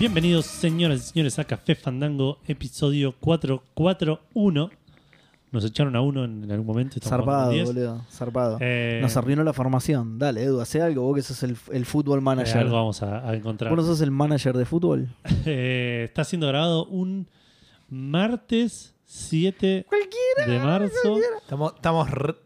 Bienvenidos, señoras y señores, a Café Fandango, episodio 441. Nos echaron a uno en, algún momento. estamos Zarpado, jugando con 10. boludo. Zarpado. Eh, Nos arruinó la formación. Dale, Edu, hace algo. Vos que sos el, el fútbol eh, manager. algo vamos a, a encontrar. ¿Vos no sos el manager de fútbol? Eh, está siendo grabado un martes 7 de marzo. Estamos, estamos, re-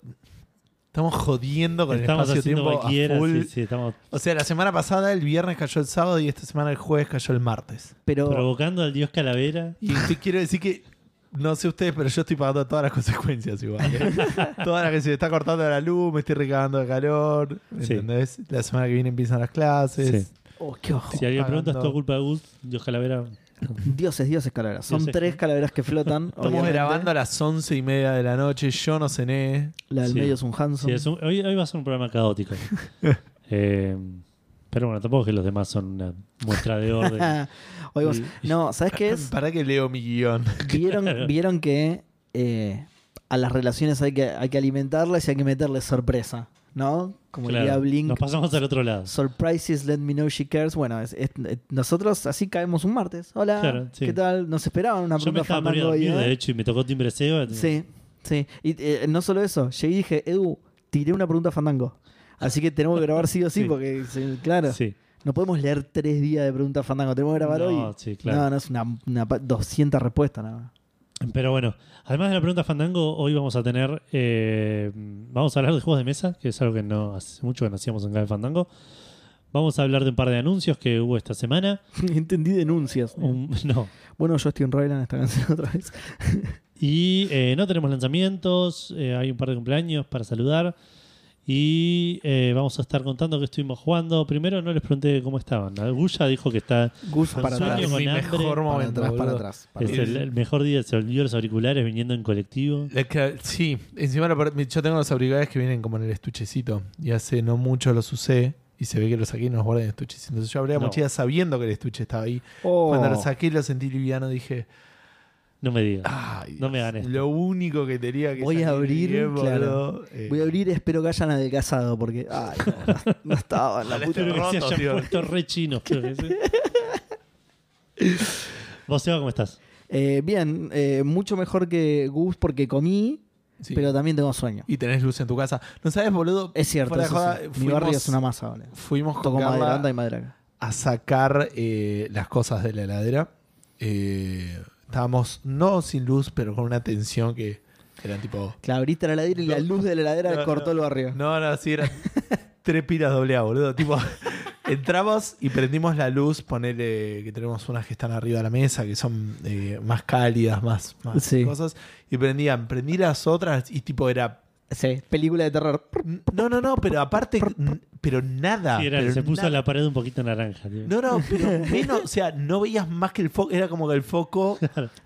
estamos jodiendo con Estamos el espacio-tiempo a full. sí, sí, estamos O sea, la semana pasada el viernes cayó el sábado y esta semana el jueves cayó el martes. Pero provocando al dios Calavera. Y te quiero decir que, no sé ustedes, pero yo estoy pagando todas las consecuencias igual. ¿eh? todas las que se me está cortando la luz, me estoy recagando de calor. ¿me Sí. ¿Entendés? La semana que viene empiezan las clases. Sí. Oh, qué ojo. Si alguien pregunta, es todo culpa de Gus. Dios Calavera. Dioses, dioses calaveras. Son Dioses. tres calaveras que flotan. Estamos obviamente. grabando a las once y media de la noche. Yo no cené. La del Sí. medio es un Hanson. Sí, es un- hoy, hoy va a ser un programa caótico. Eh, pero bueno, tampoco es que los demás son una muestra de orden. Hoy vos- Sí. No, ¿sabes qué es? Para que leo mi guion. Vieron, vieron que eh, a las relaciones hay que, hay que alimentarlas y hay que meterle sorpresa. ¿No? Como Claro, diría Blink. Nos pasamos al otro lado. Surprises, let me know she cares. Bueno, es- es- nosotros así caemos un martes. Hola, Claro, sí. ¿qué tal? ¿Nos esperaban una Yo me pregunta estaba a hoy, eh? de hecho, y me tocó timbre entonces- Sí, sí. Y eh, no solo eso, llegué y dije, Edu, tiré una pregunta fandango. Así que tenemos que grabar sí o sí, Sí. porque, claro, Sí. no podemos leer tres días de preguntas fandango. Tenemos que grabar No, hoy. sí, claro. No, no es una, una pa- 200 respuestas nada más. Pero bueno, además de la pregunta Fandango, hoy vamos a tener. eh, vamos a hablar de juegos de mesa, que es algo que no hace mucho que no hacíamos en Café Fandango. Vamos a hablar de un par de anuncios que hubo esta semana. Entendí denuncias. Un- no. Bueno, Justin Roiland esta canción otra vez. Y eh, no tenemos lanzamientos, eh, hay un par de cumpleaños para saludar. Y eh, vamos a estar contando que estuvimos jugando. Primero no les pregunté cómo estaban. Guya dijo que está Gus Con para sueño, atrás. con mi hambre, mejor Para momento. atrás, para atrás. para es atrás. el, el mejor día, se olvidó los auriculares viniendo en colectivo. Es que, sí, encima yo tengo los auriculares que vienen como en el estuchecito y hace no mucho los usé y se ve que los saqué y no los guardé en el estuche. Entonces yo abrí la No. mochila sabiendo que el estuche estaba ahí. Oh. Cuando lo saqué y lo sentí liviano dije, No me digas. ay, No me ganes. Lo único que tenía que Voy a abrir, claro. eh, Voy a abrir, espero que hayan adelgazado, porque ay, no, no estaba en la puta. esté Creo que se hayan puesto re chinos. creo que sí. Vos, Seba, ¿cómo estás? Eh, bien, eh, mucho mejor que Gus porque comí, sí. pero también tengo sueño. Y tenés luz en tu casa. ¿No sabes, boludo? Es cierto, eso joda, sí. mi fuimos- barrio es una masa, boludo. Fuimos con madera, y madera acá. a sacar eh, las cosas de la heladera. Eh, estábamos no sin luz, pero con una tensión que eran tipo. Claro, abriste la heladera y la luz de la heladera No, cortó no. el barrio. No, no, sí, eran tres pilas doble A, boludo. Tipo, entramos y prendimos la luz, ponele que tenemos unas que están arriba de la mesa, que son eh, más cálidas, más, más Sí. cosas. Y prendían, prendí las otras y tipo era. Sí, película de terror. No, no, no, pero aparte, pero nada. Sí, era- pero se puso nada. la pared un poquito naranja. tío. No, no, pero menos, o sea, no veías más que el foco, era como que el foco.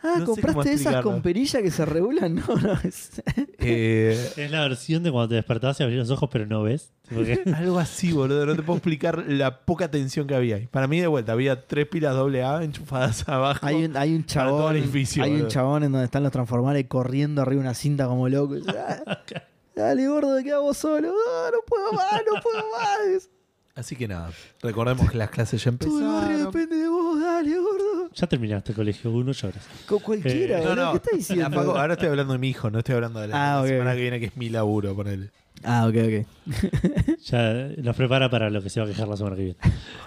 Ah, No ¿compraste esas con perilla que se regulan? No, no. Es... eh, Es la versión de cuando te despertabas y abrías los ojos pero no ves. Algo así, boludo. No te puedo explicar la poca tensión que había. ahí. Para mí, de vuelta, había tres pilas doble A enchufadas abajo. Hay un, hay un chabón. edificio, hay un chabón en donde están los transformadores corriendo arriba de una cinta como loco. Y, "Ah, Dale, gordo, que hago solo. "Ah, no puedo más, no puedo más. Así que nada, recordemos que las clases ya Todo el barrio empezaron. depende de vos, dale, gordo. ya terminaste el colegio, uno lloras. Con cualquiera, Eh, No, boludo, no, ¿Qué estás diciendo? Paco- ahora estoy hablando de mi hijo, no estoy hablando de la, Ah, ok, semana que viene, que es mi laburo, ponele. Ah, ok, ok. Ya nos prepara para lo que se va a quejar la semana que viene.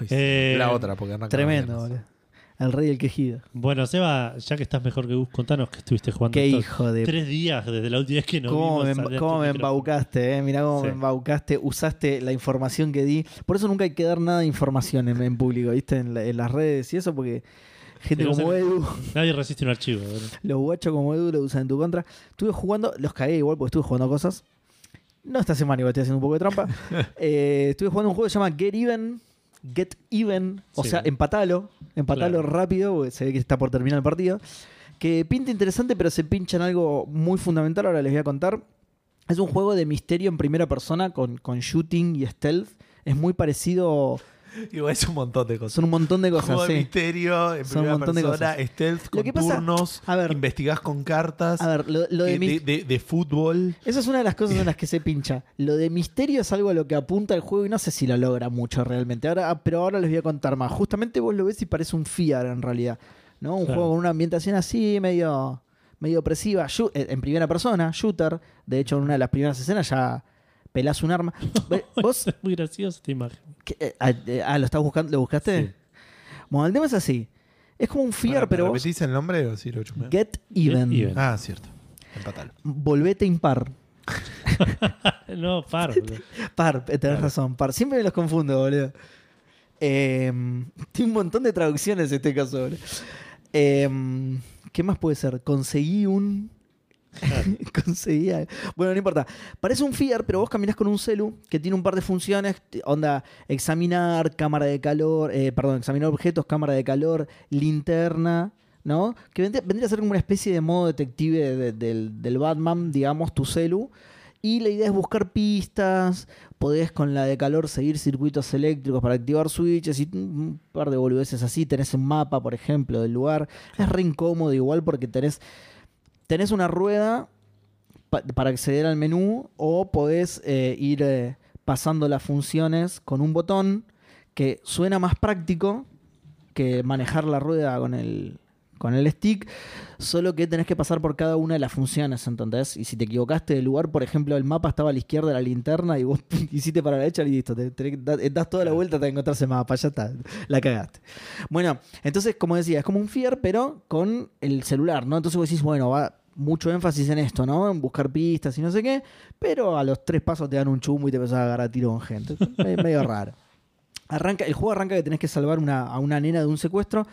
Ay, Eh, la otra, porque arranca Tremendo, mañana. boludo. El rey del quejido. Bueno, Seba, ya que estás mejor que Gus, contanos que estuviste jugando Qué estos hijo de tres días desde la última vez que nos ¿Cómo vimos. me, cómo me embaucaste, eh? Mirá cómo Sí. me embaucaste. Usaste la información que di. Por eso nunca hay que dar nada de información en, en público, ¿viste? En, la- en las redes y eso, porque gente como. Edu, Nadie resiste un archivo. ¿verdad? los guachos como Edu lo usan en tu contra. Estuve jugando, los cagué igual porque estuve jugando cosas. No esta semana, igual estoy haciendo un poco de trampa. Eh, estuve jugando un juego que se llama Get Even. Get Even. O Sí. sea, empatalo. Empatalo Claro. rápido, porque se ve que está por terminar el partido. Que pinta interesante, pero se pincha en algo muy fundamental. Ahora les voy a contar. Es un juego de misterio en primera persona con, con shooting y stealth. Es muy parecido Igual es un montón de cosas. Son un montón de Juego cosas, de sí. misterio, en Son un primera montón de persona, cosas. stealth, con pasa- turnos, a ver. investigás con cartas, A ver, lo, lo de, de, de- de fútbol. Esa es una de las cosas en las que se pincha. Lo de misterio es algo a lo que apunta el juego y no sé si lo logra mucho realmente. Ahora, ah, pero ahora les voy a contar más. Justamente vos lo ves y parece un FIAR en realidad. ¿no? Un Claro. juego con una ambientación así, medio, medio opresiva. Eh, en primera persona, shooter. De hecho, en una de las primeras escenas ya pelás un arma. Es muy graciosa esta imagen. ¿qué- eh, ah, eh, ah, ¿lo estás buscando? ¿Lo buscaste? Sí. Bueno, el tema es así. Es como un FIAR, ¿me pero vos- ¿Repetís el nombre o sí lo chumeo? Get even. even. Ah, cierto. Empatalo. Volvete impar. No, par. boludo. Par, eh, tenés razón, par. Siempre me los confundo, boludo. Eh, tiene un montón de traducciones este caso, boludo. Eh, ¿Qué más puede ser? Conseguí un. Conseguí. algo. Bueno, no importa. Parece un FIAR, pero vos caminás con un celu que tiene un par de funciones. Onda, examinar, cámara de calor, eh, perdón, examinar objetos, cámara de calor, linterna, ¿no? Que vendría, a ser como una especie de modo detective de- del, del Batman, digamos, tu celu. Y la idea es buscar pistas, podés con la de calor seguir circuitos eléctricos para activar switches y un par de boludeces así. Tenés un mapa, por ejemplo, del lugar. Es re incómodo igual porque tenés, tenés una rueda pa- para acceder al menú o podés eh, ir eh, pasando las funciones con un botón que suena más práctico que manejar la rueda con el, con el stick, solo que tenés que pasar por cada una de las funciones, ¿entendés? Y si te equivocaste de lugar, por ejemplo, el mapa estaba a la izquierda de la linterna y vos hiciste para la derecha y listo, te, te- da- das toda la vuelta hasta encontrar ese mapa, ya está, la cagaste. Bueno, entonces, como decía, es como un FIAR, pero con el celular, ¿no? Entonces vos decís, bueno, va mucho énfasis en esto, ¿no? En buscar pistas y no sé qué, pero a los tres pasos te dan un chumbo y te empezás a agarrar a tiro con gente. Me- medio raro. Arranca, el juego arranca que tenés que salvar una- a una nena de un secuestro,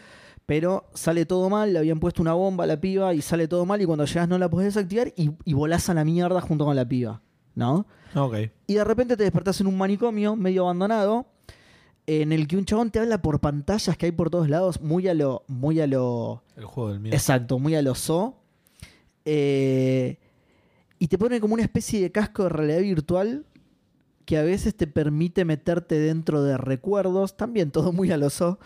pero sale todo mal, le habían puesto una bomba a la piba y sale todo mal y cuando llegas no la podés desactivar y, y volás a la mierda junto con la piba, ¿no? Ok. Y de repente te despertás en un manicomio medio abandonado en el que un chabón te habla por pantallas que hay por todos lados, muy a lo... Muy a lo El juego del miedo. Exacto, muy a lo so. Eh, y te pone como una especie de casco de realidad virtual que a veces te permite meterte dentro de recuerdos, también todo muy a lo so.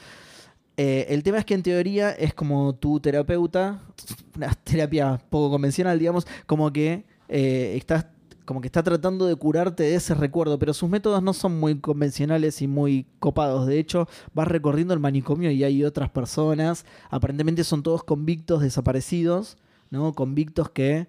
Eh, el tema es que en teoría es como tu terapeuta, una terapia poco convencional, digamos, como que eh, estás como que está tratando de curarte de ese recuerdo, pero sus métodos no son muy convencionales y muy copados. De hecho, vas recorriendo el manicomio y hay otras personas, aparentemente son todos convictos desaparecidos, ¿no? Convictos que,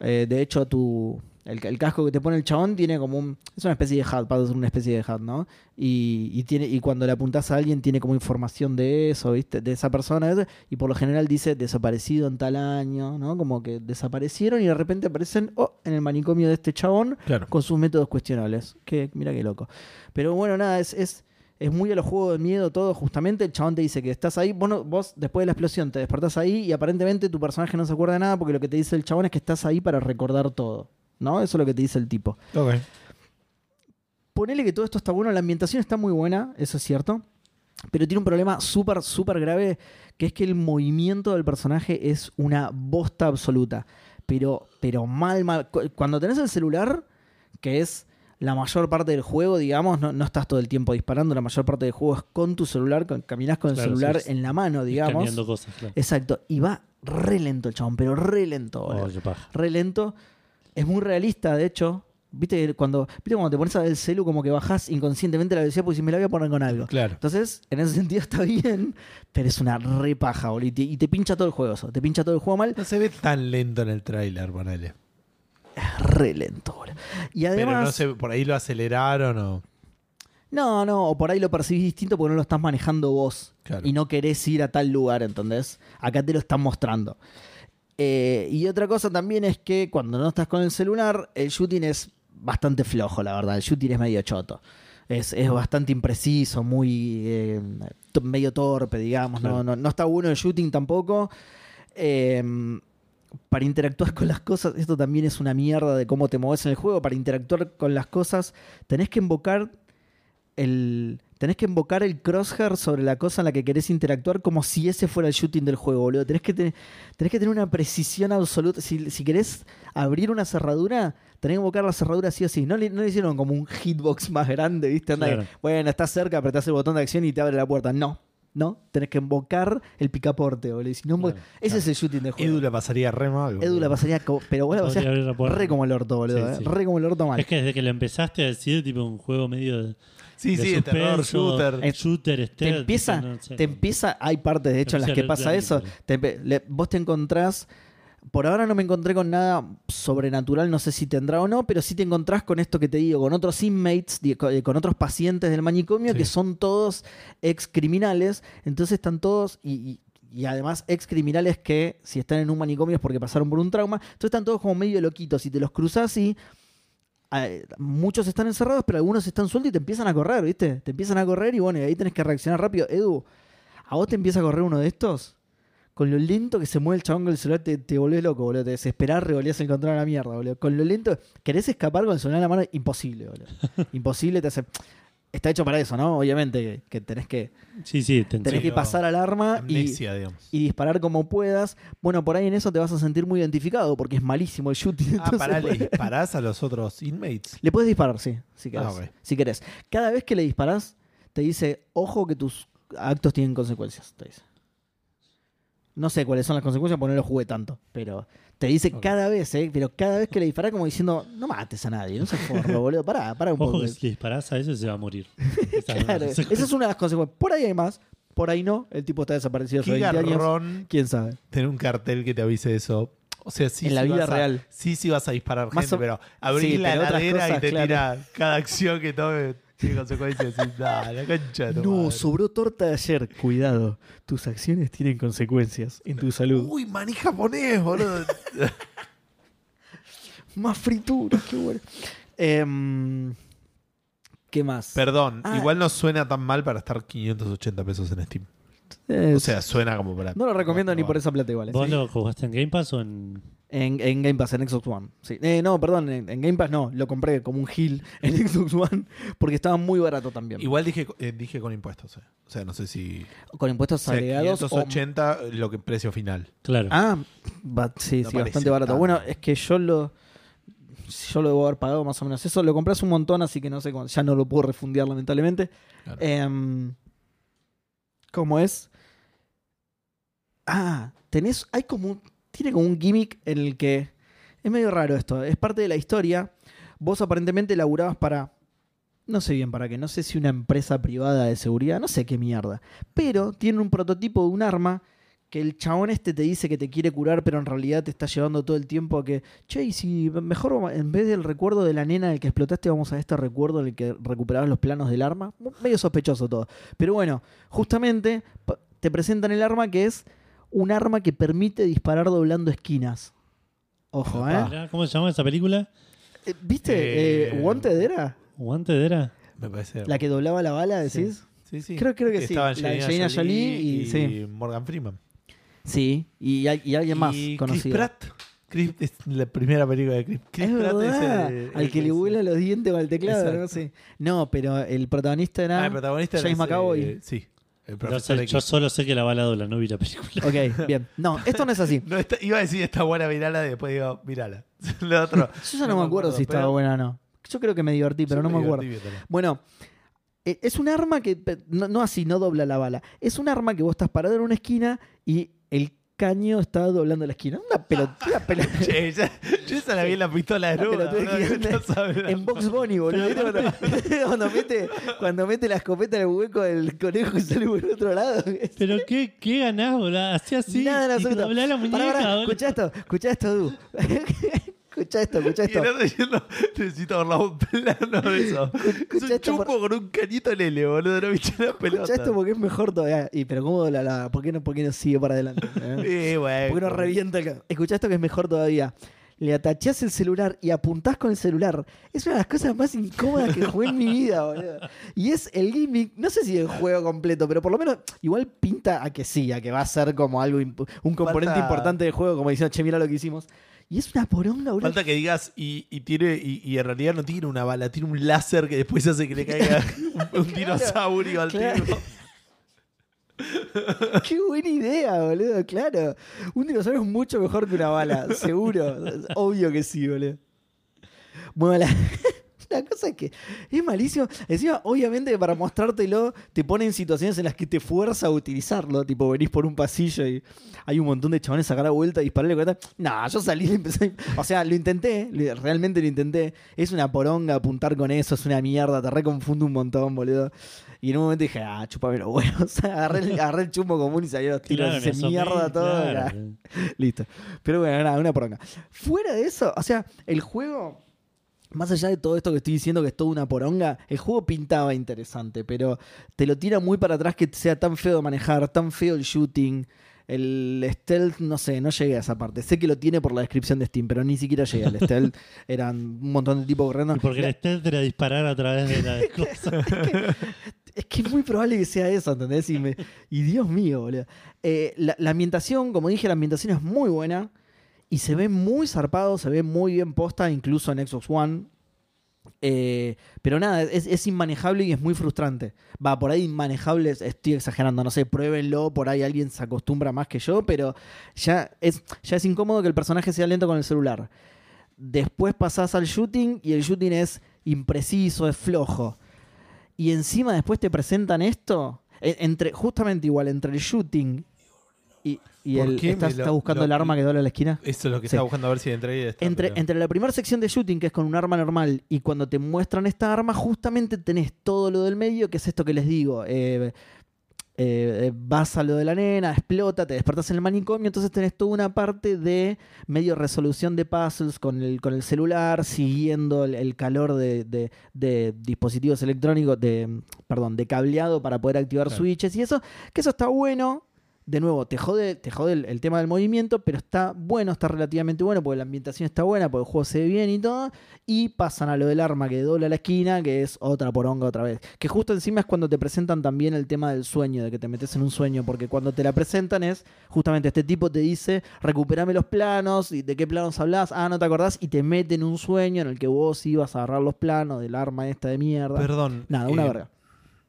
eh, de hecho, tu, el, el casco que te pone el chabón tiene como un... Es una especie de HUD, pasa a ser una especie de HUD, ¿no? Y, y tiene, y cuando le apuntas a alguien tiene como información de eso, ¿viste? De esa persona, y por lo general dice desaparecido en tal año, ¿no? Como que desaparecieron y de repente aparecen oh, en el manicomio de este chabón Claro. con sus métodos cuestionables. Que, mira qué loco. Pero bueno, nada, es, es, es muy a los juegos de miedo todo. Justamente el chabón te dice que estás ahí. Vos, no- vos después de la explosión te despertás ahí y aparentemente tu personaje no se acuerda de nada porque lo que te dice el chabón es que estás ahí para recordar todo. ¿No? Eso es lo que te dice el tipo. Ok. Ponele que todo esto está bueno, la ambientación está muy buena, eso es cierto. Pero tiene un problema súper, súper grave, que es que el movimiento del personaje es una bosta absoluta. Pero, pero mal, mal. Cu- Cuando tenés el celular, que es la mayor parte del juego, digamos, no, no estás todo el tiempo disparando, la mayor parte del juego es con tu celular, con- caminás con el celular sí, en la mano, digamos. Cambiando cosas, claro. Exacto. Y va re lento el chabón, pero re lento. Oh, re lento. Es muy realista, de hecho. ¿Viste cuando, ¿viste cuando te pones a ver el celu como que bajás inconscientemente la velocidad porque si me la voy a poner con algo? Claro. Entonces, en ese sentido está bien, pero es una re paja, boludo. Y te, y te pincha todo el juego eso. Te pincha todo el juego mal. No se ve tan lento en el tráiler, ponele. Es re lento. Y Pero además... no sé, por ahí lo aceleraron o. No, no, o por ahí lo percibís distinto porque no lo estás manejando vos. Claro. Y no querés ir a tal lugar, ¿entendés? Acá te lo están mostrando. Eh, y otra cosa también es que cuando no estás con el celular, el shooting es bastante flojo, la verdad. El shooting es medio choto. Es, es bastante impreciso, muy eh, medio torpe, digamos. No, no, no está bueno el shooting tampoco. Eh, para interactuar con las cosas, esto también es una mierda de cómo te mueves en el juego. Para interactuar con las cosas, tenés que invocar el. tenés que invocar el crosshair sobre la cosa en la que querés interactuar como si ese fuera el shooting del juego, boludo. Tenés que, tener, tenés que tener una precisión absoluta. Si, si querés abrir una cerradura, tenés que invocar la cerradura sí o sí. No le, no le hicieron como un hitbox más grande, ¿viste? Anda Claro. que, bueno, estás cerca, apretás el botón de acción y te abre la puerta. No, no. Tenés que invocar el picaporte, boludo. Y Si no, Claro, ese es el shooting del juego. Edu la pasaría re mal. Edu la pasaría como, pero vos la Podría pasarías abrir la puerta. re como el orto, boludo. Sí, eh. sí. Re como el orto mal. Es que desde que lo empezaste a decir, tipo un juego medio de, Sí, de sí, de terror, suspenso, shooter. Eh, shooter, te stealth, empieza, no sé. te empieza, hay partes de hecho en las que Empieza pasa eso. gameplay. Te empe- le- vos te encontrás, por ahora no me encontré con nada sobrenatural, no sé si tendrá o no, pero sí te encontrás con esto que te digo, con otros inmates, eh, con otros pacientes del manicomio Sí. que son todos ex criminales, entonces están todos y, y- y además ex criminales que si están en un manicomio es porque pasaron por un trauma, entonces están todos como medio loquitos y te los cruzás y eh, muchos están encerrados, pero algunos están sueltos y te empiezan a correr, ¿viste? Te empiezan a correr y bueno, y ahí tenés que reaccionar rápido. Edu, ¿a vos te empieza a correr uno de estos? Con lo lento que se mueve el chabón con el celular te, te volvés loco, boludo. Te desesperás, revolías el control a la mierda, boludo. Con lo lento, querés escapar con el celular en la mano, imposible, boludo. Imposible, te hace... Está hecho para eso, ¿no? Obviamente, que, tenés que, Sí, sí, te tenés que pasar al arma y, Amnesia, digamos. y disparar como puedas. Bueno, por ahí en eso te vas a sentir muy identificado porque es malísimo el shooting. Ah, pará, ¿le disparás a los otros inmates? Le puedes disparar, sí, si querés. Ah. Si querés. Cada vez que le disparás, te dice, ojo que tus actos tienen consecuencias. Te dice. No sé cuáles son las consecuencias porque no lo jugué tanto. Pero te dice cada vez, ¿eh? Pero cada vez que le disparás como diciendo, no mates a nadie, no seas forro, boludo. Pará, pará un Ojo poco. que si le disparás a eso se va a morir. Esa es una Claro, esa es una de las consecuencias. Por ahí hay más, por ahí no. El tipo está desaparecido hace Qué 20 años. garrón ¿Quién sabe? tener un cartel que te avise eso. O sea, sí, En la sí vida a- real. sí, sí vas a disparar Más gente, o- pero abrís Sí, la heladera y te claro. tira cada acción que tome tiene consecuencias. Y, la No, madre. sobró torta de ayer. Cuidado, tus acciones tienen consecuencias en tu salud. Uy, maní japonés, boludo. Más fritura, qué bueno. Em, ¿Qué más? Perdón, Ah. igual no suena tan mal para estar 580 pesos en Steam. Eh, O sea, suena como para. no lo recomiendo ni por esa plata igual. ¿eh? ¿Vos Sí. lo jugaste en Game Pass o en.? En, en Game Pass, en Xbox One. Sí. Eh, no, perdón, en, en Game Pass no. Lo compré como un heal en Xbox One porque estaba muy barato también. Igual dije, eh, dije con impuestos. eh. O sea, no sé si. Con impuestos o sea, agregados. o- 580 lo que precio final. Claro. Ah, sí, No sí, bastante barato. tanto. Bueno, es que yo lo. Yo lo debo haber pagado más o menos eso. Lo compré hace un montón, así que no sé. Ya no lo puedo refundir, lamentablemente. Claro. Em, ¿Cómo es? Ah, tenés. Hay como. un- Tiene como un gimmick en el que. Es medio raro esto. Es parte de la historia. Vos aparentemente laburabas para. No sé bien para qué. No sé si una empresa privada de seguridad. No sé qué mierda. Pero tiene un prototipo de un arma que el chabón este te dice que te quiere curar, pero en realidad te está llevando todo el tiempo a que, che, y si mejor vamos- en vez del recuerdo de la nena del que explotaste, vamos a este recuerdo en el que recuperabas los planos del arma. Medio sospechoso todo. Pero bueno, justamente te presentan el arma que es un arma que permite disparar doblando esquinas. Ojo, ¿eh? ¿Cómo se llama esa película? Eh, ¿Viste? Eh, Eh, ¿Wanted era? ¿Guante de era? Me parece. La que doblaba la bala, decís. Sí, sí. Creo- creo que sí. La de y- sí. Morgan Freeman. Sí, y, hay- y alguien más y Chris conocido. Pratt. Chris- es la primera película de Chris, Chris es Pratt. verdad, el- al que le vuela los dientes con el teclado, Exacto. no sé. No, pero el protagonista era Ah, el protagonista era James ese- McAvoy. Sí. El profesor X. yo solo sé que la bala dobla, no vi la película. Ok, bien. No, esto no es así. No, está- iba a decir está buena, mirala, y después digo, mirala. Lo otro. Yo ya no, me acuerdo si estaba pero- buena o no. Yo creo que me divertí, pero Yo no me acuerdo. divertí viéndola. Bueno, eh, es un arma que pe- no, no así, no dobla la bala. Es un arma que vos estás parado en una esquina y caño está doblando la esquina. Una pelotita, Che, ya- yo esa la vi en la pistola de boludo, gigante no En Box Bunny, boludo. ¿Viste Cuando, cuando mete, cuando mete la escopeta en el hueco del conejo y sale por el otro lado. Pero qué, qué ganás, boludo. Hacía así Nada en y absoluto. doblá la muñeca, Pará, pará, boludo. escuchá esto, escuchá esto, Du. Escuchá esto, escuchá Y esto. el otro diciendo, necesito verla un plano de eso. Es un con un cañito lele, boludo. No viste la pelota. Escuchá esto porque es mejor todavía. Y, pero ¿cómo la.? ¿Por qué no, por qué no sigue para adelante? eh? Eh, bueno. ¿Por qué no revienta el Escuchá esto que es mejor todavía. Le atachás el celular y apuntás con el celular. Es una de las cosas más incómodas que jugué en mi vida, boludo. Y es el gimmick, no sé si el juego completo, pero por lo menos igual pinta a que sí, a que va a ser como algo un componente Falta- importante del juego, como diciendo, che, mira lo que hicimos. Y es una poronga, boludo. Falta que digas, y, y tiene, y, y en realidad no tiene una bala, tiene un láser que después hace que le caiga un, un dinosaurio al claro. tipo. Qué buena idea, boludo, claro. Un dinosaurio es mucho mejor que una bala, seguro. Obvio que sí, boludo. Bueno, la, la cosa es que es malísimo. Encima, obviamente, para mostrártelo, te pone en situaciones en las que te fuerza a utilizarlo. Tipo, venís por un pasillo y hay un montón de chabones a sacar la vuelta, dispararle. cuenta. No, yo salí y empecé. O sea, lo intenté, realmente lo intenté. Es una poronga apuntar con eso, es una mierda, te reconfundo un montón, boludo. Y en un momento dije, ah, chupame los huevos. Agarré, el- agarré el chumbo común y salieron los tiros. Claro, asomé, mierda todo. claro. era- Listo. Pero bueno, nada, una poronga. Fuera de eso, o sea, el juego, más allá de todo esto que estoy diciendo que es toda una poronga, el juego pintaba interesante, pero te lo tira muy para atrás que sea tan feo de manejar, tan feo el shooting. El stealth, no sé, no llegué a esa parte. Sé que lo tiene por la descripción de Steam, pero ni siquiera llegué al stealth. Eran un montón de tipos corriendo. Y porque La- el stealth era disparar a través de la cosa. Es que es muy probable que sea eso, ¿entendés? Y, Dios mío, boludo. Eh, la, ambientación, como dije, la ambientación es muy buena y se ve muy zarpado, se ve muy bien posta, incluso en Xbox One. Eh, pero nada, es, es inmanejable y es muy frustrante. Va, por ahí inmanejable, es- estoy exagerando, no sé, pruébenlo, por ahí alguien se acostumbra más que yo, pero ya es, ya es incómodo que el personaje sea lento con el celular. Después pasás al shooting y el shooting es impreciso, es flojo. Y encima después te presentan esto, e- entre, justamente igual, entre el shooting y, y ¿Por el... qué me ¿Estás, lo- estás buscando lo- el arma que dobla a la esquina? Eso es lo que Sí. buscando a ver si entré y está. Entre, pero- entre la primera sección de shooting, que es con un arma normal, y cuando te muestran esta arma, justamente tenés todo lo del medio, que es esto que les digo. eh, eh, vas a lo de la nena, explota, te despertas en el manicomio, entonces tenés toda una parte de medio resolución de puzzles con el, con el celular, siguiendo el, el calor de, de- de dispositivos electrónicos, de, perdón, de cableado para poder activar Claro. switches y eso, que eso está bueno. De nuevo, te jode, te jode el, el tema del movimiento, pero está bueno, está relativamente bueno, porque la ambientación está buena, porque el juego se ve bien y todo. Y pasan a lo del arma que dobla la esquina, que es otra poronga otra vez. Que justo encima es cuando te presentan también el tema del sueño, de que te metes en un sueño, porque cuando te la presentan es justamente este tipo te dice, recuperame los planos, y de qué planos hablas, ah, no te acordás, y te mete en un sueño en el que vos ibas a agarrar los planos del arma esta de mierda. Perdón. Nada, una eh, verga.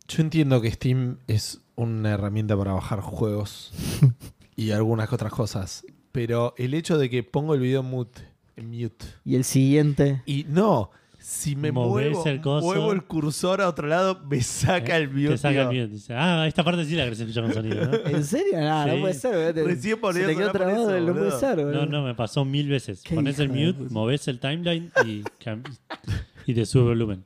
Yo entiendo que Steam es una herramienta para bajar juegos y algunas otras cosas. Pero el hecho de que pongo el video en mute, en mute Y el siguiente. y no, si me muevo, el coso. muevo el cursor a otro lado, me saca el mute. Te saca el mute. Dice, ah, esta parte sí la querés escuchar con sonido, ¿no? ¿En serio? No, no Sí. puede ser. boludo. Recién por Se eso te quedó trabado, eso, no puede boludo. ser. No, no, me pasó mil veces. Pones el mute, movés el timeline y, y te sube el volumen.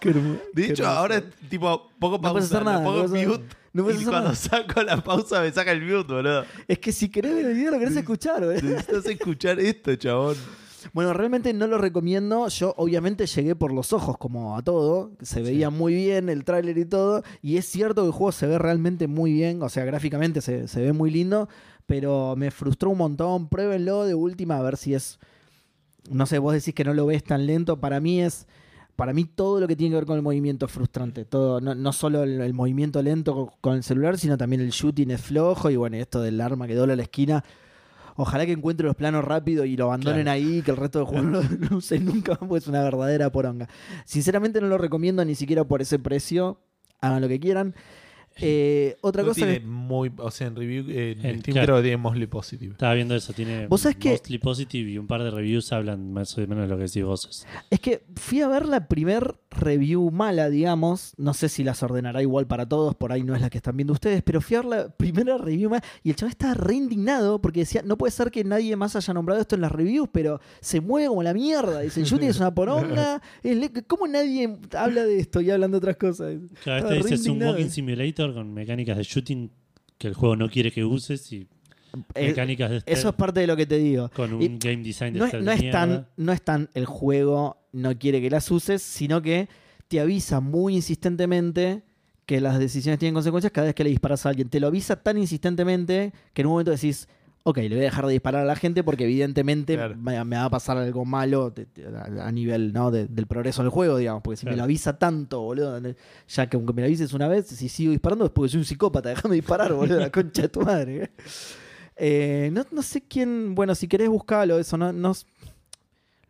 Qué De hecho, ahora tipo pongo No pausa, puedes hacer le nada, pongo no puedes hacer- mute no puedes y hacer cuando nada. saco la pausa me saca el mute, boludo. Es que si querés ver el video lo querés escuchar, boludo. Necesitas escuchar esto, chabón. Bueno, realmente no lo recomiendo. Yo obviamente llegué por los ojos, como a todo. Se veía muy bien el tráiler y todo. Y es cierto que el juego se ve realmente muy bien. O sea, gráficamente se, se ve muy lindo. Pero me frustró un montón. Pruébenlo de última a ver si es... No sé, vos decís que no lo ves tan lento. Para mí es... Para mí todo lo que tiene que ver con el movimiento es frustrante. Todo, no, no solo el, el movimiento lento con, el celular, sino también el shooting es flojo. Y bueno, esto del arma que dobla la esquina. Ojalá que encuentre los planos rápido y lo abandonen Claro. ahí y que el resto del juego no lo, no use nunca porque es una verdadera poronga. Sinceramente no lo recomiendo ni siquiera por ese precio. Hagan lo que quieran. Eh, otra No cosa tiene que- muy, o sea, en review, eh, en, En Steam claro. creo que tiene mostly positive. Estaba viendo eso, tiene ¿Vos sabés que- mostly positive y un par de reviews hablan más o menos de lo que decís vos. es que fui a ver la primer review mala, digamos. No sé si las ordenará igual para todos, por ahí no es la que están viendo ustedes, pero fui a ver la primera review mala y el chaval estaba re indignado porque decía, no puede ser que nadie más haya nombrado esto en las reviews, pero se mueve como la mierda. Dice, shooting es una poronga. ¿Cómo nadie habla de esto y hablan de otras cosas? Cada Estaba vez re te dice es un walking simulator con mecánicas de shooting que el juego no quiere que uses y Eh, mecánicas de Eso es parte de lo que te digo. con un y game design de No stealth no es tan, no es tan el juego no quiere que las uses, sino que te avisa muy insistentemente que las decisiones tienen consecuencias cada vez que le disparas a alguien. Te lo avisa tan insistentemente que en un momento decís, ok, le voy a dejar de disparar a la gente porque evidentemente Claro. me, me va a pasar algo malo de- de- a a nivel ¿no? de- del progreso del juego, digamos. Porque si me lo avisa tanto, boludo, ya que aunque me lo avises una vez, si sigo disparando es porque soy un psicópata, déjame disparar, boludo, la concha de tu madre. Eh, no, no sé quién. Bueno, si querés buscarlo, eso. No, no-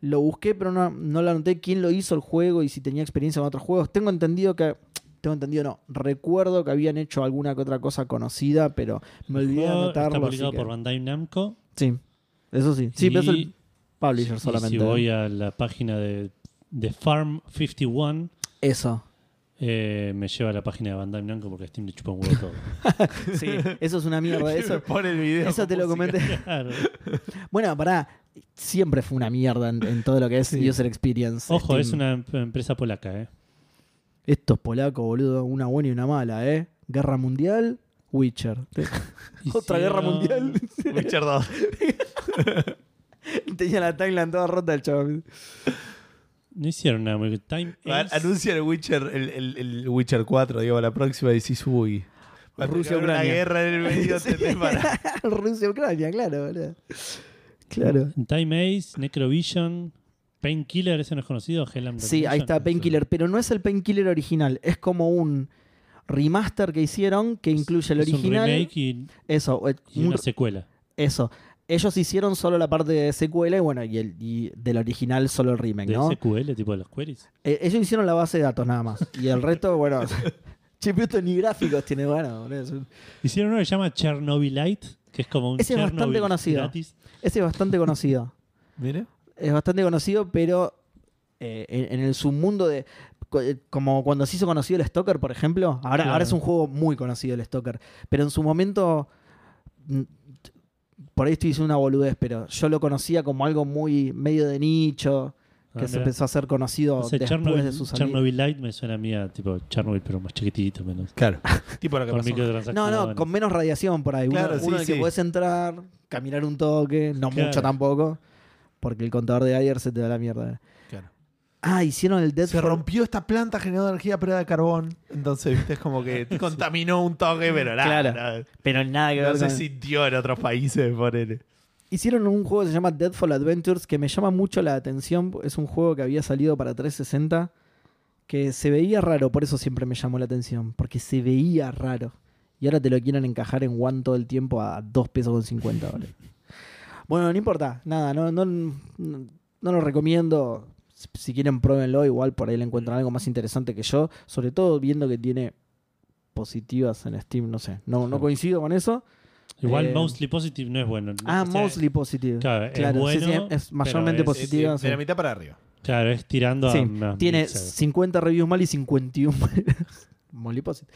lo busqué, pero no, no lo anoté quién lo hizo el juego y si tenía experiencia con otros juegos. Tengo entendido que. Tengo entendido, no. Recuerdo que habían hecho alguna que otra cosa conocida, pero me olvidé de anotarlo. Está así publicado que- por Bandai Namco. Sí, eso sí. Sí, pero es el publisher y solamente. si voy a la página de, de Farm 51, Eso. eh, me lleva a la página de Bandai Namco porque Steam le chupa un huevo todo. Sí, eso es una mierda. Eso, Pone el video. eso te lo comenté. Claro. Bueno, pará. Siempre fue una mierda en, en todo lo que es Sí. user experience. Ojo, Steam. es una em- empresa polaca, ¿eh? Estos polacos, boludo, una buena y una mala, ¿eh? Guerra Mundial, Witcher. Otra guerra mundial. Witcher 2. Tenía la timeline toda rota el chaval. No hicieron nada muy Time A- Ace. Anuncia el Witcher, el, el- el Witcher 4, digo, la próxima y decís, uy. va a Rusia, tener una Ucrania. guerra en el medio, Sí. Rusia-Ucrania, claro, boludo. Claro. Time Ace, Necrovision, Painkiller, ese no es conocido, Hell'am Sí, ahí está Painkiller, pero no es el Painkiller original, es como un remaster que hicieron que incluye el Es un original. remake y, Eso, eh, y un- una secuela. eso. Ellos hicieron solo la parte de secuela y bueno, y, el, y del original solo el remake, De ¿no? SQL, tipo de los queries. Eh, ellos hicieron la base de datos nada más. Y el resto, bueno. esto ni gráficos tiene, bueno. un- Hicieron uno que se llama Chernobylite, que es como un Ese es bastante conocido. gratis. Ese es bastante conocido. Mire. Es bastante conocido, pero eh, en, en el submundo de. eh, Como cuando se hizo conocido el Stalker, por ejemplo. Ahora, Claro. ahora es un juego muy conocido el Stalker. Pero en su momento. mm, Por ahí estoy diciendo una boludez, pero yo lo conocía como algo muy medio de nicho. Que Ah, se mira. empezó a hacer conocido No sé, después Chernobyl, de su salida. Chernobylite me suena a mí a tipo Chernobyl, pero más chiquitito, menos. Claro. tipo lo que Con pasó. No, no, con menos radiación por ahí. Uno, Claro, sí, uno el que sí. puedes entrar, caminar un toque, no Claro. mucho tampoco, porque el contador de ayer se te da la mierda. Claro. Ah, hicieron el Dead Se rompió esta planta generando energía pero era de carbón. Entonces, viste, es como que te contaminó un toque, pero nada. Claro. nada. pero nada que No ver se con- sintió en otros países, ponele. Hicieron un juego que se llama Deadfall Adventures que me llama mucho la atención. Es un juego que había salido para 360 que se veía raro, por eso siempre me llamó la atención, porque se veía raro. Y ahora te lo quieren encajar en One todo el tiempo a 2 pesos con 50 ¿vale? Bueno, no importa, nada, no, no, no, no lo recomiendo. Si quieren, pruébenlo. Igual por ahí le encuentran algo más interesante que yo. Sobre todo viendo que tiene positivas en Steam, no sé. No, no coincido con eso. Igual Eh, Mostly Positive no es bueno. Ah, O sea, mostly positive. Claro, es Claro, sí, sí, bueno, es mayormente positiva. de, la mitad para arriba. Claro, es tirando Sí, a más Tiene mixer. 50 reviews mal y 51 Molly positive.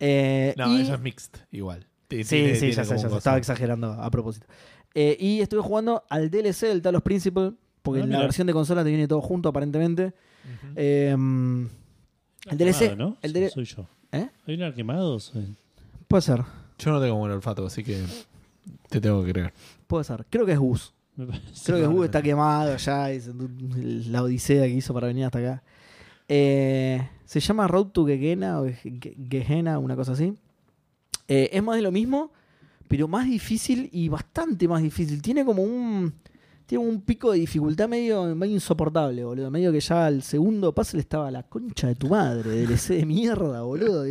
Eh, No, y- eso es mixed, igual. Sí, tiene- sí, tiene ya sé, ya estaba exagerando a propósito. Eh, y estuve jugando al DLC del Talos Principle, porque Ah, en la mira. versión de consola te viene todo junto aparentemente. Eh, el DLC, Quemado, ¿no? el DLC Soy yo. ¿Eh? ¿Hay un quemado? Soy... puede ser, Yo no tengo buen olfato, así que te tengo que creer. puede ser. Creo que es Gus. Creo que Gus está quemado ya, es la odisea que hizo para venir hasta acá. Eh, se llama Road to Gehenna o Ge- Gehenna, una cosa así. Eh, es más de lo mismo, pero más difícil y bastante más difícil. Tiene como un. Tiene un pico de dificultad medio, medio insoportable, boludo. Medio que ya al segundo puzzle estaba la concha de tu madre, DLC de mierda, boludo.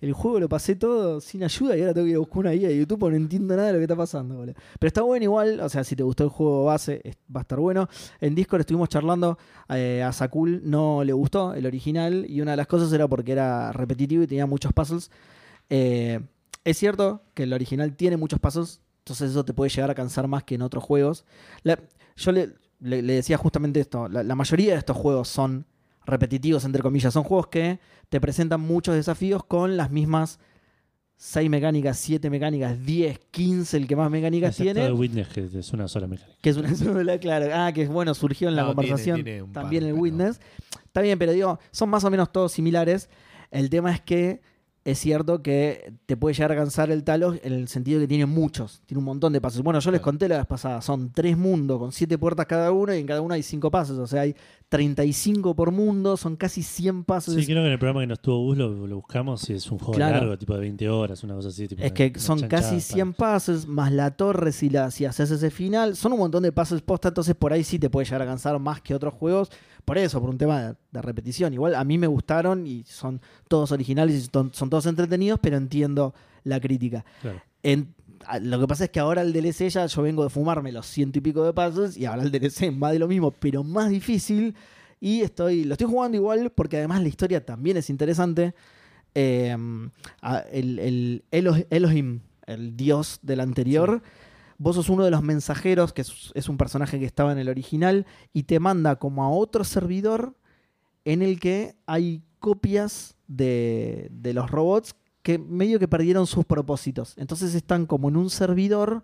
El juego lo pasé todo sin ayuda y ahora tengo que ir a buscar una guía de YouTube porque no entiendo nada de lo que está pasando, boludo. Pero está bueno igual, o sea, si te gustó el juego base, va a estar bueno. En Discord estuvimos charlando, eh, a Sakul no le gustó el original y una de las cosas era porque era repetitivo y tenía muchos puzzles. Eh, es cierto que el original tiene muchos puzzles, entonces eso te puede llegar a cansar más que en otros juegos. La- yo le, le- le decía justamente esto, la, la mayoría de estos juegos son repetitivos, entre comillas, son juegos que te presentan muchos desafíos con las mismas 6 mecánicas, 7 mecánicas, 10, 15, el que más mecánicas Excepto tiene. de Witness, que es una sola mecánica. Que es una sola, claro. Ah, que bueno, surgió en la No, conversación tiene también par, el Witness. Está bien, pero digo, son más o menos todos similares. El tema es que es cierto que te puede llegar a cansar el Talos en el sentido que tiene muchos, tiene un montón de pasos. Bueno, yo les conté la vez pasada, son tres mundos con siete puertas cada uno y en cada uno hay cinco pasos. O sea, hay 35 por mundo, son casi 100 pasos. Sí, creo que en el programa que nos tuvo Gus lo, lo buscamos y es un juego Claro. largo, tipo de 20 horas, una cosa así. Tipo Es que una son casi para- 100 pases, más la torre si, la, si haces ese final. Son un montón de pases posta, entonces por ahí sí te puede llegar a cansar más que otros juegos. Por eso, por un tema de, de repetición. Igual a mí me gustaron y son todos originales y son, son todos entretenidos, pero entiendo la crítica. Claro. En- lo que pasa es que ahora el DLC ya yo vengo de fumarme los ciento y pico de pasos y ahora el DLC es más de lo mismo, pero más difícil. Y estoy, lo estoy jugando igual porque además la historia también es interesante. Eh, el, el Elo- Elohim, el dios del anterior, vos sos uno de los mensajeros, que es, un personaje que estaba en el original, y te manda como a otro servidor en el que hay copias de, de los robots que medio que perdieron sus propósitos. Entonces están como en un servidor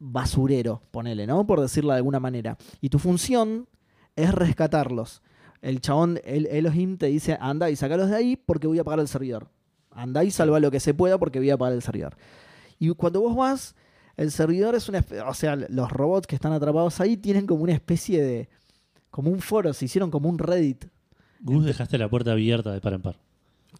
basurero, ponele, ¿no? Por decirlo de alguna manera. Y tu función es rescatarlos. El chabón, el Elohim, te dice, anda y sacalos de ahí porque voy a apagar el servidor. Anda y salva lo que se pueda porque voy a apagar el servidor. Y cuando vos vas, el servidor es una... espe- O sea, los robots que están atrapados ahí tienen como una especie de... Como un foro, se hicieron como un Reddit. Gus, dejaste la puerta abierta de par en par.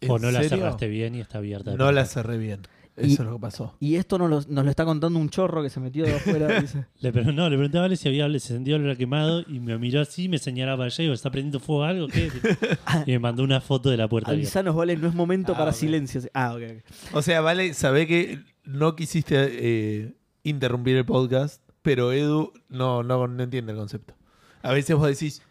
O ¿En no la cerraste bien y está abierta. de No par la par. cerré bien. Y- Eso es lo que pasó. Y esto nos lo, nos lo está contando un chorro que se metió de afuera. dice. Le, pero no, le pregunté a Vale si había se sentía olor a quemado y me miró así, me señalaba para allá y digo, ¿está prendiendo fuego algo? ¿Qué? Y me mandó una foto de la puerta. Avisanos, vale, no es momento Ah, para ok. silencio. Ah, ok, ok. O sea, vale, sabé que no quisiste eh, interrumpir el podcast, pero Edu no, no, no entiende el concepto. A veces vos decís,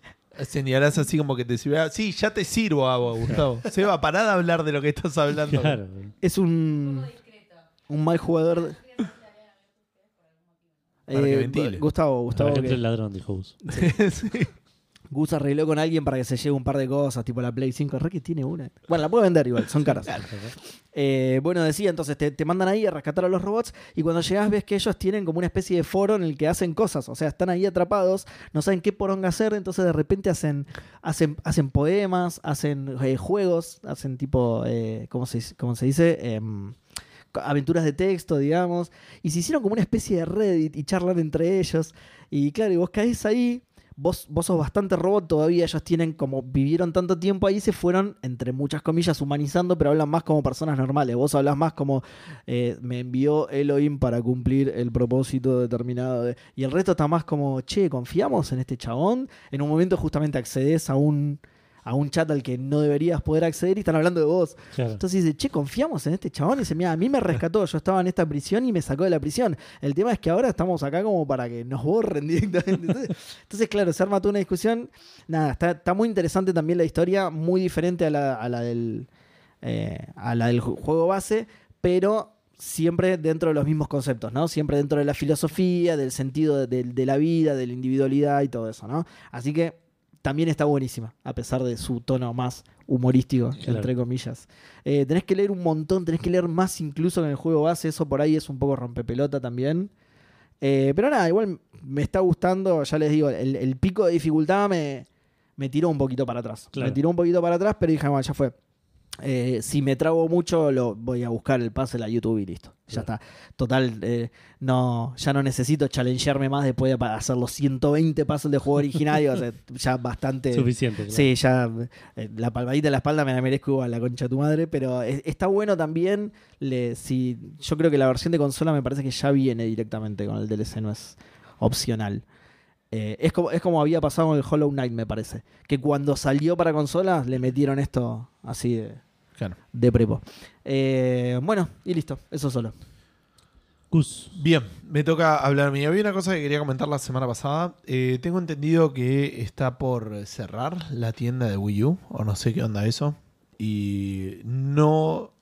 señalás así como que te sirve. Sí, ya te sirvo agua, Gustavo. Seba, pará de hablar de lo que estás hablando. Claro. Es un, un mal jugador. Para que Eh, ventile. Gustavo, Gustavo. Para que entre que- el ladrón, dijo Gus. Sí. Gus arregló con alguien para que se lleve un par de cosas, tipo la Play 5. Re que tiene una. Bueno, la puede vender igual, son caras. Eh, bueno, decía, entonces te, te mandan ahí a rescatar a los robots y cuando llegas ves que ellos tienen como una especie de foro en el que hacen cosas, o sea, están ahí atrapados, no saben qué poronga hacer, entonces de repente hacen, hacen, hacen poemas, hacen eh, juegos, hacen tipo, eh, ¿cómo, se, dice- cómo se dice? Em, aventuras de texto, digamos, y se hicieron como una especie de Reddit y charlan entre ellos, y claro, y vos caes ahí, vos, vos sos bastante robot todavía, ellos tienen como, vivieron tanto tiempo ahí, se fueron, entre muchas comillas, humanizando, pero hablan más como personas normales, vos hablas más como, eh, me envió Elohim para cumplir el propósito determinado, de- y el resto está más como, che, confiamos en este chabón, en un momento justamente accedes a un... A un chat al que no deberías poder acceder y están hablando de vos. Claro. Entonces dice, che, confiamos en este chabón. Y dice, mira, a mí me rescató, yo estaba en esta prisión y me sacó de la prisión. El tema es que ahora estamos acá como para que nos borren directamente. Entonces, entonces, claro, se arma toda una discusión. Nada, está, está muy interesante también la historia, muy diferente a la, a la del, eh, a la del ju- juego base, pero siempre dentro de los mismos conceptos, ¿no? Siempre dentro de la filosofía, del sentido de, de la vida, de la individualidad y todo eso, ¿no? Así que también está buenísima, a pesar de su tono más humorístico, Claro. entre comillas. Eh, tenés que leer un montón, tenés que leer más incluso que en el juego base, eso por ahí es un poco rompepelota también. Eh, pero nada, igual me está gustando, ya les digo, el, el pico de dificultad me, me tiró un poquito para atrás. Claro. Me tiró un poquito para atrás, pero dije, bueno, ya fue. Eh, si me trago mucho, lo voy a buscar el puzzle a YouTube y listo. Ya está. Total, eh, no, ya no necesito challengearme más después de hacer los 120 puzzles de juego original. o sea, ya bastante. Suficiente. claro. Sí, ya eh, la palmadita en la espalda me la merezco igual, la concha de tu madre, pero es- está bueno también. Le, si, yo creo que la versión de consola me parece que ya viene directamente con el DLC, no es opcional. Eh, es, como, es como había pasado con el Hollow Knight, me parece. Que cuando salió para consolas le metieron esto así de, Claro. de prepo. Eh, bueno, y listo, eso solo. Gus. Bien, me toca hablar a mí. Había una cosa que quería comentar la semana pasada. Eh, tengo entendido que está por cerrar la tienda de Wii U, o no sé qué onda eso. Y no.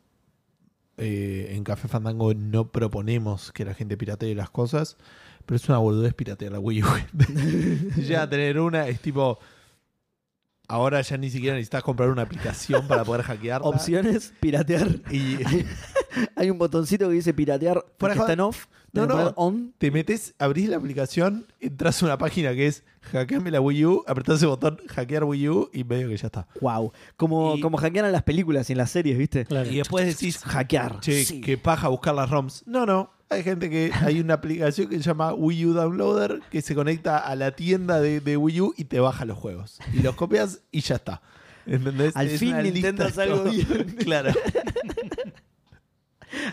eh, en Café Fandango no proponemos que la gente piratee las cosas, pero es una boludez piratear la Wii U. ya tener una es tipo. Ahora ya ni siquiera necesitas comprar una aplicación para poder hackearla. Opciones, piratear. Y Hay un botoncito que dice piratear Fuera que de está en off. No, no. on. te metes, abrís la aplicación, entras a una página que es hackeame la Wii U, apretás el botón hackear Wii U y medio que ya está. Wow. Como, Y- como hackean a las películas y en las series, ¿viste? Claro. Y después decís, Hackear. che, sí. que paja buscar las ROMs. No, no. Hay gente que hay una aplicación que se llama Wii U Downloader que se conecta a la tienda de, de Wii U y te baja los juegos. Y los copias y ya está. ¿Entendés? Al Es fin Nintendo algo bien. claro.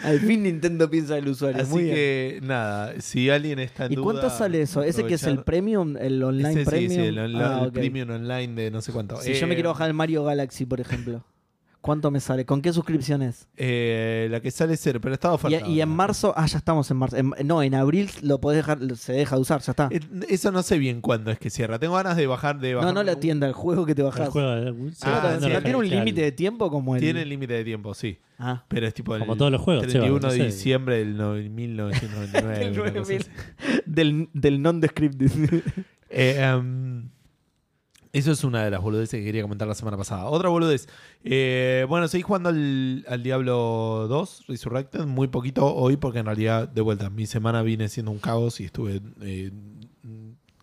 Al fin Nintendo piensa en el usuario. Así Muy bien. que, nada, si alguien está en ¿Y cuánto sale eso? ¿Ese que es el premium, el online Ese sí, premium? sí, el, Ah, el premium online de no sé cuánto. Si yo me Eh, quiero bajar el Mario Galaxy, por ejemplo. ¿Cuánto me sale? ¿Con qué suscripción es? Eh, la que sale cero, pero Y, oferta. y en marzo, ah, ya estamos en marzo. En- no, en abril lo podés dejar, se deja de usar, ya está. Eh, Eso no sé bien cuándo es que cierra. Tengo ganas de bajar de No, bajar no la tienda, el juego que te El bajás. juego de- Ah, no tiene un límite de tiempo como el. Tiene límite de tiempo, sí. Ah. Pero es tipo el Como todos los juegos, 31 Seba, no de sé. diciembre del no- 1999. Del una cosa 9000. así. Del, del non-descripted. Eh, em, eso es una de las boludeces que quería comentar la semana pasada. Otra boludez. Eh, bueno, seguí jugando al, al Diablo 2 Resurrected muy poquito hoy porque en realidad, de vuelta, mi semana viene siendo un caos y estuve... eh,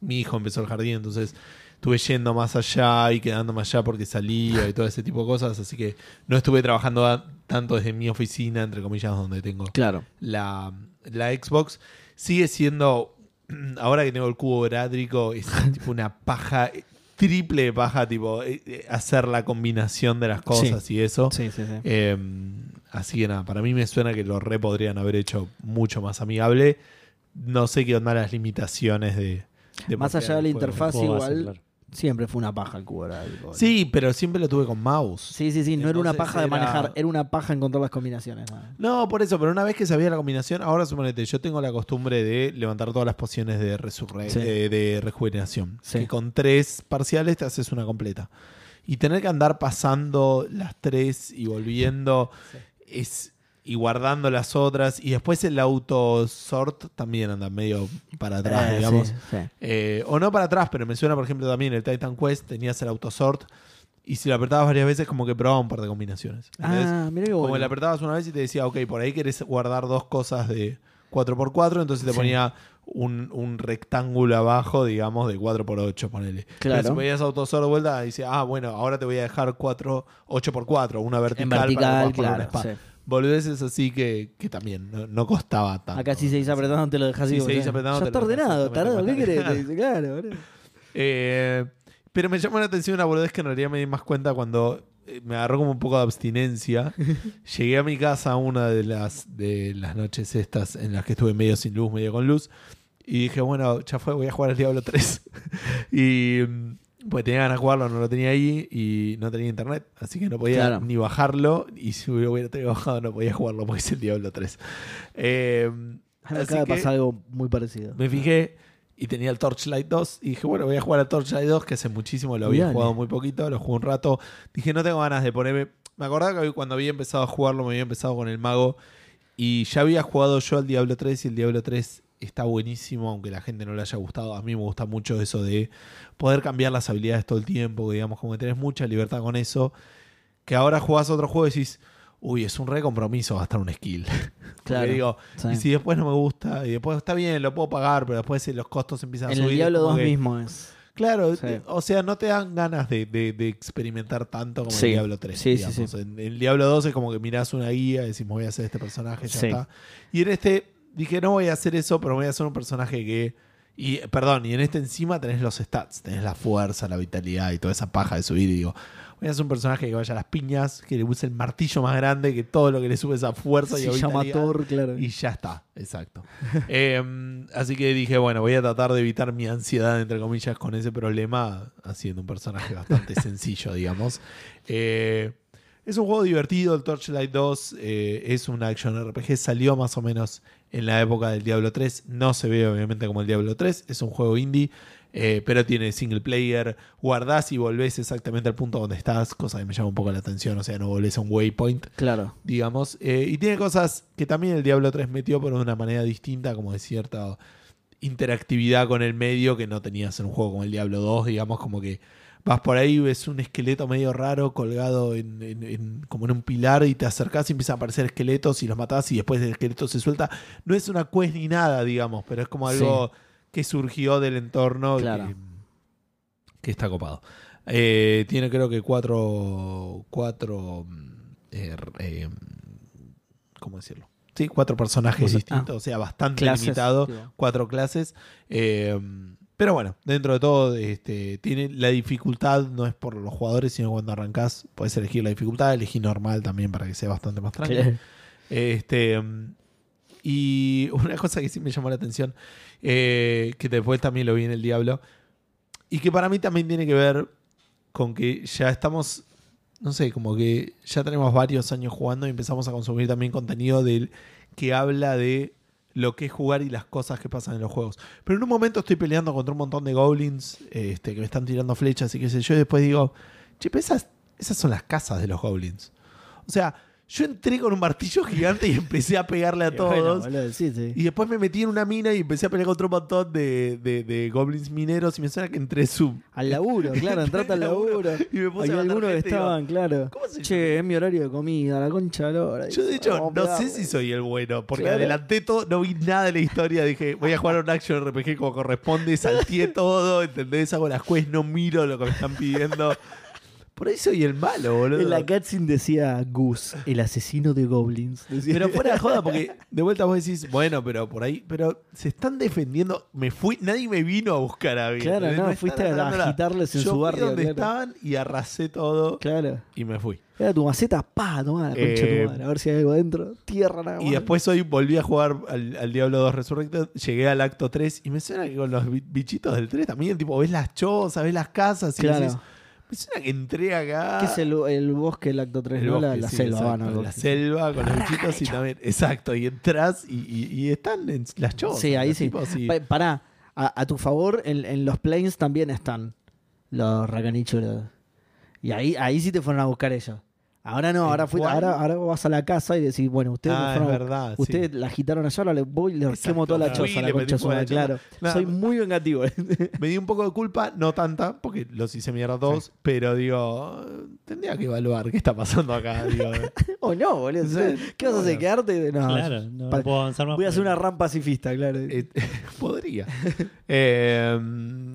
mi hijo empezó el jardín, entonces estuve yendo más allá y quedándome allá porque salía y todo ese tipo de cosas. Así que no estuve trabajando a- tanto desde mi oficina, entre comillas, donde tengo claro. la, la Xbox sigue siendo, ahora que tengo el cubo verádrico, es tipo una paja, triple paja, tipo, eh, eh, hacer la combinación de las cosas y eso. Sí, sí, sí. Eh, así que nada, para mí me suena que lo re podrían haber hecho mucho más amigable. No sé qué onda las limitaciones de... de Más allá de la interfaz, igual claro. Siempre fue una paja el cubo horario. Sí, pero siempre lo tuve con mouse. Sí, sí, sí. No era una paja de era- manejar, era una paja encontrar las combinaciones. nada. No, por eso, pero una vez que sabía la combinación, ahora suponete, yo tengo la costumbre de levantar todas las pociones de, resurre- Sí. eh, de rejuvenación. Sí. Que con tres parciales te haces una completa. Y tener que andar pasando las tres y volviendo es y guardando las otras. Y después el auto sort también anda medio para atrás, Eh, digamos. sí, sí. Eh, o no para atrás, pero me suena, por ejemplo, también el Titan Quest, tenías el autosort. Y si lo apretabas varias veces, como que probaba un par de combinaciones. Ah, mira qué Como bueno. le apretabas una vez y te decía, ok, por ahí querés guardar dos cosas de 4x4, entonces te Sí. ponía un, un rectángulo abajo, digamos, de 4x8, ponele. Claro. Pero si veías autosor de vuelta, dice, ah, bueno, ahora te voy a dejar 4, 8x4, una vertical, En para vertical, una claro. sí. Boludeces así que, que también no, no costaba tanto. Acá si seguís apretando te lo dejas Si seguís apretando, Ya está ordenado, tarado. ¿Qué querés? Claro, boludo. Eh, pero me llamó la atención una boludez que en realidad me di más cuenta cuando eh, me agarró como un poco de abstinencia. Llegué a mi casa una de las, de las noches estas en las que estuve medio sin luz, medio con luz. Y dije, bueno, ya fue, voy a jugar al Diablo 3. y mm, pues tenía ganas de jugarlo, no lo tenía ahí y no tenía internet. Así que no podía Claro. ni bajarlo. Y si lo hubiera tenido bajado, no podía jugarlo porque es el Diablo 3. Eh, A mí me acaba de que- pasar algo muy parecido. me fijé y tenía el Torchlight 2 y dije, bueno, voy a jugar al Torchlight 2, que hace muchísimo lo había jugado muy poquito, lo jugué un rato. Dije, no tengo ganas de ponerme... Me acordaba que cuando había empezado a jugarlo, me había empezado con el mago y ya había jugado yo al Diablo 3 y el Diablo 3 está buenísimo, aunque la gente no le haya gustado. A mí me gusta mucho eso de poder cambiar las habilidades todo el tiempo, digamos, como que tenés mucha libertad con eso. Que ahora jugás a otro juego y decís, uy, es un re compromiso gastar un skill. Claro. digo, Sí. y si después no me gusta, y después está bien, lo puedo pagar, pero después eh, los costos empiezan a En subir. el Diablo como 2 que- mismo es. Claro, Sí. eh, o sea, no te dan ganas de, de- de experimentar tanto como Sí. el Diablo 3. Sí, sí, digamos. sí. En el Diablo 2 es como que mirás una guía y decís, me voy a hacer este personaje, ya está. Y en este dije, no voy a hacer eso, pero voy a hacer un personaje que. Y, perdón, y en este encima tenés los stats, tenés la fuerza, la vitalidad y toda esa paja de subir. Y digo, voy a hacer un personaje que vaya a las piñas, que le use el martillo más grande, que todo lo que le sube esa fuerza y Se llama vitalidad. Thor, claro. Y ya está, exacto. Eh, así que dije, bueno, voy a tratar de evitar mi ansiedad, entre comillas, con ese problema, haciendo un personaje bastante sencillo, digamos. Eh, es un juego divertido, el Torchlight 2 eh, es un action RPG, salió más o menos en la época del Diablo 3, no se ve obviamente como el Diablo 3, es un juego indie, eh, pero tiene single player, guardás y volvés exactamente al punto donde estás, cosa que me llama un poco la atención, o sea, no volvés a un waypoint Claro. digamos. eh, y tiene cosas que también el Diablo 3 metió, pero de una manera distinta, como de cierta interactividad con el medio que no tenías en un juego como el Diablo 2, digamos, como que vas por ahí, ves un esqueleto medio raro colgado en, en- en- como en un pilar y te acercás y empiezan a aparecer esqueletos y los matás y después el esqueleto se suelta. No es una quest ni nada, digamos, pero es como algo que surgió del entorno y Claro. que, que está copado. Eh, tiene creo que cuatro, cuatro mm, eh, eh, ¿cómo decirlo? Sí, cuatro personajes Cosa- distintos, o sea, bastante Clases, limitado, cuatro clases. Eh, pero bueno, dentro de todo, este, tiene la dificultad, no es por los jugadores, sino cuando arrancás, puedes elegir la dificultad, elegí normal también para que sea bastante más tranquilo. Este, y una cosa que sí me llamó la atención, eh, que después también lo vi en El Diablo, y que para mí también tiene que ver con que ya estamos no sé, como que ya tenemos varios años jugando y empezamos a consumir también contenido del, que habla de lo que es jugar y las cosas que pasan en los juegos. Pero en un momento estoy peleando contra un montón de goblins este, que me están tirando flechas y qué sé yo, y después digo, che, esas, esas son las casas de los goblins. O sea, yo entré con un martillo gigante y empecé a pegarle a Y bueno, todos. boludo, sí, sí. Y después me metí en una mina y empecé a pelear contra un montón de, de- de goblins mineros y me suena que entré su... Al laburo, claro, entrate al laburo. Y me puse Hay a algunos que estaban, claro. ¿Cómo se Che, es mi horario de comida, la concha de la hora. Yo de hecho a no sé si soy el bueno, porque Claro. adelanté todo, no vi nada de la historia, dije, voy a jugar a un action RPG como corresponde, salteé todo, ¿entendés? Hago las quests, no miro lo que me están pidiendo. Por ahí soy el malo, boludo. En la cutscene decía Gus, el asesino de goblins. Decía. Pero fuera de joda, porque de vuelta vos decís, bueno, pero por ahí, pero se están defendiendo, me fui, nadie me vino a buscar a mí. Claro, no, están fuiste a agitarles en Yo su fui barrio, donde claro. estaban y arrasé todo Claro. y me fui. Era tu maceta, pa, tomá la concha de Eh, tu madre. A ver si hay algo adentro. Tierra nada más. Y después hoy volví a jugar al, al Diablo 2 Resurrected, llegué al acto 3 y me suena que con los bi- bichitos del 3 también, tipo, ves las chozas, ves las casas y Claro. decís, me suena que entré acá. ¿Qué es el, el bosque del acto 3? El ¿no? la, bosque, la sí, selva, exacto, van La selva con los bichitos y también, exacto, y entras y, y- y están en las chozas. Sí, ahí sí. tipos, y- Pa- Pará, a, a tu favor, en, en los planes también están los racanichulos. Y ahí, ahí sí te fueron a buscar ellos. Ahora no, ¿En ahora, fui, ahora, ahora vas a la casa y decís, bueno, ustedes, me Ah, fueron verdad, ustedes la agitaron allá, ahora le voy y les Exacto, quemo toda la choza, la le concha claro. Nada, Soy muy vengativo. Me di un poco de culpa, no tanta, porque los hice mierda todos, pero digo, tendría que evaluar qué está pasando acá. Digo, o no, boludo. Sí, ¿Qué vas a hacer? ¿Quedarte? No, claro, no, puedo avanzar más. Voy a hacer una RAM pacifista, claro. Eh, podría. Eh,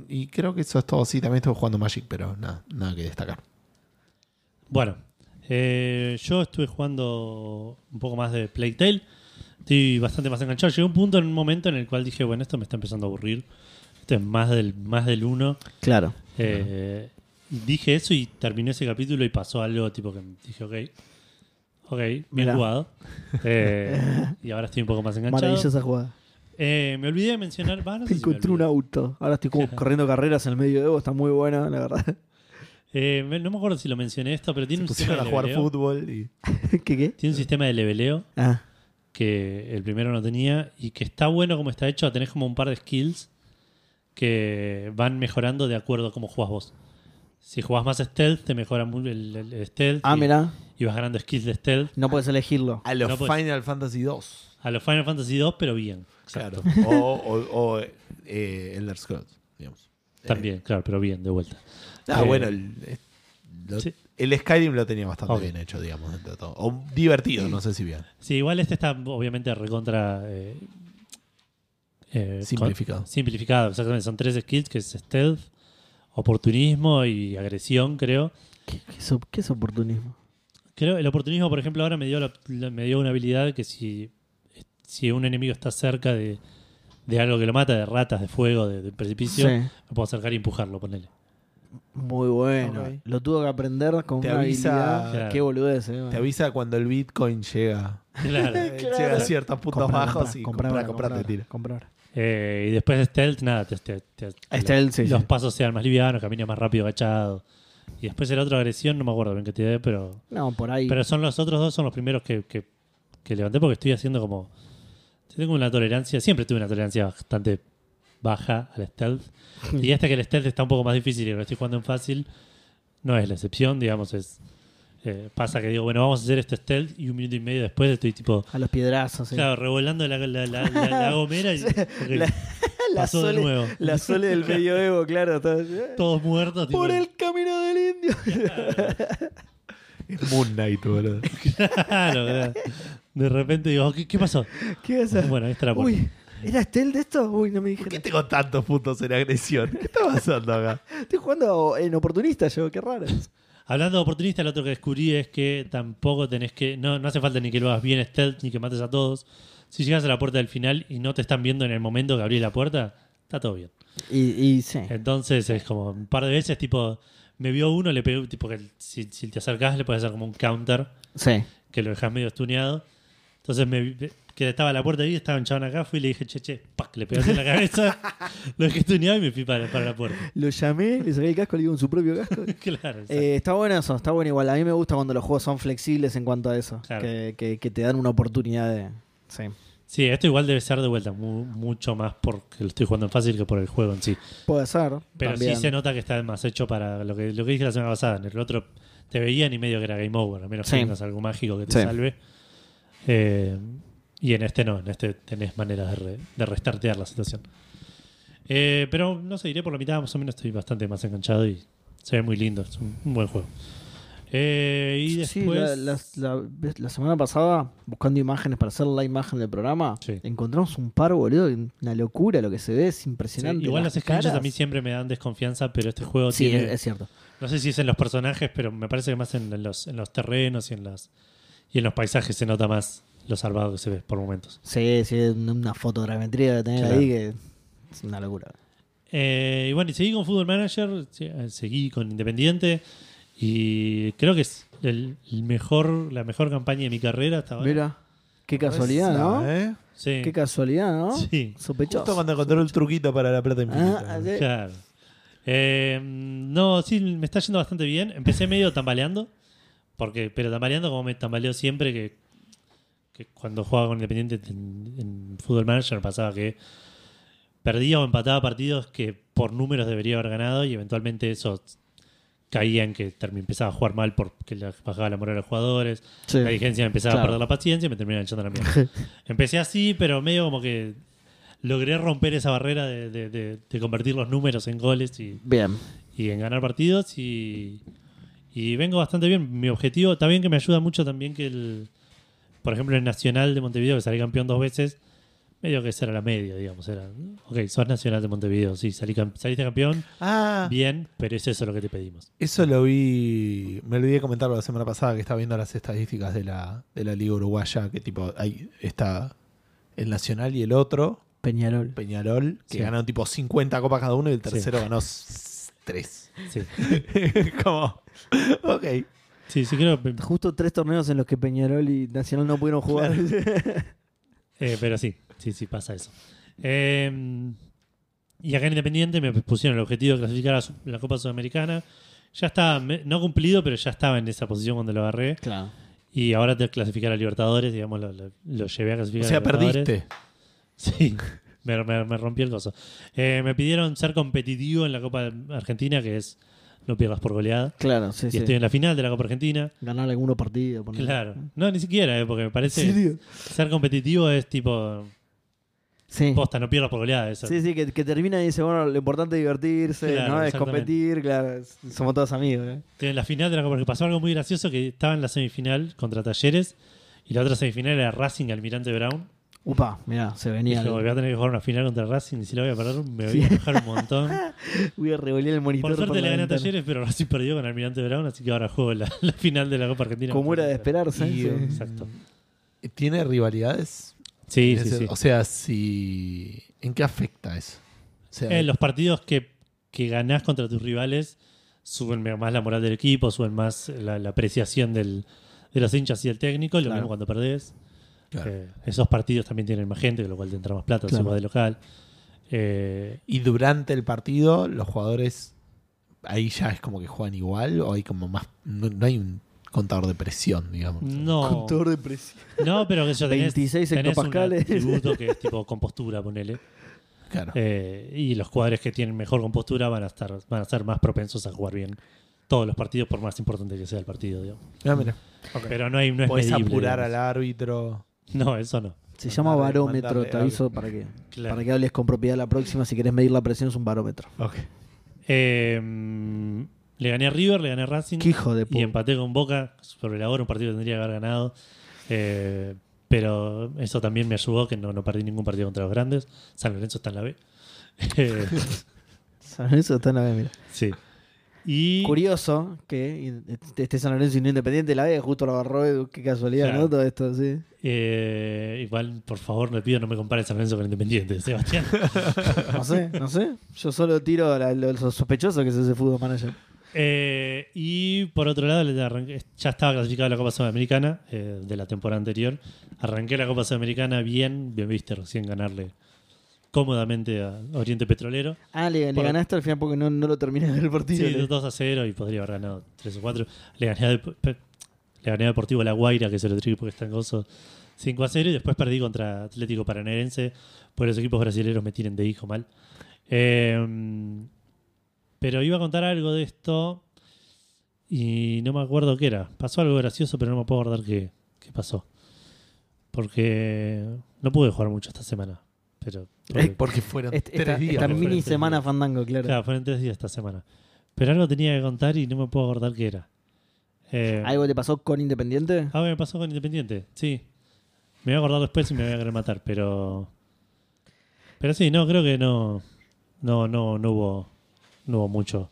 y creo que eso es todo. Sí, también estuve jugando Magic, pero nada, nada que destacar. Bueno, eh, yo estuve jugando un poco más de Plague Tale. Estoy bastante más enganchado. Llegué a un punto en un momento en el cual dije, bueno, esto me está empezando a aburrir. Esto es más del, más del uno. Claro. Eh, dije eso y terminé ese capítulo y pasó algo tipo que dije, ok, ok, bien Mirá. jugado. Eh, y ahora estoy un poco más enganchado. Maravillosa jugada. Eh, me olvidé de mencionar, va, no sé si me Encontré un auto. Ahora estoy como corriendo carreras en el medio de Evo. Está muy buena, la verdad. Eh, no me acuerdo si lo mencioné esto, pero tiene un, sistema Pusieron a de jugar leveleo, fútbol y. ¿Qué qué? tiene un sistema de leveleo Ah, que el primero no tenía y que está bueno como está hecho. Tenés como un par de skills que van mejorando de acuerdo a cómo jugás vos. Si jugás más stealth, te mejora mu- el, el- el stealth ah y, mira. y vas ganando skills de stealth. No puedes elegirlo. A los No, pues- Final Fantasy 2. A los Final Fantasy 2, pero bien. Exacto. Claro. O, o, o, eh, Elder Scrolls, digamos. También, claro, pero bien, de vuelta. Ah, Eh, bueno, el, eh, lo- sí. el Skyrim lo tenía bastante bien hecho, digamos, dentro de todo. O divertido, no sé si bien. Sí, igual este está obviamente recontra. eh, eh, Simplificado. con- simplificado, exactamente. Son tres skills que es stealth, oportunismo y agresión, creo. ¿Qué, qué es, qué es oportunismo? Creo el oportunismo, por ejemplo, ahora me dio, la- me dio una habilidad que si, si un enemigo está cerca de, de algo que lo mata, de ratas, de fuego, de, de precipicio, Sí. me puedo acercar y empujarlo, ponele. Muy bueno. Ok. Lo tuve que aprender con Te una avisa- habilidad. Claro. Qué boludez, eh. Te avisa cuando el Bitcoin llega, Claro. eh, Claro. llega a ciertos puntos Comprar, bajos comprar, y comprar, comprar, comprar, comprar, te tira. comprar. Eh, y después de stealth, nada, te, te- te- Stealth, sí, los sí. pasos sean más livianos, caminas más rápido agachado. Y después el otro agresión, no me acuerdo bien qué tiene, pero No, por ahí. Pero son los otros dos, son los primeros que, que, que levanté porque estoy haciendo como. Tengo una tolerancia, siempre tuve una tolerancia bastante baja al stealth. y este que el stealth está un poco más difícil y lo estoy jugando en fácil, no es la excepción, digamos, es. eh, pasa que digo, bueno, vamos a hacer este stealth y un minuto y medio después estoy tipo. A los piedrazos, sí. Claro, revolando la, la, la, la- la gomera y. La- la, pasó de sole, nuevo. la sole del medioevo, claro. todo- Todos muertos. tipo, Por el camino del indio. Es Moon Knight, boludo. Claro, claro. De repente digo, ¿qué, qué pasó? ¿Qué vas a Bueno, ahí está la puerta. Uy, ¿era stealth de esto? Uy, no me ¿Por qué dijeron. tengo tantos puntos en agresión? ¿Qué está pasando acá? Estoy jugando en oportunista yo, qué raro. Hablando de oportunista, lo otro que descubrí es que tampoco tenés que. No, no hace falta ni que lo hagas bien stealth ni que mates a todos. Si llegas a la puerta del final y no te están viendo en el momento que abrís la puerta, está todo bien. Y, y sí. Entonces es como un par de veces, tipo, me vio uno, le pegué, tipo, que si, si te acercás le puedes hacer como un counter Sí. que lo dejas medio estuneado. Entonces me que estaba a la puerta ahí, estaba chabón acá, fui y le dije, che, che, pac, le pegaste en la cabeza, lo dejé tuneado y me fui para, para la puerta. Lo llamé, le saqué el casco, le digo en su propio casco. claro. Eh, está bueno eso, está bueno igual. A mí me gusta cuando los juegos son flexibles en cuanto a eso. Claro. Que, que- que te dan una oportunidad de. Sí. Sí, esto igual debe ser de vuelta, mu- mucho más porque lo estoy jugando en fácil que por el juego en sí. Puede ser. Pero también. sí se nota que está más hecho para lo que, lo que dije la semana pasada. En el otro te veían y medio que era game over, a menos Sí. que tengas algo mágico que te Sí. salve. Eh, y en este no, en este tenés maneras de, re- de restartear la situación. Eh, pero no sé, iré por la mitad, más o menos estoy bastante más enganchado y se ve muy lindo, es un, un buen juego. Eh, y Sí, después... la, la- la- ves, la semana pasada, buscando imágenes para hacer la imagen del programa, Sí. encontramos un par, boludo. Una locura lo que se ve, es Sí, impresionante. igual Las caras. a mí siempre me dan desconfianza, pero este juego Sí, tiene... es, es cierto. No sé si es en los personajes, pero me parece que más en, en los, en los terrenos y en, las, y en los paisajes se nota más lo salvado que se ve por momentos. Sí, sí, una fotogrametría que tenés Claro. ahí que es una locura. Eh, y bueno, y seguí con Football Manager, eh, seguí con Independiente y creo que es el, el mejor, la mejor campaña de mi carrera hasta ahora. Mira, qué casualidad, Esa, ¿no? ¿eh? Sí, Qué casualidad, ¿no? Sí. Sospechoso. Justo cuando encontró el truquito para la plata infinita. Ah, sí. claro. Eh, no, sí, me está yendo bastante bien. Empecé medio tambaleando, porque, pero tambaleando como me tambaleo siempre que, que cuando jugaba con Independiente en, en Football Manager me pasaba que perdía o empataba partidos que por números debería haber ganado y eventualmente eso caía en que empezaba a jugar mal porque le bajaba la moral a los jugadores, Sí. la dirigencia empezaba Claro. a perder la paciencia y me terminaba echando la mierda. Empecé así, pero medio como que logré romper esa barrera de, de- de- de convertir los números en goles y, Bien. y en ganar partidos y, y vengo bastante bien. Mi objetivo, también que me ayuda mucho también que el, por ejemplo, el Nacional de Montevideo, que salí campeón dos veces, medio que esa era la media, digamos. Era, ok, sos Nacional de Montevideo, sí, salí saliste campeón, Ah, bien, pero es eso lo que te pedimos. eso lo vi. Me olvidé comentarlo la semana pasada que estaba viendo las estadísticas de la, de la Liga Uruguaya. Que tipo, ahí está el Nacional y el otro, Peñarol. Peñarol, que Sí. ganaron tipo 50 copas cada uno y el Sí. tercero ganó 3. Sí, Como, ok. Sí, sí creo que Justo tres torneos en los que Peñarol y Nacional no pudieron jugar. Eh, pero sí, sí, sí, pasa eso. Eh, y acá en Independiente me pusieron el objetivo de clasificar a la Copa Sudamericana. Ya estaba, no cumplido, pero ya estaba en esa posición cuando lo agarré. claro. Y ahora clasificar a Libertadores, digamos, lo, lo- lo llevé a O clasificar sea, a Libertadores. perdiste. Sí, me, me, me rompí el coso. Eh, me pidieron ser competitivo en la Copa Argentina, que es no pierdas por goleada. Claro, sí, Y sí. estoy en la final de la Copa Argentina. Ganar algunos partidos. ponele. Claro. No, ni siquiera, eh, porque me ¿En parece serio? ser competitivo es tipo, Sí. posta, no pierdas por goleada. eso. Sí, sí, que, que termina y dice, bueno, lo importante es divertirse, Claro, ¿no? Es competir, claro. Somos todos amigos, ¿eh? En la final de la Copa, porque pasó algo muy gracioso que estaba en la semifinal contra Talleres y la otra semifinal era Racing Almirante Brown. Upa, mirá, se venía. Dije, el- voy a tener que jugar una final contra Racing y si la voy a perder me voy Sí. a enojar un montón. Voy a revolear el monitor. Por suerte le gané a. Talleres, pero Racing perdió con Almirante Brown, así que ahora juego la, la final de la Copa Argentina. Como era de esperarse. Y, sí. um, Exacto. ¿Tiene rivalidades? Sí, En sí, ese- sí. O sea, si. ¿En qué afecta eso? O sea, Eh, los partidos que, que ganás contra tus rivales suben más la moral del equipo, suben más la, la apreciación del, de los hinchas y del técnico, lo Claro. mismo cuando perdés. Claro. Eh, esos partidos también tienen más gente, con lo cual te entra más plata, Claro. si vas de local. Eh, Y durante el partido, los jugadores. Ahí ya es como que juegan igual o hay como más. No, no hay un contador de presión, digamos. no, Contador de presión. no, pero que yo tenés, 26 tenés un atributo que es tipo compostura, ponele. Claro. Eh, y los jugadores que tienen mejor compostura van a estar van a ser más propensos a jugar bien todos los partidos, por más importante que sea el partido. digamos. Ah, mira. Pero no hay no es Puedes medible, apurar digamos. al árbitro. No, eso no. Se llama Mandarle- barómetro, mandarle te aviso para que, Claro. para que hables con propiedad la próxima. Si querés medir la presión, es un barómetro. Ok. Eh, mm, le gané a River, le gané a Racing Qué hijo de y puta. empaté con Boca sobre la hora, un partido que tendría que haber ganado. Eh, pero eso también me ayudó, que no, no perdí ningún partido contra los grandes. San Lorenzo está en la B. Eh, Eso está en la B, mira. sí. Y Curioso que este San Lorenzo y no Independiente la B, justo lo agarró Edu, qué casualidad, Claro. ¿no? Todo esto, sí. eh, igual, por favor, le pido no me compares San Lorenzo con Independiente, Sebastián. No sé, no sé. Yo solo tiro a la- lo, lo sospechoso que es ese fútbol manager. Eh, y por otro lado, ya estaba clasificada la Copa Sudamericana eh, de la temporada anterior. Arranqué la Copa Sudamericana bien, bien viste recién ganarle cómodamente a Oriente Petrolero. Ah, le, le Por- ganaste al final porque no, no lo terminé del partido. Sí, Le- 2 a 0 y podría haber ganado 3 o 4. Le gané a, Dep- Pe- le gané a Deportivo La Guaira, que es el otro equipo que está en gozo, 5 a 0. Y después perdí contra Atlético Paranaense. Por los equipos brasileños me tienen de hijo mal. Eh, pero iba a contar algo de esto y no me acuerdo qué era. Pasó algo gracioso, pero no me puedo acordar qué, qué pasó. Porque no pude jugar mucho esta semana. Pero porque- Porque fueron tres esta días. esta mini Fueron semana fandango, claro. Claro, fueron tres días esta semana. Pero algo tenía que contar y no me puedo acordar qué era. Eh, ¿Algo te pasó con Independiente? algo me pasó con Independiente, sí. Me voy a acordar después y me voy a querer matar, pero. Pero sí, no, creo que no. No, no, no hubo. No hubo mucho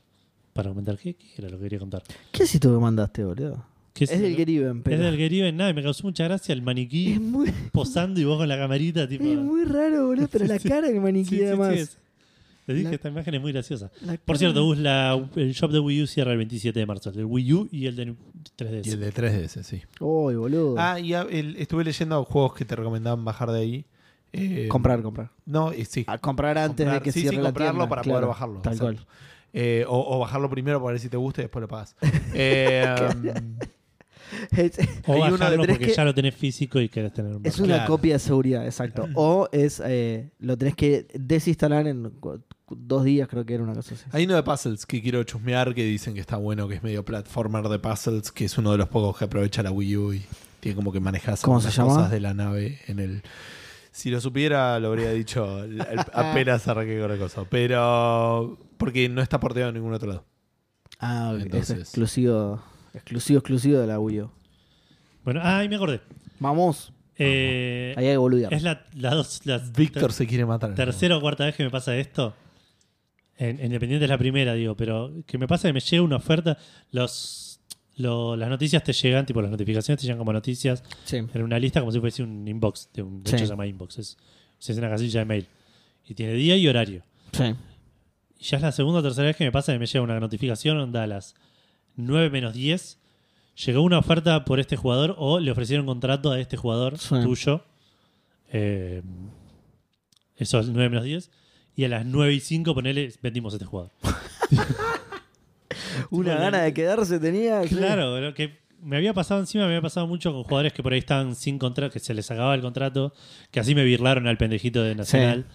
para comentar. ¿Qué, qué era lo que quería contar? ¿Qué es esto que mandaste, boludo? ¿Qué Es del Geriben, pero. Es del Geriben, nada, y me causó mucha gracia el Es maniquí muy, posando y vos con la camarita, tipo. es muy raro, boludo, pero la Sí, cara del maniquí Sí, sí, sí, además. es- Les dije, La- esta imagen es muy graciosa. La Por cierto, Gus, la, el shop de Wii U cierra el 27 de marzo. El del Wii U y el de 3DS. Y el de 3DS, sí. Uy, boludo. Ah, y a- el- estuve leyendo juegos que te recomendaban bajar de ahí. Eh, comprar, comprar. No, y sí. A comprar antes Comprar- de que sí, cierre sí, la comprarlo tienda, para claro, poder bajarlo. Tal cual. Eh, o, o bajarlo primero para ver si te gusta y después lo pagas. Es, O Hay uno de bajarlo tres porque que- ya lo tenés físico y querés tener un es una Claro. copia de seguridad, exacto. O es eh, lo tenés que desinstalar en dos días, creo que era una cosa así. hay uno de puzzles que quiero chusmear que dicen que está bueno, que es medio platformer de puzzles, que es uno de los pocos que aprovecha la Wii U y tiene como que manejas ¿Cómo se algunas llama? cosas de la nave en el. Si lo supiera, lo habría dicho el- el- apenas arranqué con la cosa. Pero. Porque no está porteado en ningún otro lado. Ah, ok, Entonces- es exclusivo, exclusivo, exclusivo de la Wii U. Bueno, ah, ahí me acordé. Vamos, Eh, ahí hay que boludear. es la, la dos, la Víctor se quiere matar. ter- tercera o cuarta vez que me pasa esto. En, en Independiente es la primera, digo, pero que me pasa que me llega una oferta. Los, lo- las noticias te llegan, tipo las notificaciones te llegan como noticias Sí. en una lista como si fuese un inbox. De, un, de Sí. hecho, se llama inbox. Es, es una casilla de mail. Y tiene día y horario. Sí. Y ya es la segunda o tercera vez que me pasa que me llega una notificación, onda a las 9 menos 10. Llegó una oferta por este jugador o le ofrecieron contrato a este jugador Sí. tuyo. Eh, eso es 9 menos 10. Y a las 9 y 5, ponele, vendimos a este jugador. Una gana de quedarse tenía. Claro, lo que me había pasado encima, me había pasado mucho con jugadores que por ahí estaban sin contrato, que se les acababa el contrato, que así me birlaron al pendejito de Nacional.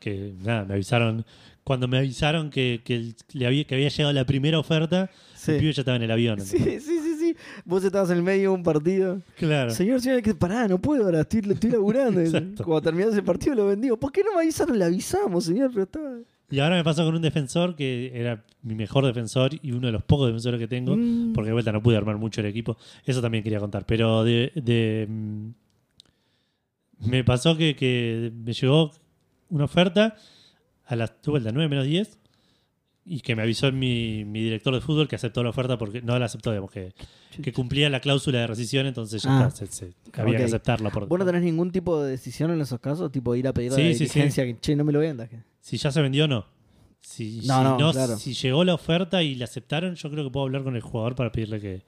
Que nada, me avisaron. Cuando me avisaron que, que le había, que había llegado la primera oferta, Sí. el pibe ya estaba en el avión. Sí, sí, sí, sí. Vos estabas en el medio de un partido. Claro. Señor, señor, que pará, no puedo ahora, estoy, estoy laburando. Cuando terminás el partido lo vendimos. ¿Por qué no me avisaron? Le avisamos, señor, pero estaba. Y ahora me pasó con un defensor que era mi mejor defensor y uno de los pocos defensores que tengo, Mm. porque de vuelta no pude armar mucho el equipo. Eso también quería contar. Pero de, de, mm, me pasó que, que me llegó una oferta a las de vuelta 9 menos 10 y que me avisó mi, mi director de fútbol que aceptó la oferta porque no la aceptó, digamos, que, que cumplía la cláusula de rescisión, entonces ya Ah. está, se- se- había que aceptarla. Por, ¿Vos no tenés ningún tipo de decisión en esos casos? Tipo ir a pedir Sí, a la sí, sí. que, che, no me lo vendas. Si ya se vendió, no. Si, No, si no, claro. si llegó la oferta y la aceptaron, yo creo que puedo hablar con el jugador para pedirle que.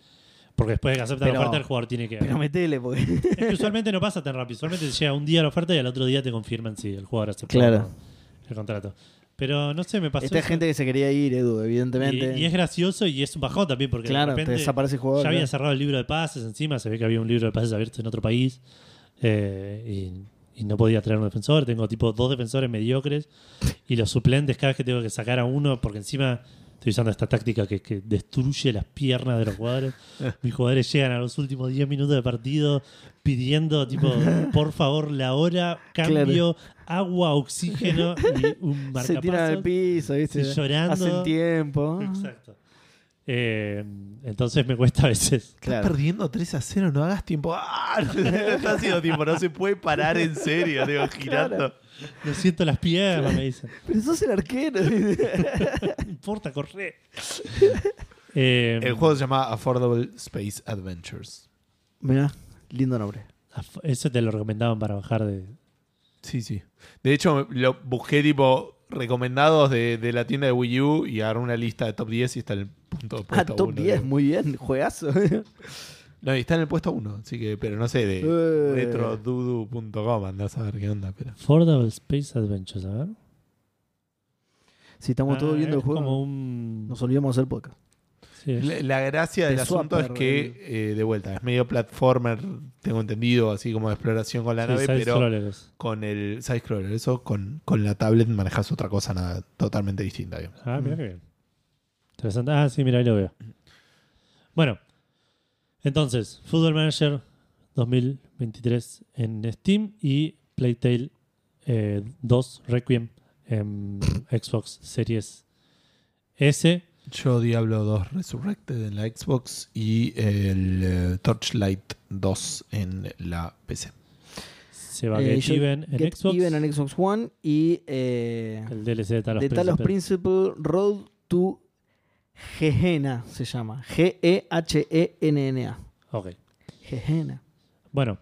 Porque después de que acepta Pero- la oferta, el jugador tiene que. Pero metele, porque. Es que usualmente no pasa tan rápido. Usualmente te llega un día la oferta y al otro día te confirman si el jugador aceptó Claro. o no el contrato. Pero no sé, me pasó. Esta es eso. gente que se quería ir, Edu, evidentemente. y, y es gracioso y es un bajón también porque claro, de te repente desaparece el jugador. ya había cerrado el libro de pases encima. Se ve que había un libro de pases abierto en otro país. eh, y, y no podía traer un defensor. Tengo tipo dos defensores mediocres. Y los suplentes, cada vez que tengo que sacar a uno, porque encima estoy usando esta táctica que, que destruye las piernas de los jugadores. Mis jugadores llegan a los últimos 10 minutos de partido pidiendo, tipo, por favor, la hora, cambio, agua, oxígeno y un Se tiran al marcapasos. piso, ¿viste? Llorando. Hacen tiempo. Exacto. Eh, entonces me cuesta a veces. Estás Claro. perdiendo 3 a 0, no hagas tiempo. ¡Ah! No está haciendo tiempo, no se puede parar en serio, digo, girando. No siento las piernas, me dicen. Pero sos el arquero. No importa, corre. Eh, El juego se llama Affordable Space Adventures. Mirá, lindo nombre. Eso te lo recomendaban para bajar de. Sí, sí. De hecho, lo busqué tipo recomendados de, de la tienda de Wii U y agarré una lista de top 10 y está el punto Ah, top uno, 10, digo. muy bien, juegazo. No, y está en el puesto 1, así que, pero no sé, de Eh. retrodudu.com, andás a ver qué onda, pero. Affordable Space Adventures, a ver. si estamos Ah, todos viendo el juego, como un... nos olvidamos del podcast. sí, La, la gracia del De asunto es que, eh, de vuelta, es medio platformer, tengo entendido, así como de exploración con la sí, nave, pero scrollers. con el side scroller, eso con, con la tablet manejas otra cosa nada, totalmente distinta. digamos. Ah, mira Mm. qué bien. Interesante. Ah, sí, mira, ahí lo veo. Bueno, entonces, Football Manager 2023 en Steam y Playtale eh, 2 Requiem en Xbox Series S. Yo Diablo 2 Resurrected en la Xbox y el eh, Torchlight 2 en la PC. Se va a Eh, Get Even en Get Xbox. Even en Xbox One y eh, el DLC de Talos de Talos Principle. Principle Road to Gehenna se llama. G-E-H-E-N-N-A. Ok. Gehenna. Bueno,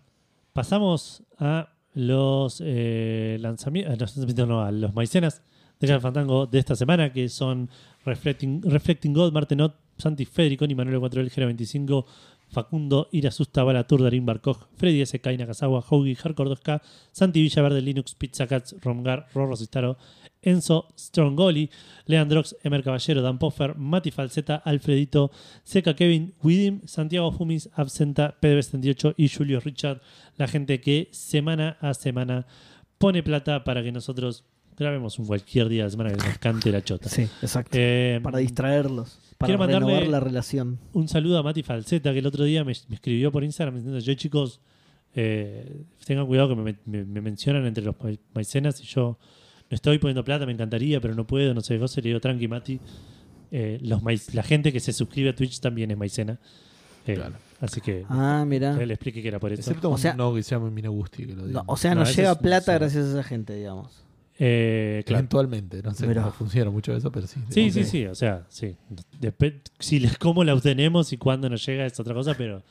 pasamos a los eh, lanzamientos, no, a los maicenas de Fantango de esta semana, que son Reflecting, Reflecting God, Martenot, Santi Federico, y Manuel 4 el 25 Facundo, Irasusta, Balatur, Darín Barkoj, Freddy SK, Nakazawa, Hoagie, Hardcore 2K, Santi Villaverde, Linux, Pizza Cats, Romgar, Rorro Cistaro, Enzo, Strongoli, Leandrox, Emer Caballero, Dan Poffer, Mati Falseta, Alfredito, Seca Kevin, Widim, Santiago Fumis, Absenta, PDB78 y Julio Richard, la gente que semana a semana pone plata para que nosotros grabemos un cualquier día de la semana que nos cante la chota. Sí, exacto. Eh, para distraerlos. Para quiero renovar la relación. un saludo a Mati Falseta, que el otro día me, me escribió por Instagram diciendo, yo chicos, eh, tengan cuidado que me, me- me mencionan entre los ma- maicenas y yo estoy poniendo plata, me encantaría, pero no puedo, no sé qué le digo, tranqui Mati, eh, los la gente que se suscribe a Twitch también es maicena. Eh, Claro. Así que Ah, mira. que le explique que era por eso. Excepto O sea- no que se llama Minagusti, que lo diga. No, o sea, No, nos un- plata gracias a esa gente, digamos. Eh, claro. Eventualmente, no sé Mirá. cómo funciona mucho eso, pero sí. Sí, sí, sí, o sea, sí. Después, si les, cómo la obtenemos y cuándo nos llega es otra cosa, pero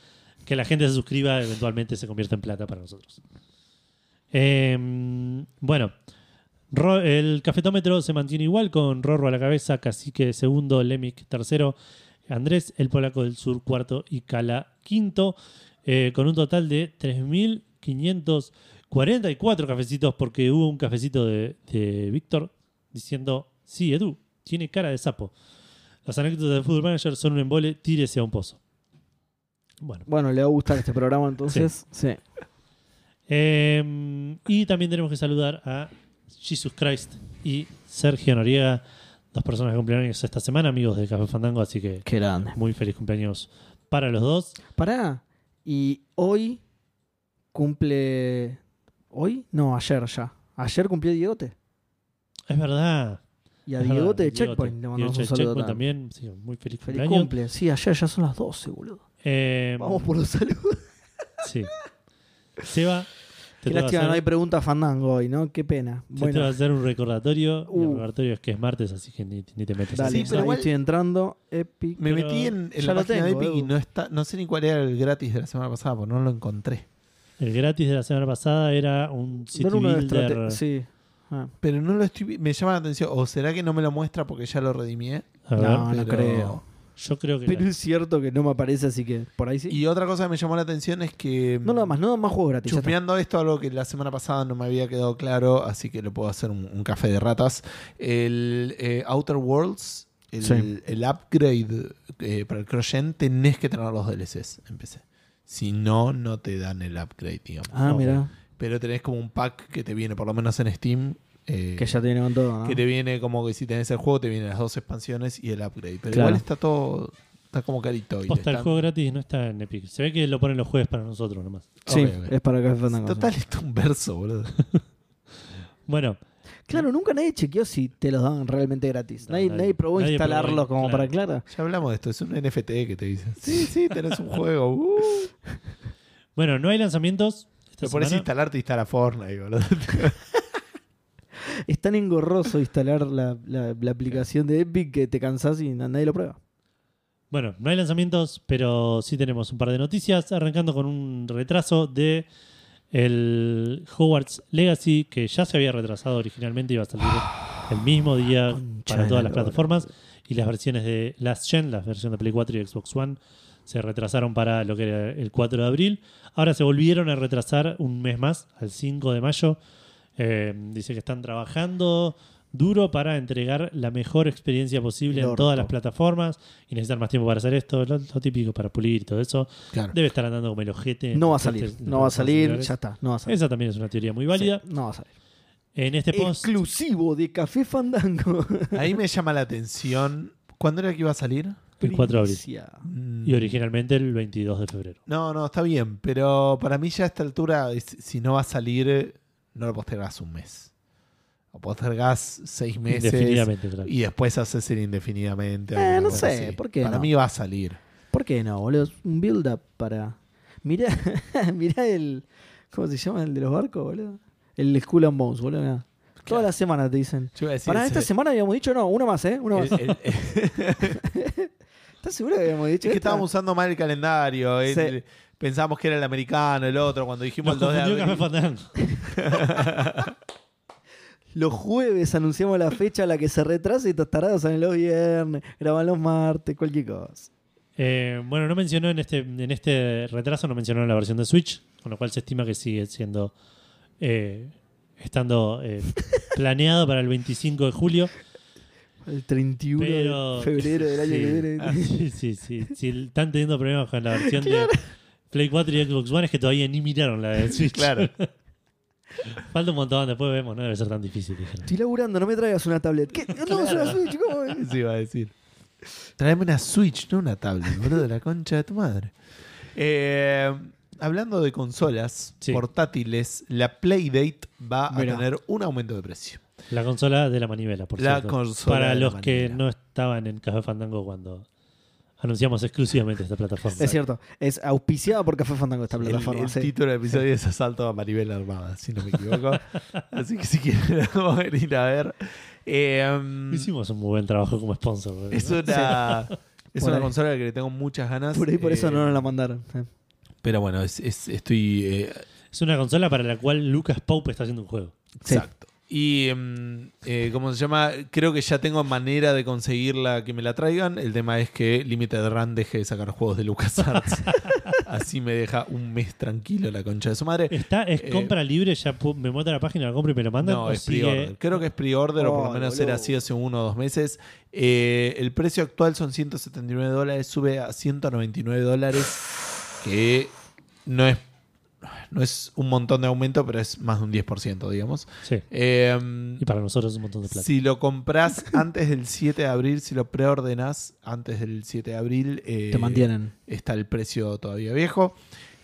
que la gente se suscriba eventualmente se convierte en plata para nosotros. Eh, bueno, Ro- el cafetómetro se mantiene igual con Rorro a la cabeza, Cacique segundo, Lemic tercero, Andrés, el polaco del sur cuarto y Cala quinto, eh, con un total de 3.544 cafecitos porque hubo un cafecito de, de Víctor diciendo, sí, Edu, tiene cara de sapo. Las anécdotas de Football Manager son un embole, tírese a un pozo. Bueno. Bueno, le va a gustar este programa entonces. Sí. Eh, y también tenemos que saludar a Jesus Christ y Sergio Noriega, dos personas que cumplen años esta semana, amigos de Café Fandango, así que Qué grande. muy feliz cumpleaños para los dos. Pará. Y hoy cumple. ¿Hoy? No, ayer ya. Ayer cumplió Diegote. Es verdad. Y a Diegote de. Checkpoint le mandamos un saludo Checkpoint también. Sí, muy feliz, Feliz cumpleaños. cumple. Sí, ayer ya son las 12, boludo. Eh, Vamos por los saludos. Sí. Seba, Qué lástima, hacer- no hay pregunta fandango hoy, ¿no? Qué pena. te tengo que Bueno, hacer un recordatorio. y el Uh. recordatorio es que es martes, así que ni, ni te metas. dale, Sí, pero igual- estoy entrando. Epic. Me Pero metí en, en la página tengo, de Epic y no, está, no sé ni cuál era el gratis de la semana pasada, porque no lo encontré. El gratis de la semana pasada era un City de Builder. estrate- Sí. Ah. Pero no lo estoy me llama la atención. ¿O será que no me lo muestra porque ya lo redimié? A No, no pero- creo. Yo creo que. Pero la- es cierto que no me aparece, así que por ahí sí. Y otra cosa que me llamó la atención es que. No nada más, no nada más juegos gratis. ya está. Chusmeando esto, algo que la semana pasada no me había quedado claro, así que le puedo hacer un, un café de ratas. El eh, Outer Worlds, el, Sí. el upgrade eh, para el CrossGen, tenés que tener los DLCs en PC. Si no, no te dan el upgrade, digamos. Ah, mira. Pero tenés como un pack que te viene, por lo menos en Steam. Eh, Que ya te viene con todo, ¿no? que te viene como que si tenés el juego, te vienen las dos expansiones y el upgrade. Pero Claro. igual está todo. Está como carito. y Posta, el están- juego gratis no está en Epic. Se ve que lo ponen los jueves para nosotros nomás. Sí, es para Café Fandango. Total, está un verso, boludo. Bueno, Claro, nunca nadie chequeó si te los daban realmente gratis. No, nadie, nadie- nadie probó nadie instalarlos probó, como claro. para Clara. Ya hablamos de esto, es un NFT que te dice. Sí, sí, tenés un juego. Uh. bueno, no hay lanzamientos. Te pones a instalarte e instala Fortnite, boludo. Es tan engorroso instalar la, la- la aplicación de Epic que te cansás y na- nadie lo prueba. Bueno, no hay lanzamientos, pero sí tenemos un par de noticias, arrancando con un retraso de el Hogwarts Legacy, que ya se había retrasado originalmente, iba a salir el mismo día Concha para todas la las plataformas. Y las versiones de Last Gen, la versión de Play 4 y Xbox One, se retrasaron para lo que era el 4 de abril. Ahora se volvieron a retrasar un mes más, al 5 de mayo. Eh, dice que están trabajando duro para entregar la mejor experiencia posible en todas las plataformas y necesitan más tiempo para hacer esto, lo, lo típico para pulir y todo eso. Claro. Debe estar andando como el ojete. No va a salir. No va a salir. Ya está. No va a salir. Esa también es una teoría muy válida. Sí, no va a salir. En este post, Exclusivo de Café Fandango. Ahí me llama la atención. ¿Cuándo era que iba a salir? el 4 de abril. Mm, Y originalmente el 22 de febrero. No, no, está bien. Pero para mí ya a esta altura, si no va a salir, no lo postergás un mes. O postergás seis meses. Indefinidamente, claro. Y después haces el indefinidamente. Eh, no sé, así. ¿por qué Para no? mí va a salir. ¿Por qué no, boludo? Es un build-up para. Mirá, mirá el. ¿Cómo se llama el de los barcos, boludo? El Skull and Bones, boludo. mirá. Todas las semanas te dicen. Para esta semana habíamos dicho, no, una más, ¿eh? Una más. el- el- ¿Estás seguro que habíamos dicho es que esta? estábamos usando mal el calendario. el- Sí. Pensábamos que era el americano, el otro. Cuando dijimos Nos el 2 de abril. Los jueves anunciamos la fecha a la que se retrasa y estos tarados salen los viernes, graban los martes, cualquier cosa. Eh, bueno, no mencionó en este, en este retraso, no mencionó la versión de Switch, con lo cual se estima que sigue siendo. eh, estando eh, planeado para el 25 de julio. El 31 Pero- de febrero del año sí, que viene. ah, sí, sí, sí. Si están teniendo problemas con la versión de Play 4 y Xbox One, es que todavía ni miraron la de Switch. Claro. Falta un montón, después vemos, no debe ser tan difícil. dijeron. Estoy laburando, no me traigas una tablet. ¿Qué? No, es una Switch, ¿cómo es? Eso iba a decir. Tráeme una Switch, no una tablet, boludo, de la concha de tu madre. Eh, hablando de consolas Sí. portátiles, la Playdate va Mirá. a tener un aumento de precio. La consola de la manivela, por La cierto. consola Para de la los que manivela. no estaban en Café Fandango cuando anunciamos exclusivamente esta plataforma. Es cierto, es auspiciada por Café Fandango esta El, plataforma. el sí. título del episodio es Asalto a Maribel Armada, si no me equivoco. Así que si quieren la pueden ir a ver. Eh, um, Hicimos un muy buen trabajo como sponsor. ¿no? es una, es Por una ahí. consola que le tengo muchas ganas. Por ahí por eso eh, no nos la mandaron. Eh. Pero bueno, es, es- estoy eh, Es una consola para la cual Lucas Pope está haciendo un juego. Sí. Exacto. Y, mm, eh, ¿cómo se llama? Creo que ya tengo manera de conseguirla que me la traigan. El tema es que Limited Run deje de sacar juegos de LucasArts. Así me deja un mes tranquilo la concha de su madre. Está, es Eh, compra libre, ya me muestra la página, la compro y me lo mandan. No, es sigue- pre-order. Creo que es pre-order o por lo Ay, menos boludo. era así hace uno o dos meses. Eh, el precio actual son 179 dólares, sube a 199 dólares, que no es, no es un montón de aumento, pero es más de un 10%, digamos. Sí. Eh, Y para nosotros es un montón de plata. Si lo compras antes del 7 de abril, si lo preordenás antes del 7 de abril, eh, Te mantienen. está el precio todavía viejo.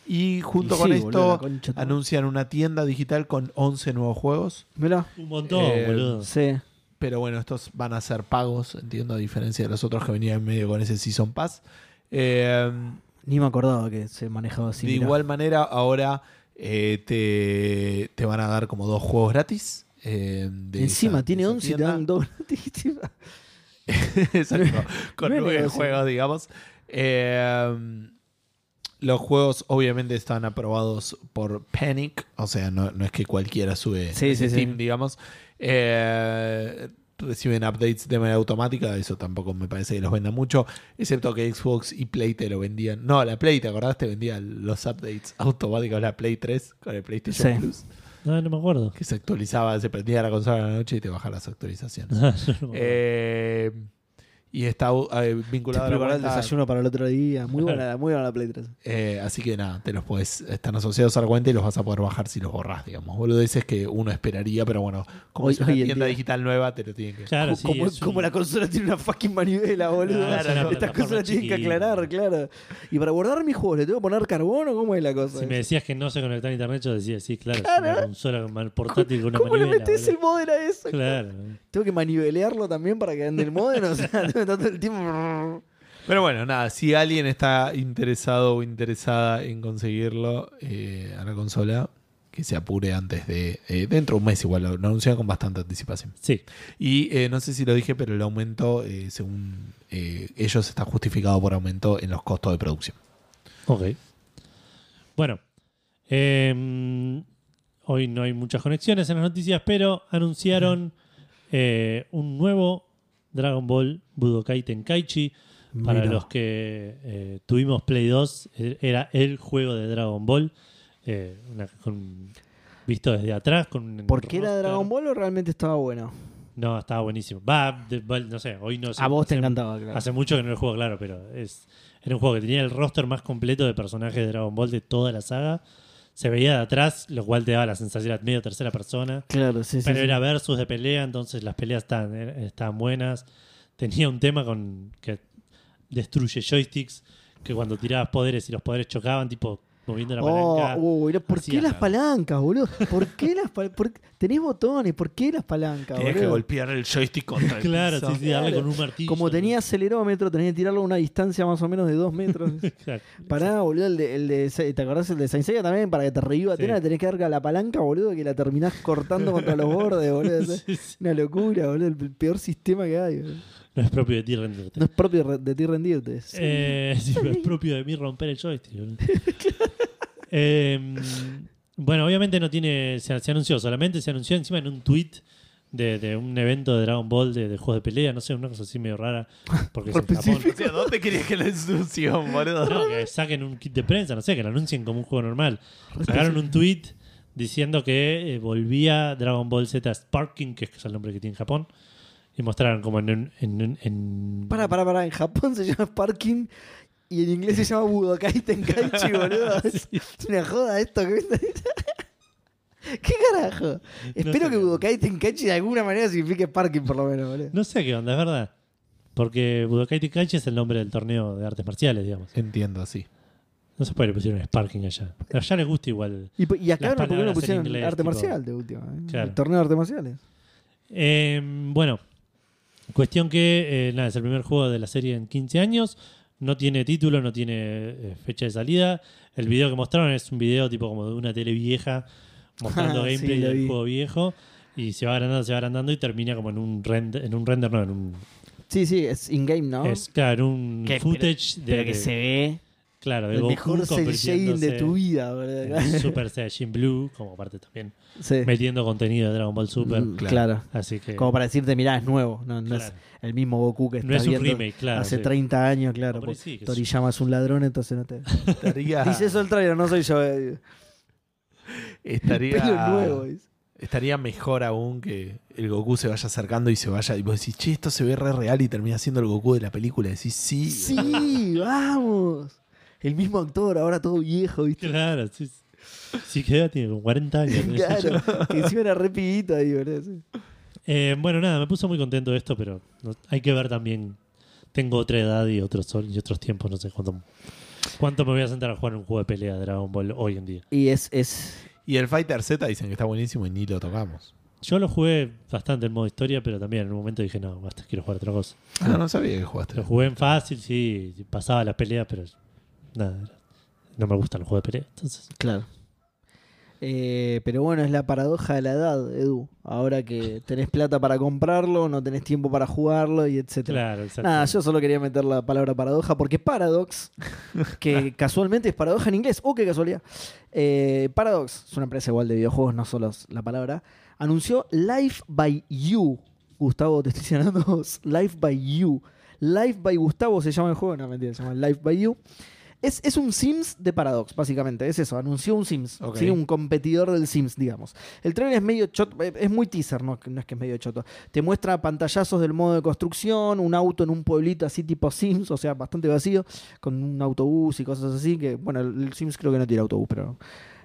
Y junto Y con sí, esto, anuncian una tienda digital con 11 nuevos juegos. Mirá. Un montón, Eh, boludo. Sí. Pero bueno, estos van a ser pagos, entiendo, a diferencia de los otros que venían en medio con ese Season Pass. Eh, Ni me acordaba que se manejaba así. de mirá. igual manera, ahora eh, te, te van a dar como dos juegos gratis. eh, de Encima, esa- tiene de esa 11 y te dan dos. Exacto, con No nueve juegos, digamos. Eh, los juegos obviamente están aprobados por Panic, o sea, no, no es que cualquiera sube Sí, ese sí, sí. digamos. Eh, reciben updates de manera automática, eso tampoco me parece que los venda mucho, excepto que Xbox y Play te lo vendían. No, la Play, ¿te acordás? Te vendía los updates automáticos, la Play 3 con el PlayStation Sí. Plus, No, no me acuerdo. que se actualizaba, se prendía la consola a la noche y te bajaba las actualizaciones. No. Eh, y está eh, vinculado a la Preparar el desayuno para el otro día. Muy buena, muy buena la Play 3. eh, así que nada, te los puedes, están asociados a la cuenta y los vas a poder bajar si los borrás, digamos. Boludeces que uno esperaría, pero bueno, como Hoy- es una hoy tienda digital nueva, te lo tienen que. Claro, sí. como, es como un- la consola tiene una fucking manivela, boludo. Claro, es una Estas cosas las tienen que aclarar, claro. Y para guardar mis juegos, ¿le tengo que poner carbón o cómo es la cosa? Si me decías que no se conectaba a internet, yo decía, sí, claro, Claro. es una consola con portátil con una ¿Cómo le manivela, metes el boludo. modem a eso? Claro. Tengo que manivelearlo también para que ande el modem, o sea, estar todo el tiempo. Pero bueno, nada, si alguien está interesado o interesada en conseguirlo eh, a la consola, que se apure antes de. eh, dentro de un mes igual, lo, anuncian con bastante anticipación. Sí. Y eh, no sé si lo dije, pero el aumento, eh, según eh, ellos, está justificado por aumento en los costos de producción. Ok. Bueno. eh, hoy no hay muchas conexiones en las noticias, pero anunciaron eh, un nuevo Dragon Ball Budokai Tenkaichi. Para Mira. los que eh, tuvimos Play 2, eh, era el juego de Dragon Ball. eh, una- con- visto desde atrás. Con ¿Por qué era. Dragon Ball o realmente estaba bueno? No, estaba buenísimo. Va, de- va, no sé, hoy no sé. A vos te encantaba, claro. Hace mucho que no lo juego, claro, pero es, era un juego que tenía el roster más completo de personajes de Dragon Ball de toda la saga. Se veía de atrás, lo cual te daba la sensación de medio tercera persona. Claro, sí, sí. pero sí. era versus de pelea, entonces las peleas estaban, estaban buenas. Tenía un tema con que destruye joysticks, que cuando tirabas poderes y los poderes chocaban, tipo moviendo la Oh, palanca. uh, era- ¿Por qué las palancas, boludo? ¿Por qué las palancas? Tenés botones, ¿por qué las palancas, Tenías que golpear el joystick contra el Claro, piso. sí, sí, darle Claro. con un martillo. Como tenía acelerómetro, tenía que tirarlo a una distancia más o menos de dos metros. Claro. Pará, boludo, el de, el de ¿te acordás el de Saint Seiya también? Para que te reviva Sí. Atena, tenés que dar a la palanca, boludo, que la terminás cortando contra los bordes, boludo. Sí, sí. Una locura, boludo, el peor sistema que hay. boludo. No es propio de ti rendirte. No es propio de ti rendirte. Sí. Eh, sí, pero es propio de mí romper el joystick. Eh, bueno, obviamente no tiene. Se, se anunció, solamente se anunció encima en un tweet de, de un evento de Dragon Ball de, de juegos de pelea, no sé, una cosa así medio rara. Porque es en Japón. ¿dónde querías que la instrucción, boludo? No, que saquen un kit de prensa, no sé, que lo anuncien como un juego normal. Sacaron un tweet diciendo que eh, volvía Dragon Ball Z Sparking, que es el nombre que tiene en Japón. Y mostraron como en. en, en- en- Pará, pará, pará. En Japón se llama Sparking y en inglés se llama Budokai Tenkaichi, boludo. Es una joda esto que ¿Qué carajo? Espero que Budokai Tenkaichi de alguna manera signifique Sparking, por lo menos, boludo. No sé qué onda, es verdad. Porque Budokai Tenkaichi es el nombre del torneo de artes marciales, digamos. Entiendo, así. No se puede le pusieron Sparking allá. Allá les gusta igual. Y, y acá Las no, ¿por qué no palabras en pusieron inglés, arte tipo- marcial de última? ¿eh? Claro. El torneo de artes marciales. Eh, bueno, cuestión que eh, nada, es el primer juego de la serie en 15 años. No tiene título, no tiene eh, fecha de salida. El video que mostraron es un video tipo como de una tele vieja mostrando Ah, sí, gameplay lo del vi. juego viejo. Y se va agrandando, se va agrandando y termina como en un render, en un render, no, en un, Sí, sí, es in-game, ¿no? es, claro, en un footage de, Pero que de- se ve claro, de el Goku mejor shading de tu vida, en Super Saiyajin Blue, como parte también Sí. metiendo contenido de Dragon Ball Super. Mm, claro. claro. Así que Como para decirte, mirá, es nuevo. No, no Claro. es el mismo Goku que no estás es un viendo remake, claro. hace sí. 30 años, claro. Por ahí porque sí, Toriyama es un ladrón, entonces no te... Estaría, Dice eso el trailer, no soy yo. eh. estaría, Pelo nuevo. estaría mejor aún que el Goku se vaya acercando y se vaya. Y vos decís, che, esto se ve re real y termina siendo el Goku de la película. Y decís, sí. Sí, vamos. El mismo actor, ahora todo viejo, ¿viste? Claro, sí. Sí, que tiene como 40 años. Claro, que encima era re pibito ahí, boludo. sí. Eh, bueno, nada, me puso muy contento de esto, pero no- hay que ver también. Tengo otra edad y otros, y otros tiempos, no sé cuánto, cuánto me voy a sentar a jugar un juego de pelea de Dragon Ball hoy en día. Y es, es... Y el Fighter Z dicen que está buenísimo y ni lo tocamos. Yo lo jugué bastante en modo historia, pero también en un momento dije, no, basta, quiero jugar otra cosa. Ah, no sabía que jugaste. Lo jugué en fácil, sí, pasaba las peleas, pero nada, no me gustan los juegos de pelea. Entonces, Claro. Eh, pero bueno, es la paradoja de la edad, Edu. Ahora que tenés plata para comprarlo, no tenés tiempo para jugarlo y etcétera. claro. Nada, yo solo quería meter la palabra paradoja porque Paradox, que casualmente es paradoja en inglés, ¡oh, qué casualidad! Eh, Paradox es una empresa igual de videojuegos, no solo es la palabra, anunció Life by You. Gustavo, te estoy llamando Life by You. Life by Gustavo se llama el juego, no mentira, se llama Life by You. Es, es un Sims de Paradox, básicamente. Es eso, anunció un Sims. Ok. ¿sí? Un competidor del Sims, digamos. El trailer es medio choto, eh, es muy teaser, no, no es que es medio choto. Te muestra pantallazos del modo de construcción, un auto en un pueblito así tipo Sims, o sea, bastante vacío, con un autobús y cosas así, que bueno, el, Sims creo que no tiene autobús, pero...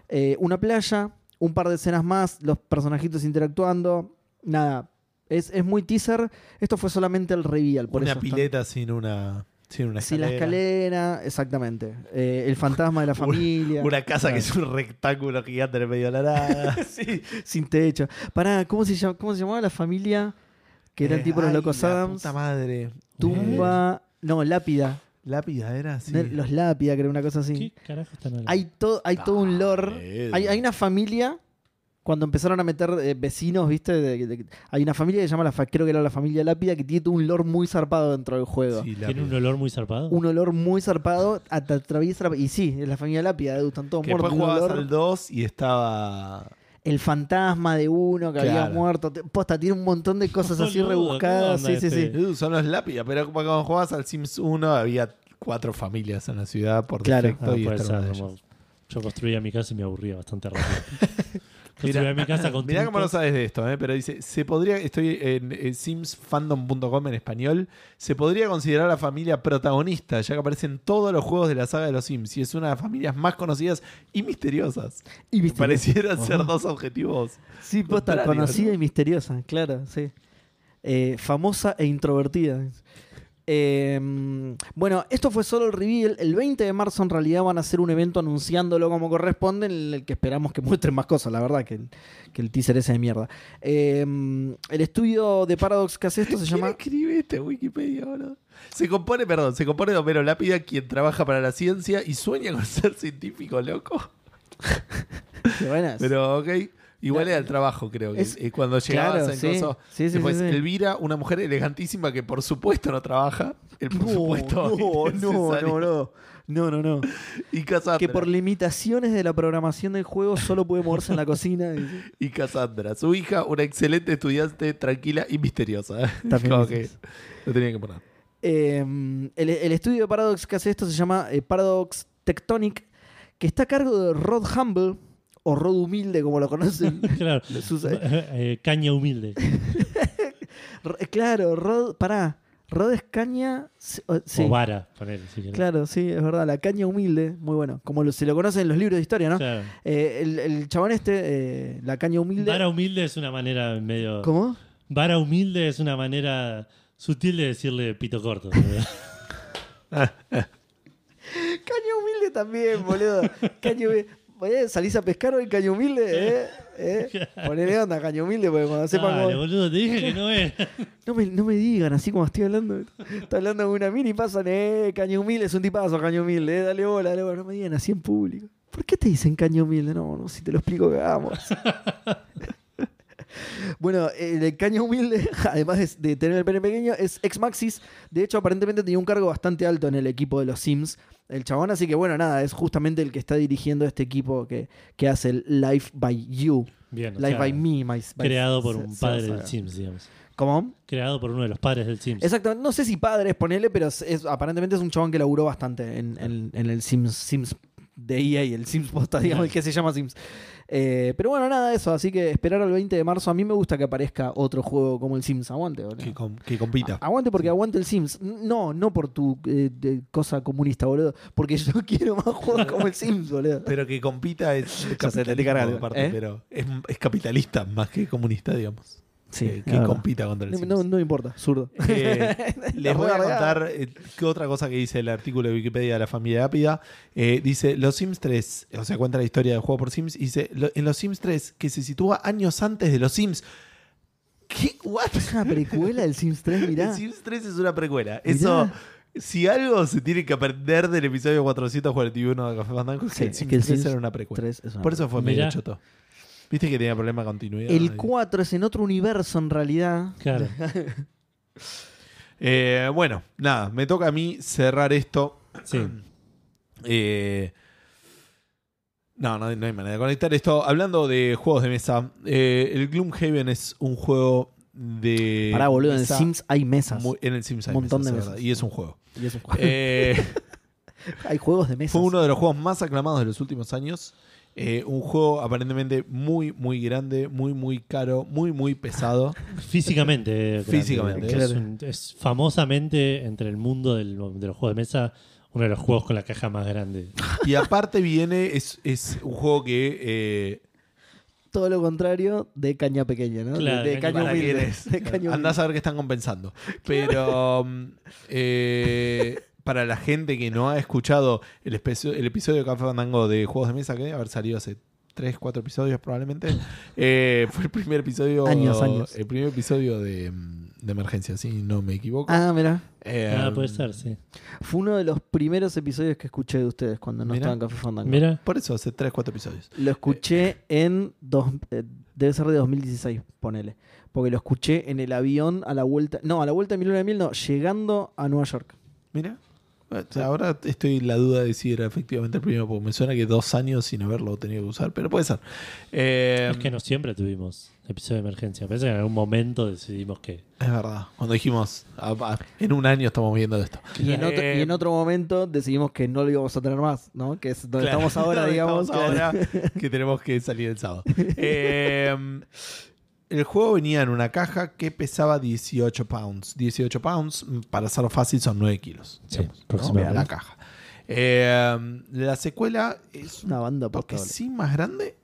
eh, una playa, un par de escenas más, los personajitos interactuando, nada. Es, es muy teaser. Esto fue solamente el reveal, por una eso. pileta sin una, sin una sin escalera. la escalera, exactamente. Eh, el fantasma de la familia. Una casa que es un rectángulo gigante en el medio de la nada. Sí, sin techo. Pará, ¿cómo se, llama, ¿cómo se llamaba la familia? Que eran Eh, tipo los ay, locos la Adams. Puta madre. Eh, Tumba. No, lápida. lápida era así. No, Los lápida, creo, una cosa así. ¿Qué carajo están hablando? Hay, todo hay todo un lore. Dale. Hay, hay una familia. Cuando empezaron a meter eh, vecinos, ¿viste? De- de- hay una familia que se llama, la creo que era la familia Lápida, que tiene un lore muy zarpado dentro del juego. Sí, Tiene un olor muy zarpado. Un olor muy zarpado, at- atraviesa la- Y sí, es la familia Lápida, están todos Que después muertos. un jugabas olor- al 2 y estaba. el fantasma de uno que había Claro. muerto. Te- Posta, tiene un montón de cosas así rebuscadas. ¿qué Sí, onda sí, sí. este? Son los lápidas, pero cuando jugabas al Sims 1 había cuatro familias en la ciudad por Claro. defecto Ah, y ser, como- yo construía mi casa y me aburría bastante rápido. construía mi casa con Mirá cómo no sabes de esto, ¿eh? pero dice, se podría, estoy en, simsfandom.com en español, se podría considerar la familia protagonista, ya que aparece en todos los juegos de la saga de los Sims y es una de las familias más conocidas y misteriosas. Y misteriosa. Parecieran ser dos objetivos. Sí, posta, contrarios, conocida ¿no? y misteriosa, claro, sí. Eh, famosa e introvertida. Eh, bueno, esto fue solo el reveal. El 20 de marzo en realidad van a hacer un evento anunciándolo como corresponde, en el que esperamos que muestren más cosas, la verdad, que el, que el teaser ese de mierda. Eh, el estudio de Paradox que hace esto se ¿Quién llama... escribe este Wikipedia, boludo? Se compone, perdón, se compone de Homero Lápida, quien trabaja para la ciencia y sueña con ser científico, loco. Qué buenas. Pero, ok. Igual era el trabajo, creo. que es- eh, cuando llegabas claro, en sí. Después. Elvira, una mujer elegantísima que por supuesto no trabaja. El por No, supuesto. no, no, no, no. No, no, no. Y Cassandra. Que por limitaciones de la programación del juego solo puede moverse en la cocina. y- Y Cassandra. Su hija, una excelente estudiante, tranquila y misteriosa. También Como que lo tenía que poner. Eh, el, el estudio de Paradox que hace esto se llama eh, Paradox Tectonic, que está a cargo de Rod Humble, o Rod Humilde, como lo conocen. claro. Eh, caña humilde. Claro, Rod, pará, Rod es caña. sí, o- vara, poner, si querés. claro, sí, es verdad, la caña humilde, muy bueno. Como lo- se lo conocen en los libros de historia, ¿no? Claro. Eh, el, el chabón este, eh, la caña humilde. Vara humilde es una manera medio. ¿Cómo? Vara humilde es una manera sutil de decirle pito corto. Caña humilde también, boludo. Caña humilde. Oye, ¿Salís a pescar hoy, caña humilde? ¿Eh? ¿Eh? Ponele onda, caña humilde, porque cuando sepan Dale, cómo- boludo, te dije que no es. No me, no me digan así como estoy hablando. Está hablando con una mini y pasan, eh, caño humilde, es un tipazo, caño humilde, eh, dale bola, dale bola. No me digan así en público. ¿Por qué te dicen caño humilde? No, no, si te lo explico, cagamos. bueno, el caño humilde, además de, tener el pene pequeño, es ex Maxis. De hecho, aparentemente tenía un cargo bastante alto en el equipo de los Sims. El chabón, así que bueno, nada, es justamente el que está dirigiendo este equipo que, que hace el Life by You. Bien, o Life sea, by Me. my- by- creado por un padre del Sims, digamos. ¿Cómo? Creado por uno de los padres del Sims. Exactamente, no sé si padres, ponele, pero es, es- aparentemente es un chabón que laburó bastante en, en- en el Sims, Sims de EA y el Sims Posta, digamos, el que se llama Sims. Eh, pero bueno, nada de eso, así que esperar al 20 de marzo. A mí me gusta que aparezca otro juego como el Sims. Aguante, boludo. Que, com- que compita. A- Aguante porque aguante el Sims. No, no por tu eh, de- cosa comunista, boludo. Porque yo quiero más juegos como el Sims, boludo. Pero que compita es. Ya sé, te estoy cargando, aparte, ¿eh? pero es, es capitalista más que comunista, digamos. Sí, que, es que verdad. compita contra el No, Sims. no, no importa, zurdo. Eh, les voy a contar eh, qué otra cosa que dice el artículo de Wikipedia de la familia Ápida. Eh, dice, los Sims 3, o sea, cuenta la historia del juego por Sims, y dice, "Lo- en los Sims 3, que se sitúa años antes de los Sims. ¿Qué? ¿What? Es una precuela del Sims 3, mirá. El Sims 3 es una precuela. Eso, si algo se tiene que aprender del episodio 441 de Café Fandango, es que el es Sims que el 3 Sims era una precuela. 3 es una Por eso fue medio choto. Viste que tenía problema de continuidad. El 4 es en otro universo en realidad. Claro. Eh, bueno, nada, me toca a mí cerrar esto. Sí. Eh, no, no, no hay manera de conectar esto. Hablando de juegos de mesa, eh, el Gloomhaven es un juego de. Pará, boludo, en el mesa Sims hay mesas. muy- en el Sims hay Un montón mesas, de mesas. Y es un juego. Y es un juego. Eh, hay juegos de mesas. fue uno de los juegos más aclamados de los últimos años. Eh, un juego aparentemente muy, muy grande, muy, muy caro, muy, muy pesado. Físicamente. grande. Físicamente, Es, claro. un- es famosamente entre el mundo del- de los juegos de mesa uno de los juegos con la caja más grande. Y aparte viene, es, es un juego que eh, Todo lo contrario de caña pequeña, ¿no? De- Claro, de, caña caña ¿Para qué humilde. De caña Andás humilde. a ver qué están compensando. Pero mm, eh, para la gente que no ha escuchado el, el episodio de Café Fandango de Juegos de Mesa, que debe haber salido hace 3, 4 episodios probablemente, eh, fue el primer episodio. Años, años. El primer episodio de, de emergencia, si no me equivoco. Ah, mira. Eh, Ah, puede ser, sí. Fue uno de los primeros episodios que escuché de ustedes cuando no Mira. estaba en Café Fandango. Mira, Por eso, hace 3, 4 episodios. Lo escuché en. Dos, eh, debe ser de 2016, ponele. Porque lo escuché en el avión a la vuelta. No, a la vuelta de mi luna de miel, no. Llegando a Nueva York. Mira. Ahora estoy en la duda de si era efectivamente el primero, porque me suena que dos años sin haberlo tenido que usar, pero puede ser. Eh, Es que no siempre tuvimos episodio de emergencia. Parece que en algún momento decidimos que. Es verdad. Cuando dijimos, "Ah, ah, en un año estamos viendo esto. Y en, otro, y en Eh, otro momento decidimos que no lo íbamos a tener más, ¿no? Que es donde claro, estamos ahora, donde digamos. estamos claro. ahora, que tenemos que salir el sábado. Eh, el juego venía en una caja que pesaba 18 pounds. 18 pounds, para hacerlo fácil, son 9 kilos. Sí, digamos, ¿no? La caja. Eh, la secuela es Una banda porque sí más grande.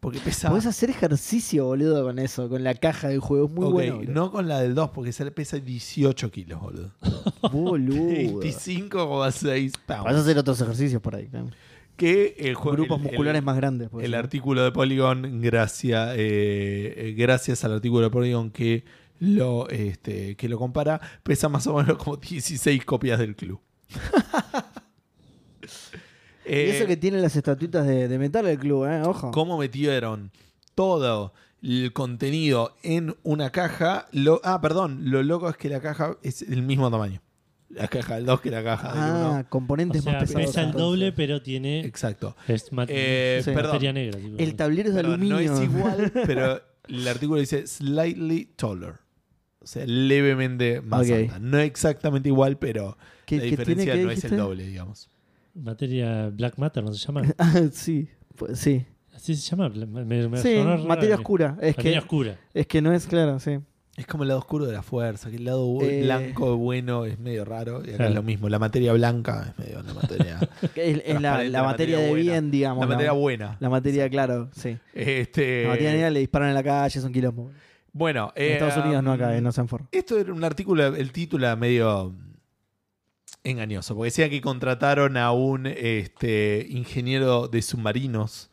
Porque pesa. Podés hacer ejercicio, boludo, con eso, con la caja del juego. Es muy bueno. boludo. no con la del 2, porque esa pesa 18 kilos, boludo. Boludo. 25,6 Vas a pounds. hacer otros ejercicios por ahí. claro. Que el juego. Grupos el- musculares el- más grandes. El ser. artículo de Polygon, gracias, eh, eh, gracias al artículo de Polygon que lo, este, que lo compara, pesa más o menos como 16 copias del club. Y Eh, eso que tiene las estatuitas de, de metal el club, ¿eh? Ojo. ¿Cómo metieron todo el contenido en una caja? Lo, ah, perdón, lo loco es que la caja es el mismo tamaño. La caja del 2 que la caja del 1. Ah, componentes O sea, más pesados. pesa el entonces. doble, pero tiene. Exacto. Es Eh, Sí. perdón. materia negra. tipo. El tablero es de Perdón, no aluminio. es igual, pero el artículo dice slightly taller. O sea, levemente más Ok. alta. No exactamente igual, pero ¿Qué- la qué diferencia? ¿Qué no es el doble, digamos. Materia Black Matter, ¿no se llama? Ah, sí, pues, sí. Así se llama. Me, me- me Sí, sonó raro. materia oscura. Es Materia que, oscura. es que no es claro, sí. Es como el lado oscuro de la fuerza, que el lado Eh. blanco bueno es medio raro. Y acá Claro. es lo mismo. La materia blanca es medio la materia. Es, es la, Transparente, la la materia de bien, digamos. la materia buena. la materia, claro, sí. Este, La materia negra le disparan en la calle, es un quilombo. Bueno, En eh, Estados Unidos no acá, eh, um, no Sanford. Esto era un artículo, el título era medio engañoso, porque decía que contrataron a un este, ingeniero de submarinos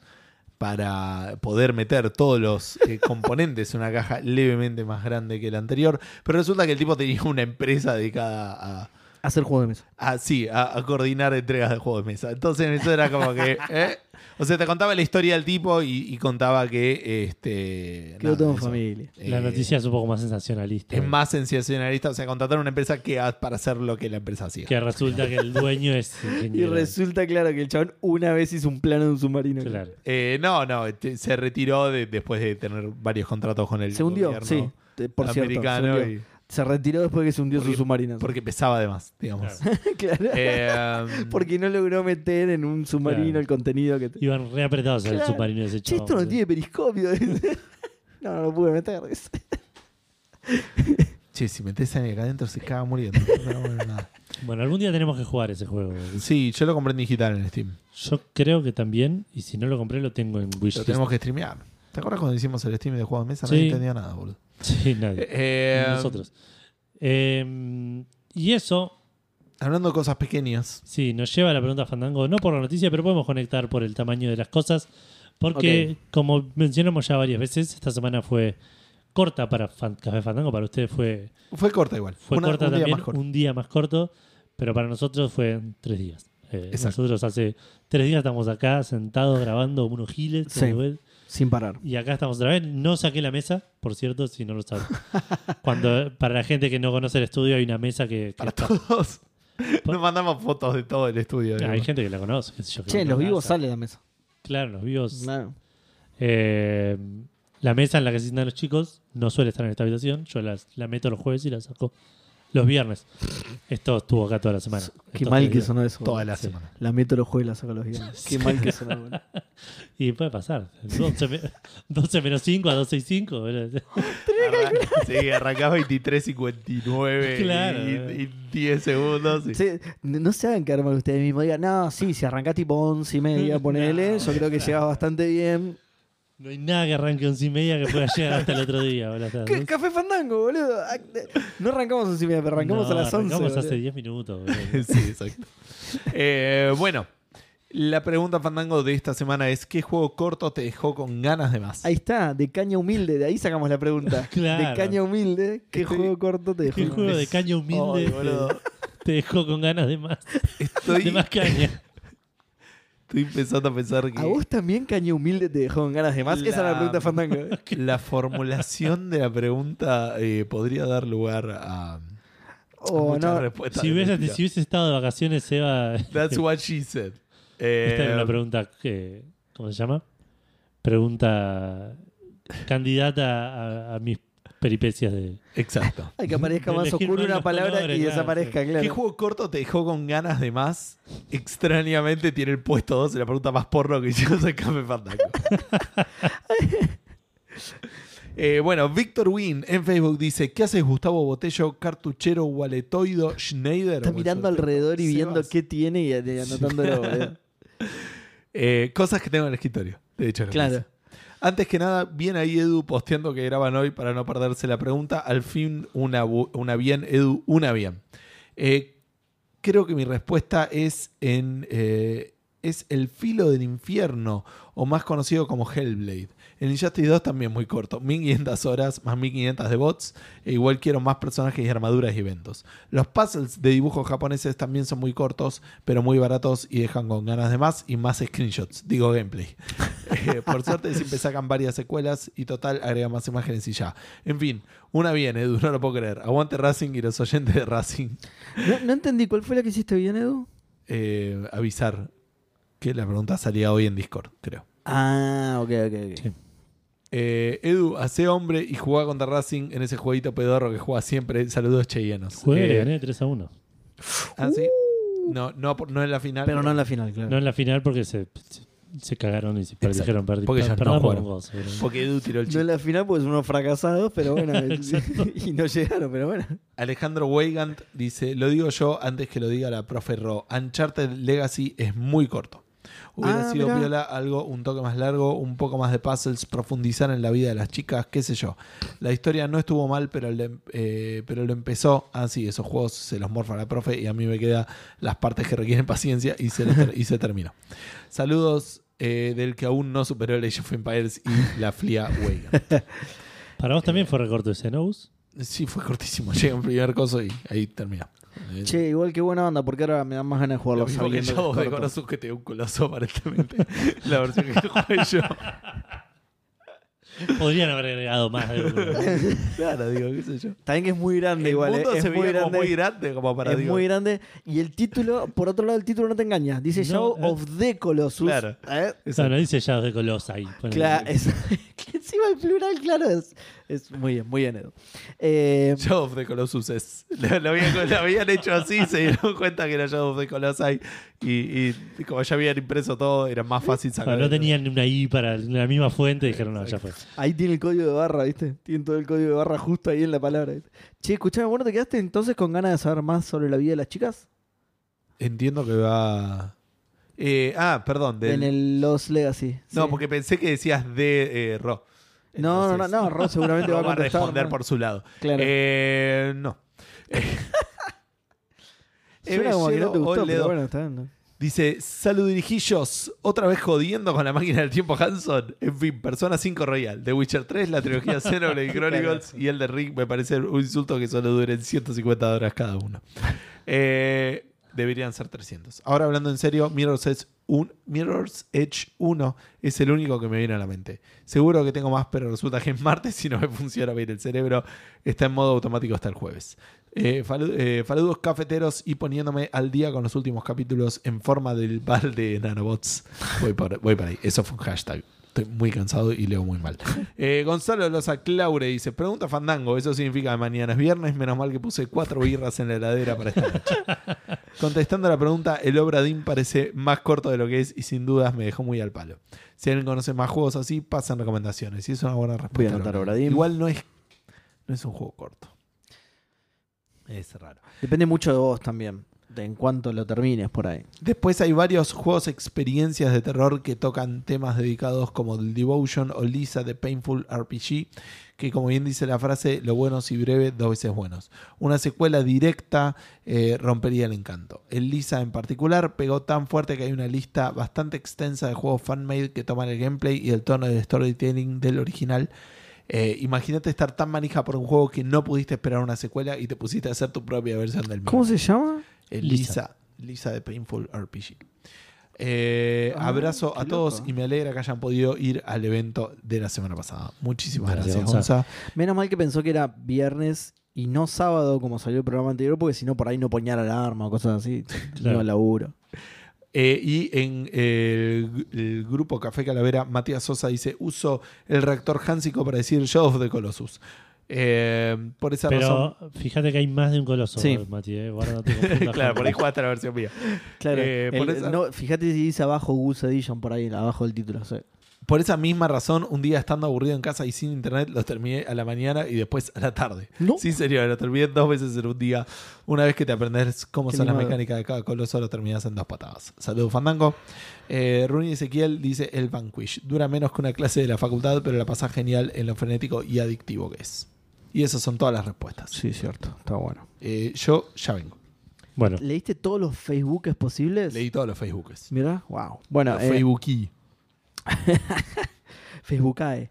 para poder meter todos los eh, componentes en una caja levemente más grande que la anterior, pero resulta que el tipo tenía una empresa dedicada a, Hacer juego de mesa. a sí, a, a coordinar entregas de juegos de mesa. Entonces eso era como que... ¿eh? O sea, te contaba la historia del tipo y, y contaba que... Este, todo en eso. familia. La Eh, noticia es un poco más sensacionalista. es más sensacionalista, o sea, contrataron una empresa que ha- para hacer lo que la empresa hacía. Que resulta que el dueño es Y ingeniero. resulta claro que el chabón una vez hizo un plano de un submarino. Claro. Eh, no, no, te- se retiró de- después de tener varios contratos con el Se hundió, gobierno sí. Por cierto, se, americano hundió. y- Se retiró después de que se hundió Porque- su submarino. porque pesaba además, digamos. Claro. claro. Eh, Porque no logró meter en un submarino Claro. el contenido que... te- Iban reapretados al Claro. submarino de ese Che, chabón, esto no tiene periscopio. no, no lo pude meter. che, si metes a alguien acá adentro se caga muriendo. No, bueno, nada. Bueno, algún día tenemos que jugar ese juego. boludo. Sí, yo lo compré en digital en Steam. Yo creo que también, y si no lo compré, lo tengo en Lo Wishlist. tenemos que streamear. ¿Te acuerdas cuando hicimos el stream de juegos de mesa? Sí. Nadie entendía nada, boludo. Sí, nadie. Eh, Nosotros. Eh, y eso, Hablando de cosas pequeñas. sí, nos lleva a la pregunta Fandango, no por la noticia, pero podemos conectar por el tamaño de las cosas. Porque, como mencionamos ya varias veces, esta semana fue corta para Fan- Café Fandango. Para ustedes fue, Fue corta igual. fue Una- corta un día también, más corto. un día más corto, pero para nosotros fue en tres días. Eh, nosotros hace tres días estamos acá sentados grabando unos giles. Sí. Sin parar. Y acá estamos otra vez. No saqué la mesa, por cierto, si no lo saben. Cuando, para la gente que no conoce el estudio, hay una mesa que. que Para está- todos. Nos mandamos fotos de todo el estudio. hay gente que la conoce. qué sé yo, que Che, los vivos sale de la mesa. Claro, los vivos. Claro. Eh, la mesa en la que se sientan los chicos no suele estar en esta habitación. Yo las- la meto los jueves y la saco los viernes. Esto estuvo acá toda la semana. Qué Estos mal que sonó eso. Toda la Sí. semana. La meto los jueves y la saco los viernes. Qué mal que sonó. Y puede pasar. 12, me- 12 menos 5 a 2, 6, 5. Arran- sí, arrancás 23 y 59 y- Claro. y, y 10 segundos. y- Sí, no se hagan cargo mal ustedes mismos. Digan, no, sí, si arrancás tipo 11 y media, ponele. No, yo creo que llegas bastante bien. No hay nada que arranque 11 y media que pueda llegar hasta el otro día. boludo. ¿Qué- Café Fandango, boludo. Ah, No arrancamos a 11 y media, pero arrancamos No, a las 11. Arrancamos boludo. hace 10 minutos. boludo. sí, exacto. Eh, bueno, la pregunta fandango de esta semana es: ¿qué juego corto te dejó con ganas de más? Ahí está, de caña humilde, de ahí sacamos la pregunta. Claro. De caña humilde, ¿qué Estoy- juego corto te dejó? ¿Qué juego de caña humilde boludo. te, te dejó con ganas de más, Estoy, de más caña? Estoy empezando a pensar que ¿A vos también caña humilde te dejó con ganas de más? Esa es la La- pregunta Fandango. ¿eh? la formulación de la pregunta eh, podría dar lugar a, O Muchas no. respuestas Si hubiese, mentira. si hubiese estado de vacaciones, Seba. That's what she said. Esta era Eh, una pregunta. que- ¿Cómo se llama? Pregunta candidata a, a mis peripecias de. exacto. Ay, que aparezca más oscuro una palabra colores, y claro, desaparezca, claro. ¿Qué juego corto te dejó con ganas de más? Extrañamente tiene el puesto 2 en la pregunta más porno que hicimos en Café Fandango. Eh, bueno, Víctor Win en Facebook dice: ¿Qué haces, Gustavo Botello, cartuchero, waletoido, Schneider? Está mirando alrededor y viendo qué tiene y y anotándolo. Eh, cosas que tengo en el escritorio. De hecho, Claro. Antes que nada, bien ahí Edu posteando que graban hoy para no perderse la pregunta. Al fin, una, una bien, Edu, una bien. Eh, creo que mi respuesta es en. eh, es el filo del infierno, o más conocido como Hellblade. El Injustice 2 también muy corto, 1500 horas más 1500 de bots, e igual quiero más personajes y armaduras y eventos. Los puzzles de dibujos japoneses también son muy cortos, pero muy baratos y dejan con ganas de más y más screenshots, digo gameplay. Eh, por suerte siempre sacan varias secuelas y total agregan más imágenes y ya. En fin, una bien, Edu, no lo puedo creer. Aguante Racing y los oyentes de Racing. No, no entendí, ¿cuál fue la que hiciste bien, Edu? Eh, avisar que la pregunta salía hoy en Discord, creo. Ah, ok, ok, ok. Sí. Eh, Edu, hace hombre y jugaba contra Racing en ese jueguito pedorro que juega siempre. Saludos cheyenos. Juegue, le Eh, gané 3 a 1. ¿ah, sí? No, no, no en la final. Pero no en la final, claro. No en la final porque se, se, cagaron y se per- Exacto. dijeron perdi- Porque ellos no jugaron. vos. Porque Edu tiró el No chip. en la final porque son unos fracasados, pero bueno. Y no llegaron, pero bueno. Alejandro Weigand dice: Lo digo yo antes que lo diga la profe Ro. Uncharted Legacy es muy corto. Hubiera Ah, sido mirá. piola algo un toque más largo, un poco más de puzzles, profundizar en la vida de las chicas, qué sé yo. La historia no estuvo mal, pero, le- eh, pero lo empezó. Ah, sí, esos juegos se los morfa la profe y a mí me quedan las partes que requieren paciencia y se, ter- y se terminó. Saludos eh, del que aún no superó el Age of Empires y la Flia Weigand. Para vos también fue recorto ese, ¿no? Sí, fue cortísimo. Llega un primer coso y ahí terminó. Eh, Che, igual que buena onda, porque ahora me dan más ganas de jugarlo Lo mismo que yo de que te un coloso aparentemente. la versión que jugué yo. Podrían haber agregado más de claro, digo, qué sé yo. También que es muy grande El igual, mundo eh, es muy veía como grande. muy grande como para es digo, muy grande. Y el título, por otro lado, el título no te engaña. Dice No, Shadow eh. of the Colossus. Claro. ¿Eh? O sea, no dice ya de Colosai. Ponele. Claro, es, que encima el plural, claro, es, es muy bien, muy bien, Edu. Eh, Shadow of the Colossus es. Lo, lo habían, lo habían hecho así, se dieron cuenta que era Shadow of the Colossus y, y como ya habían impreso todo, era más fácil O sacar. sea, no tenían una I para la misma fuente dijeron, no, ya fue. ahí tiene el código de barra, ¿viste? Tienen todo el código de barra justo ahí en la palabra. ¿viste? Che, escuchame, bueno, ¿te quedaste entonces con ganas de saber más sobre la vida de las chicas? Entiendo que va. Eh, ah, perdón. del- En el Lost Legacy. No, sí. porque pensé que decías de eh, Ro. No, no, no, no, Ro seguramente Ro va a contestar. responder ¿no? por su lado. Claro. Eh, no. Suena como que no te gustó, pero bueno, está bien. ¿no? Dice, saludijillos, otra vez jodiendo con la máquina del tiempo Hanson. En fin, Persona 5 Royal, The Witcher 3, la trilogía Xenoblade Chronicles y el de Ring me parece un insulto que solo duren 150 horas cada uno. Eh, deberían ser 300. Ahora hablando en serio, Mirror's Edge, un, Mirror's Edge 1 es el único que me viene a la mente. Seguro que tengo más, pero resulta que es martes y no me funciona bien el cerebro. Está en modo automático hasta el jueves. Eh, eh, cafeteros y poniéndome al día con los últimos capítulos en forma del bal de nanobots. Voy por, voy por ahí. Eso fue un hashtag. Estoy muy cansado y leo muy mal. Eh, Gonzalo Loza Claure dice: Pregunta Fandango. Eso significa que mañana es viernes. Menos mal que puse cuatro birras en la heladera para esta noche. Contestando a la pregunta, el Obradín parece más corto de lo que es y sin dudas me dejó muy al palo. Si alguien conoce más juegos así, pasan recomendaciones. Y es una buena respuesta. Voy a anotar Obradín. Igual no es, no es un juego corto. Es raro. Depende mucho de vos también, de en cuanto lo termines por ahí. Después hay varios juegos experiencias de terror que tocan temas dedicados como The Devotion o Lisa de Painful RPG, que como bien dice la frase, lo bueno si breve, dos veces buenos. Una secuela directa eh, rompería el encanto. El Lisa en particular pegó tan fuerte que hay una lista bastante extensa de juegos fanmade que toman el gameplay y el tono de storytelling del original. Eh, Imagínate estar tan manija por un juego que no pudiste esperar una secuela y te pusiste a hacer tu propia versión del mismo. ¿Cómo se llama? Eh, Lisa. Lisa. Lisa de Painful RPG. Eh, Ah, abrazo a todos loco. y me alegra que hayan podido ir al evento de la semana pasada. Muchísimas Gracias, gracias, Gonza. Menos mal que pensó que era viernes y no sábado como salió el programa anterior, porque si no por ahí no ponía la alarma o cosas así. Claro. No laburo. Eh, y en el, el grupo Café Calavera, Matías Sosa dice: Uso el reactor Hansico para decir Shadow of the Colossus. Eh, por esa razón. Pero fíjate que hay más de un coloso, Sí. Mati. eh. Guarda, no claro, por ahí jugaste la versión mía. Claro. Eh, el- por esa- no, fíjate si dice abajo Goose Edition por ahí, abajo del título. sí. Por esa misma razón, un día estando aburrido en casa y sin internet, los terminé a la mañana y después a la tarde. No. Sí, serio, lo terminé dos veces en un día. Una vez que te aprendes cómo Qué son las mecánicas de cada coloso, lo terminas en dos patadas. Saludos, Fandango. Eh, Runi Ezequiel dice: El Vanquish. Dura menos que una clase de la facultad, pero la pasa genial en lo frenético y adictivo que es. Y esas son todas las respuestas. Sí, cierto. Está bueno. Eh, yo ya vengo. Bueno, ¿Leíste todos los Facebookes posibles? Leí todos los Facebookes. Mira, wow. Bueno, eh, Facebooky. Facebookae.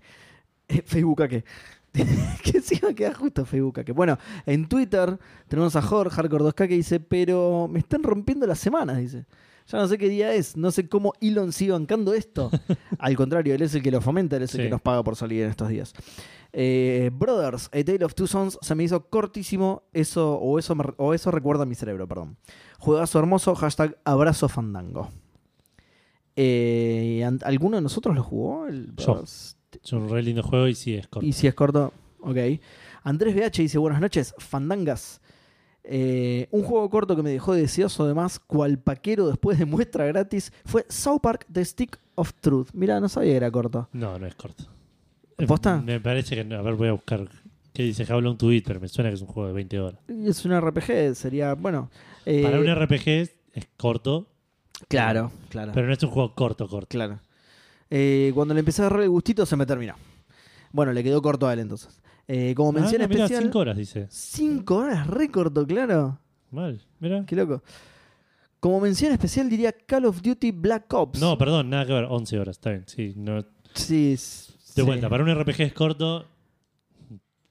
Eh, Facebookaque. que encima queda justo Facebookaque. Bueno, en Twitter tenemos a Jorge, Hardcore 2K, que dice, pero me están rompiendo las semanas, dice. Ya no sé qué día es, no sé cómo Elon sigue bancando esto. Al contrario, él es el que lo fomenta, él es el Sí. que nos paga por salir en estos días. Eh, Brothers, A Tale of Two Sons se me hizo cortísimo, eso o, eso me- o eso recuerda a mi cerebro, perdón. Juegazo hermoso, hashtag abrazo fandango. Eh, ¿an- ¿Alguno de nosotros lo jugó? El Yo. Es un re lindo juego y sí es corto. Y si es corto, ok. Andrés BH dice, buenas noches, fandangas. Eh, un juego corto que me dejó deseoso además, cual paquero después de muestra gratis, fue South Park The Stick of Truth. Mira, no sabía que era corto. No, no es corto. ¿Posta? Me parece que no. A ver, voy a buscar qué dice How Long to pero me suena que es un juego de 20 horas. Es un RPG, sería, bueno. eh, Para un RPG es corto, Claro, claro. pero no es un juego corto, corto. Claro. Eh, cuando le empecé a agarrar el gustito se me terminó. Bueno, le quedó corto a él entonces. Eh, como mención ah, no, mirá, especial... 5 horas dice. Cinco horas, re corto, claro. Mal, mira. Qué loco. Como mención especial diría Call of Duty Black Ops. No, perdón, nada que ver, 11 horas, está bien. Sí, no, Sí. De vuelta, para un RPG es corto,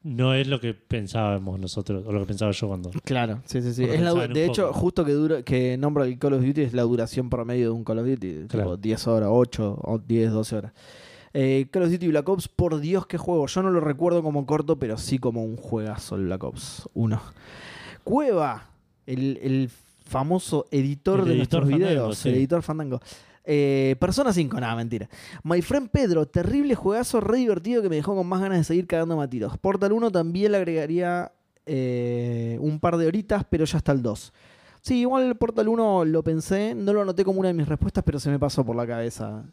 no es lo que pensábamos nosotros, o lo que pensaba yo cuando. Claro, sí, sí, sí. Es la de hecho, poco. justo que dura, que nombra el Call of Duty es la duración promedio de un Call of Duty. Claro. Tipo 10 horas, 8, o 10, 12 horas. Eh, Call of Duty Black Ops, por Dios, qué juego. Yo no lo recuerdo como corto, pero sí como un juegazo el Black Ops 1. Cueva, el, el famoso editor El de editor nuestros Fandango, videos, sí. el editor Fandango. Eh, Persona 5, nada, mentira. My Friend Pedro, terrible juegazo, re divertido que me dejó con más ganas de seguir cagando a tiros. Portal 1 también le agregaría eh, un par de horitas, pero ya está el 2. Sí, igual el Portal 1 lo pensé, no lo anoté como una de mis respuestas, pero se me pasó por la cabeza.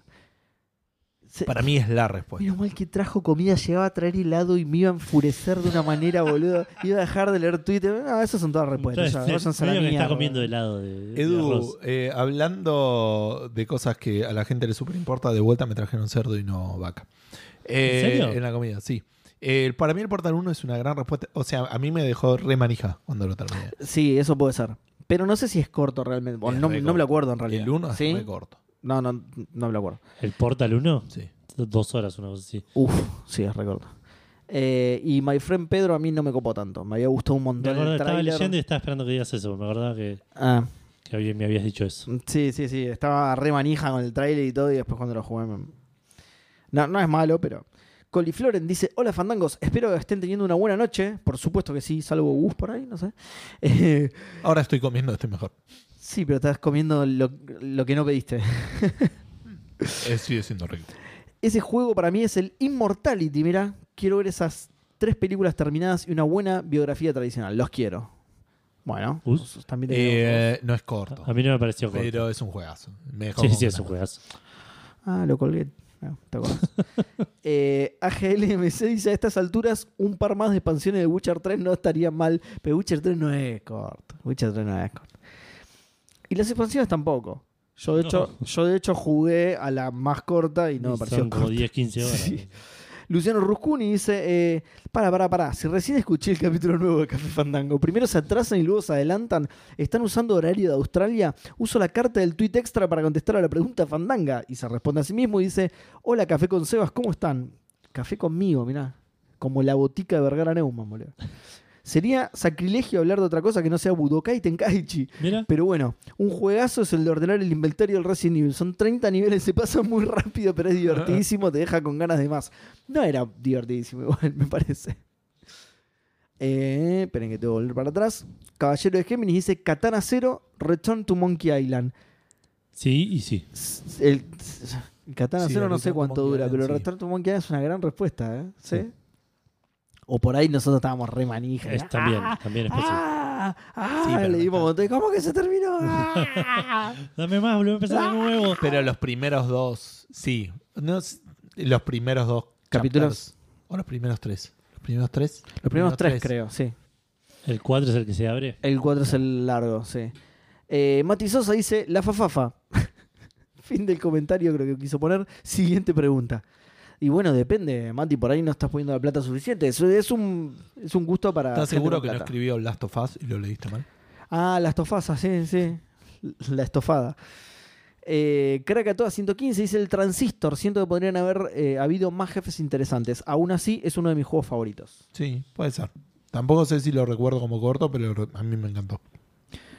Se- Para mí es la respuesta. Menos mal que trajo comida, llegaba a traer helado y me iba a enfurecer de una manera, boludo. Iba a dejar de leer Twitter. No, esas son todas respuestas. ya, Entonces, váyanse a la medio que está comiendo helado de, de Edu, arroz. eh, hablando de cosas que a la gente le super importa, de vuelta me trajeron cerdo y no vaca. Eh, ¿En serio? En la comida, sí. Eh, para mí el Portal 1 es una gran respuesta. O sea, a mí me dejó re manija cuando lo terminé. Sí, eso puede ser. Pero no sé si es corto realmente. Es no, me lo acuerdo en realidad. El 1 es ¿Sí? re corto. No, no, no me lo acuerdo. ¿El Portal 1? Sí. Dos horas, una cosa así. Uf, sí, es recorto. Eh, y My Friend Pedro a mí no me copó tanto. Me había gustado un Me montón acordaba, el estaba leyendo y estaba esperando que digas eso. Me acordaba que, Ah, que había- me habías dicho eso. sí, sí, sí. Estaba re manija con el tráiler y todo. Y después cuando lo jugué. me- No, no es malo, pero. Colifloren dice: Hola fandangos, espero que estén teniendo una buena noche. Por supuesto que sí, salvo Gus por ahí, no sé. Eh, Ahora estoy comiendo, estoy mejor. Sí, pero estás comiendo lo, lo que no pediste. Eh, sigue siendo rico. Ese juego para mí es el Immortality, mira. Quiero ver esas tres películas terminadas y una buena biografía tradicional. Los quiero. Bueno, Us. también Eh, no es corto. A mí no me pareció corto. Pero es un juegazo. Me sí, sí, es un juegazo. Ah, lo colgué. Ah, ¿te acordás? eh, AGLMC dice: A estas alturas, un par más de expansiones de Witcher 3 no estaría mal. Pero Witcher 3 no es corto. Witcher 3 no es corto. Y las expansiones tampoco. Yo de, No. hecho, yo de hecho jugué a la más corta y no me pareció Son como corta. 10, 15 horas. Sí. Luciano Ruscuni dice, eh, para, para, para, si recién escuché el capítulo nuevo de Café Fandango, primero se atrasan y luego se adelantan, están usando horario de Australia, uso la carta del tweet extra para contestar a la pregunta Fandanga y se responde a sí mismo y dice, hola Café con Sebas, ¿cómo están? Café conmigo, mirá, como la botica de Vergara Neumann, boludo. Sería sacrilegio hablar de otra cosa que no sea Budokai Tenkaichi. Mira, Pero bueno, un juegazo es el de ordenar el inventario del Resident Evil. Son 30 niveles, se pasa muy rápido, pero es divertidísimo, te deja con ganas de más. No era divertidísimo, igual, me parece. Eh, esperen que tengo que volver para atrás. Caballero de Géminis dice Katana 0, Return to Monkey Island. Sí y sí. El, el Katana Sí, 0 el no sé cuánto Monkey dura, Island, pero sí. Return to Monkey Island es una gran respuesta, ¿eh? ¿Sí? Sí. O por ahí nosotros estábamos re manija. Es, también, también es posible. Ah, ah, Sí, pero le no dimos con todo. ¿Cómo que se terminó? Ah. Dame más, volvemos a empezar de nuevo. Pero los primeros dos, sí. No, los primeros dos Capítulos. chapters. O los primeros tres. Los primeros tres. Los primeros tres, creo, sí. El 4 es el que se abre. El 4 es el largo, sí. Eh, Mati Sosa dice, la fafafa. fin del comentario creo que quiso poner. Siguiente pregunta. Y bueno, depende, Mati, por ahí no estás poniendo la plata suficiente. Es un, es un gusto para... ¿Estás seguro que no plata. escribió Last of Us y lo leíste mal? Ah, la estofasa, sí, sí. La estofada. Eh, Krakatoa 115 dice el transistor. Siento que podrían haber eh, habido más jefes interesantes. Aún así, es uno de mis juegos favoritos. Sí, puede ser. Tampoco sé si lo recuerdo como corto, pero a mí me encantó.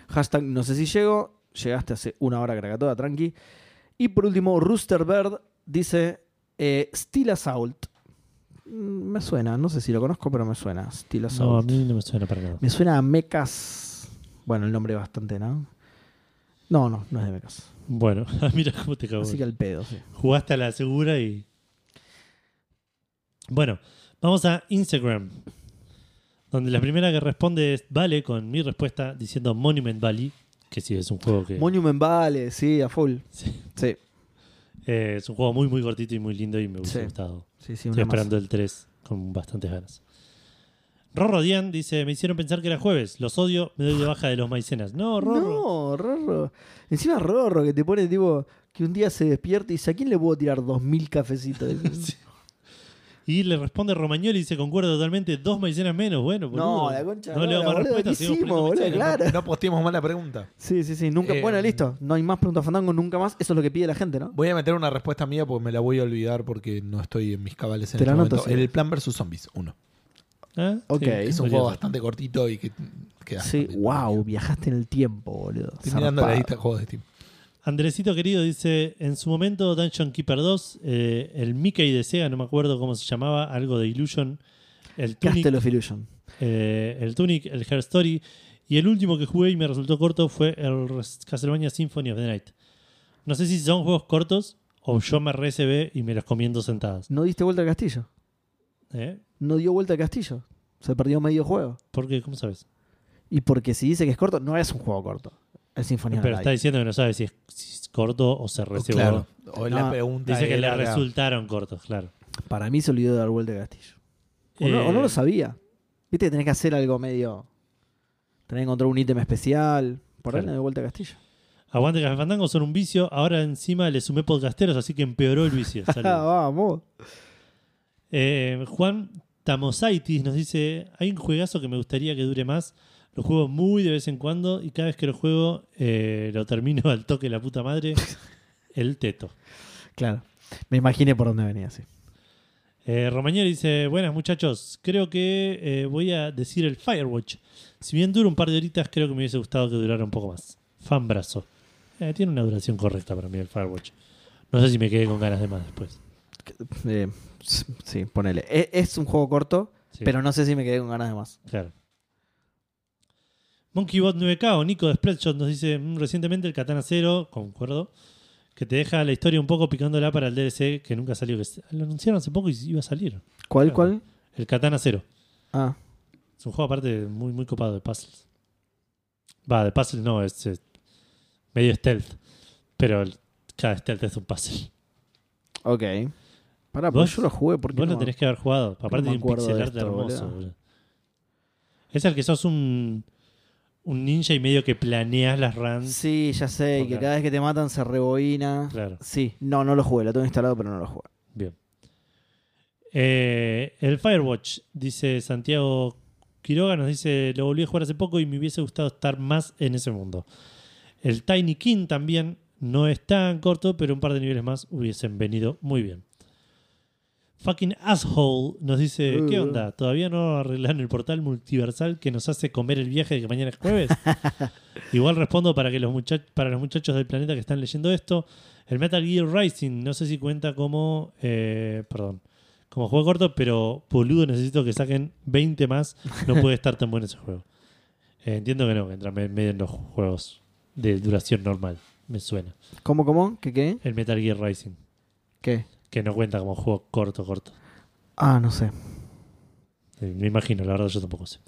Hashtag no sé si llego. Llegaste hace una hora Krakatoa, tranqui. Y por último, Rooster Bird dice eh, Steel Assault. Mm, Me suena, no sé si lo conozco, pero me suena. Steel No, a Assault. mí no me suena para nada. Me suena a Mechas. Bueno, el nombre bastante, ¿no? No, no, no es de Mechas. Bueno, mira cómo te cago. Así que al pedo, sí. Jugaste a la segura y. Bueno, vamos a Instagram. Donde la primera que responde es Vale con mi respuesta diciendo Monument Valley. Que sí, es un juego que. Monument Valley, sí, a full. Sí. Sí, Eh, es un juego muy, muy cortito y muy lindo y me hubiese Sí. gustado. sí, sí, Estoy más. esperando el 3 con bastantes ganas. Rorro Dian dice: Me hicieron pensar que era jueves. Los odio, me doy de baja de los maicenas. No, Rorro. No, Rorro. Encima Rorro que te pone tipo que un día se despierta y dice, ¿a quién le puedo tirar dos mil cafecitos? Sí. Y le responde Romagnoli y dice: Concuerdo totalmente, dos maicenas menos. Bueno, No, boludo. la concha. No le no, hago más boludo, respuesta. ¿qué seguimos hicimos, boludo? maicenas. Claro. No posteemos mal la pregunta. Sí, sí, sí. Nunca, Eh, bueno, listo. No hay más preguntas fandango nunca más. Eso es lo que pide la gente, ¿no? Voy a meter una respuesta mía porque me la voy a olvidar porque no estoy en mis cabales en Te este la anoto, momento. sí. El Plan vs Zombies 1. ¿Ah? Ok. Sí, Es un juego ser. bastante cortito y que queda Sí, wow, viajaste en el tiempo, boludo. Estoy mirando la lista de juegos de Steam. Andresito querido dice, en su momento Dungeon Keeper 2, eh, el Mickey de Sega, no me acuerdo cómo se llamaba, algo de Illusion, el Tunic, Castle of Illusion. eh, el, Tunic, el Her Story, y el último que jugué y me resultó corto fue el Castlevania Symphony of the Night. No sé si son juegos cortos o yo me recebé y me los comí en dos sentadas. No diste vuelta al castillo. ¿Eh? No dio vuelta al castillo. Se perdió medio juego. ¿Por qué? ¿Cómo sabes? Y porque si dice que es corto, no es un juego corto. El Sinfonía Pero está diciendo que no sabe si es, si es corto o se reservó. Claro. O la No, pregunta Dice que le era- resultaron cortos, claro. Para mí se olvidó de dar vuelta al castillo. O, no, o no Eh, lo sabía. Viste que tenés que hacer algo medio. Tenés que encontrar un ítem especial. Por ahí Claro. no de vuelta al castillo. Aguante Café Fandango son un vicio. Ahora encima le sumé podcasteros, así que empeoró el vicio. Ah, Saludos. vamos. Eh, Juan Tamosaitis nos dice: Hay un juegazo que me gustaría que dure más. Lo juego muy de vez en cuando y cada vez que lo juego eh, lo termino al toque la puta madre. El teto. Claro. Me imaginé por dónde venía, sí. Eh, Romagnoli dice: Buenas muchachos, creo que eh, voy a decir el Firewatch. Si bien dura un par de horitas, creo que me hubiese gustado que durara un poco más. Fan brazo. Eh, tiene una duración correcta para mí el Firewatch. No sé si me quedé con ganas de más después. Sí, ponele. E- Es, un juego corto, Sí, pero no sé si me quedé con ganas de más. Claro. MonkeyBot 9K o Nico de Spreadshot nos dice "Mm, recientemente el Katana 0, concuerdo, que te deja la historia un poco picándola para el DLC que nunca salió. Que lo anunciaron hace poco y iba a salir. ¿Cuál, Claro. cuál? El Katana 0. Ah, Es un juego aparte muy, muy copado de puzzles. Va, de puzzles no, es medio stealth. Pero el- cada stealth es un puzzle. ok. Pará, pero yo lo jugué porque. Vos no? lo tenés que haber jugado. Aparte me tiene un pixel de art hermoso. boludo. Es el que sos un, un ninja y medio que planeas las runs. Sí, ya sé, y que cada vez que te matan se rebobina. Claro. Sí, no, no lo jugué, lo tengo instalado, pero no lo jugué. Bien. Eh, el Firewatch, dice Santiago Quiroga, nos dice, lo volví a jugar hace poco y me hubiese gustado estar más en ese mundo. El Tiny King también no es tan corto, pero un par de niveles más hubiesen venido muy bien. Fucking Asshole nos dice, ¿qué Uh. onda? ¿Todavía no arreglan el portal multiversal que nos hace comer el viaje de que mañana es jueves? Igual respondo para que los para los muchachos del planeta que están leyendo esto. El Metal Gear Rising, no sé si cuenta como. eh, perdón. como juego corto, pero boludo, necesito que saquen 20 más. No puede estar tan bueno ese juego. Eh, entiendo que no, que entra me- medio en los juegos de duración normal. Me suena. ¿Cómo, cómo? ¿Qué qué? El Metal Gear Rising, ¿Qué? Que no cuenta como juego corto, corto. Ah, no sé. Eh, Me imagino, la verdad yo tampoco sé.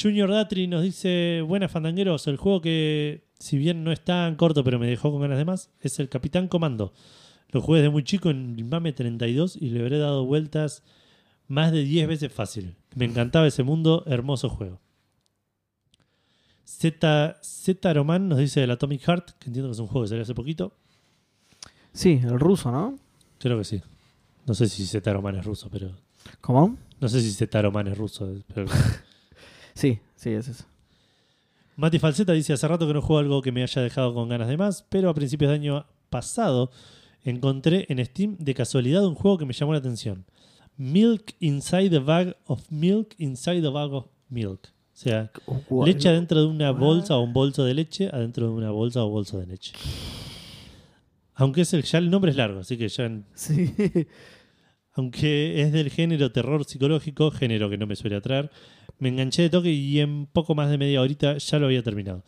Junior Datri nos dice, buenas fandangueros, el juego que si bien no es tan corto pero me dejó con ganas de más, es el Capitán Comando. Lo jugué desde muy chico en el MAME 32 y le habré dado vueltas más de 10 veces fácil. Me encantaba ese mundo, hermoso juego. Z, Z Roman nos dice del Atomic Heart, que entiendo que es un juego que salió hace poquito. Sí, el ruso, ¿no? Creo que sí. No sé si Z Roman es ruso, pero... ¿Cómo? No sé si Z Roman es ruso, pero... Sí, sí, es eso. Mati Falseta dice, hace rato que no juego algo que me haya dejado con ganas de más, pero a principios de año pasado encontré en Steam de casualidad un juego que me llamó la atención. Milk Inside the Bag of Milk Inside the Bag of Milk. O sea, leche adentro de una bolsa o un bolso de leche adentro de una bolsa o bolso de leche. Aunque es el, ya el nombre es largo, así que ya... Sí. Aunque es del género terror psicológico, género que no me suele atraer, me enganché de toque y en poco más de media horita ya lo había terminado.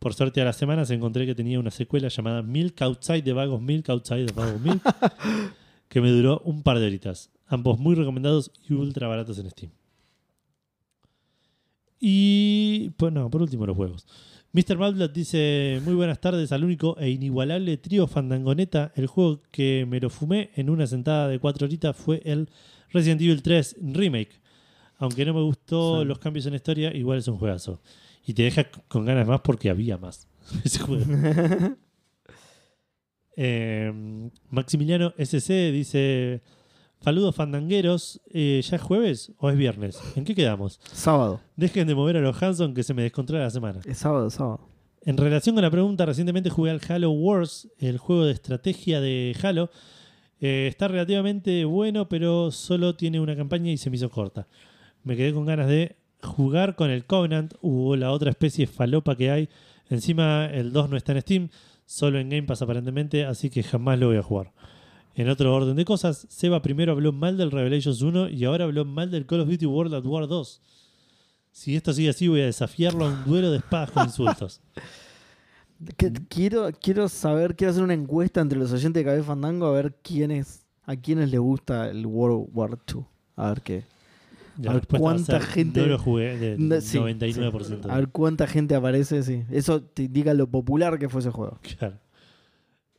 Por suerte a las semanas encontré que tenía una secuela llamada Milk Outside the Bag of Milk Outside the Bag of Milk, que me duró un par de horitas. Ambos muy recomendados y ultra baratos en Steam. Y, pues no, por último los juegos. Mr. Malblat dice, muy buenas tardes al único e inigualable trío Fandangoneta. El juego que me lo fumé en una sentada de cuatro horitas fue el Resident Evil 3 Remake. Aunque no me gustó Sí. los cambios en la historia, igual es un juegazo. Y te deja con ganas más porque había más. Ese juego. Eh, Maximiliano SC dice: Saludos fandangueros. Eh, ¿Ya es jueves o es viernes? ¿En qué quedamos? sábado. Dejen de mover a los Hanson que se me descontrola la semana. Es sábado, sábado. En relación con la pregunta, recientemente jugué al Halo Wars, el juego de estrategia de Halo. Eh, está relativamente bueno, pero solo tiene una campaña y se me hizo corta. Me quedé con ganas de jugar con el Covenant o la otra especie falopa que hay. Encima el 2 no está en Steam, solo en Game Pass aparentemente, así que jamás lo voy a jugar. En otro orden de cosas, Seba primero habló mal del Revelations 1 y ahora habló mal del Call of Duty World at War 2. Si esto sigue así, voy a desafiarlo a un duelo de espadas con insultos. Que- quiero, quiero saber, quiero hacer una encuesta entre los oyentes de Café Fandango a ver quiénes, a quiénes les gusta el World War II. A ver qué. La A ver a cuánta ser, gente- No lo jugué, del No, sí, 99%. sí. A ver cuánta gente aparece, sí. Eso te indica lo popular que fue ese juego. Claro.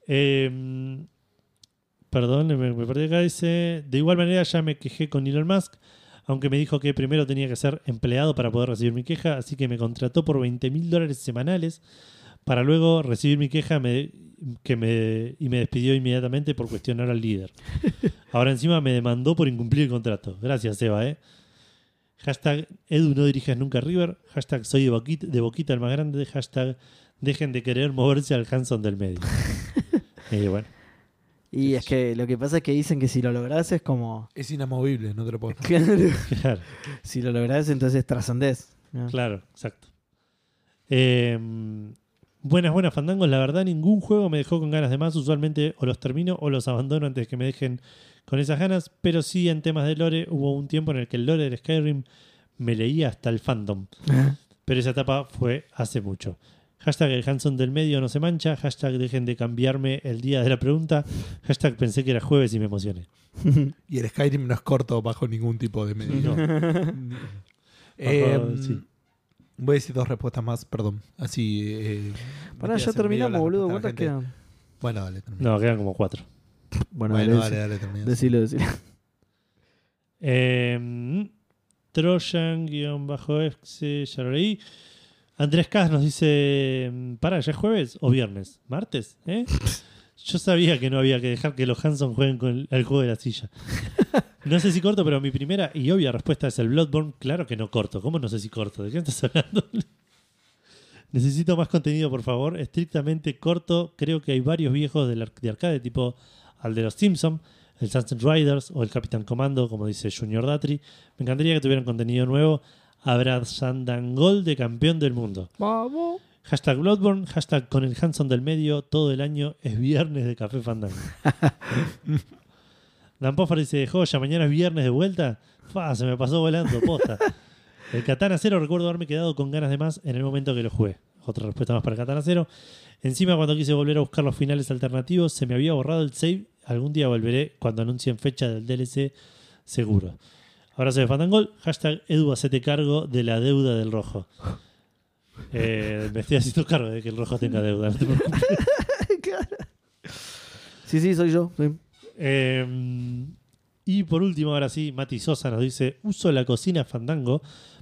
Eh, perdón, me, me perdí acá. Dice: De igual manera, ya me quejé con Elon Musk, aunque me dijo que primero tenía que ser empleado para poder recibir mi queja, así que me contrató por 20 mil dólares semanales para luego recibir mi queja me- que me, y me despidió inmediatamente por cuestionar al líder. Ahora encima me demandó por incumplir el contrato. Gracias, Eva, ¿eh? Hashtag Edu no dirijas nunca a River. Hashtag soy de Boquita, de Boquita el más grande. Hashtag dejen de querer moverse al Hanson del medio. y bueno, Y es que lo que pasa es que dicen que si lo lográs es como. Es inamovible, no te lo puedo. claro, si lo lográs, entonces trascendés. ¿no? claro, exacto. Eh, buenas, buenas fandangos. La verdad, ningún juego me dejó con ganas de más. Usualmente o los termino o los abandono antes de que me dejen con esas ganas. Pero sí, en temas de lore, hubo un tiempo en el que el lore del Skyrim me leía hasta el fandom. Pero esa etapa fue hace mucho. Hashtag el Hanson del medio no se mancha. Hashtag dejen de cambiarme el día de la pregunta. Hashtag pensé que era jueves y me emocioné. Y el Skyrim no es corto bajo ningún tipo de. No. Eh, Bajo- sí. Voy a decir dos respuestas más, perdón. Así. Eh, Pará, ya medio terminamos, boludo. ¿Cuántas quedan? Bueno, dale, termina. No, quedan como cuatro. Bueno, Bueno, dale, dale, dale, termina. decilo, decilo. Eh, Trojan-exe, ya lo leí. Andrés Cas nos dice: ¿Para, ya es jueves o viernes? ¿Martes? ¿Eh? Yo sabía que no había que dejar que los Hanson jueguen con el, el juego de la silla. No sé si corto, pero mi primera y obvia respuesta es el Bloodborne. Claro que no corto. ¿Cómo no sé si corto? ¿De qué estás hablando? Necesito más contenido, por favor. Estrictamente corto. Creo que hay varios viejos del ar- de arcade, tipo al de los Simpsons, el Sunset Riders o el Capitán Comando, como dice Junior Datri. Me encantaría que tuvieran contenido nuevo. Habrá Sandangol de campeón del mundo. Vamos. Hashtag Bloodborne, hashtag con el Hanson del medio, todo el año es viernes de Café Fandango. Dan dice, joya, mañana es viernes de vuelta. Fa, se me pasó volando, posta. El Katana Zero recuerdo haberme quedado con ganas de más en el momento que lo jugué. Otra respuesta más para el Katana Zero. Encima, cuando quise volver a buscar los finales alternativos, se me había borrado el save. Algún día volveré cuando anuncien fecha del DLC, seguro. Abrazo de Fandangol. Hashtag Edu, hacete cargo de la deuda del rojo. Eh, me estoy haciendo cargo de que el rojo tenga deuda. no te preocupes. Claro. Sí, sí, soy yo. sí. Eh, y por último, ahora sí, Mati Sosa nos dice: Uso la cocina Fandango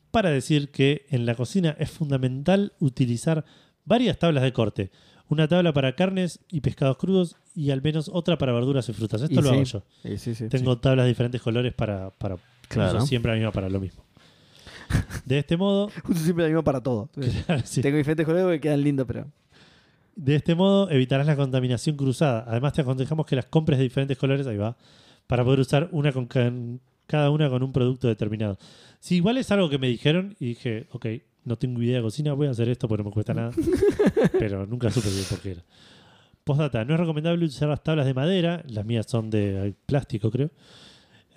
para decir que en la cocina es fundamental utilizar varias tablas de corte. Una tabla para carnes y pescados crudos y al menos otra para verduras y frutas. Esto Y lo sí. hago yo. Sí, sí, sí. Tengo tablas de diferentes colores para, para Claro. uso siempre la misma para lo mismo. De este modo, Uso siempre la misma para todo. sí. Tengo diferentes colores que quedan lindos, pero. de este modo evitarás la contaminación cruzada. Además te aconsejamos que las compres de diferentes colores, ahí va, para poder usar una con cada una con un producto determinado. Si igual es algo que me dijeron y dije, ok, no tengo idea de cocina, voy a hacer esto porque no me cuesta nada, pero nunca supe bien por qué era. Postdata, no es recomendable usar las tablas de madera, las mías son de plástico creo,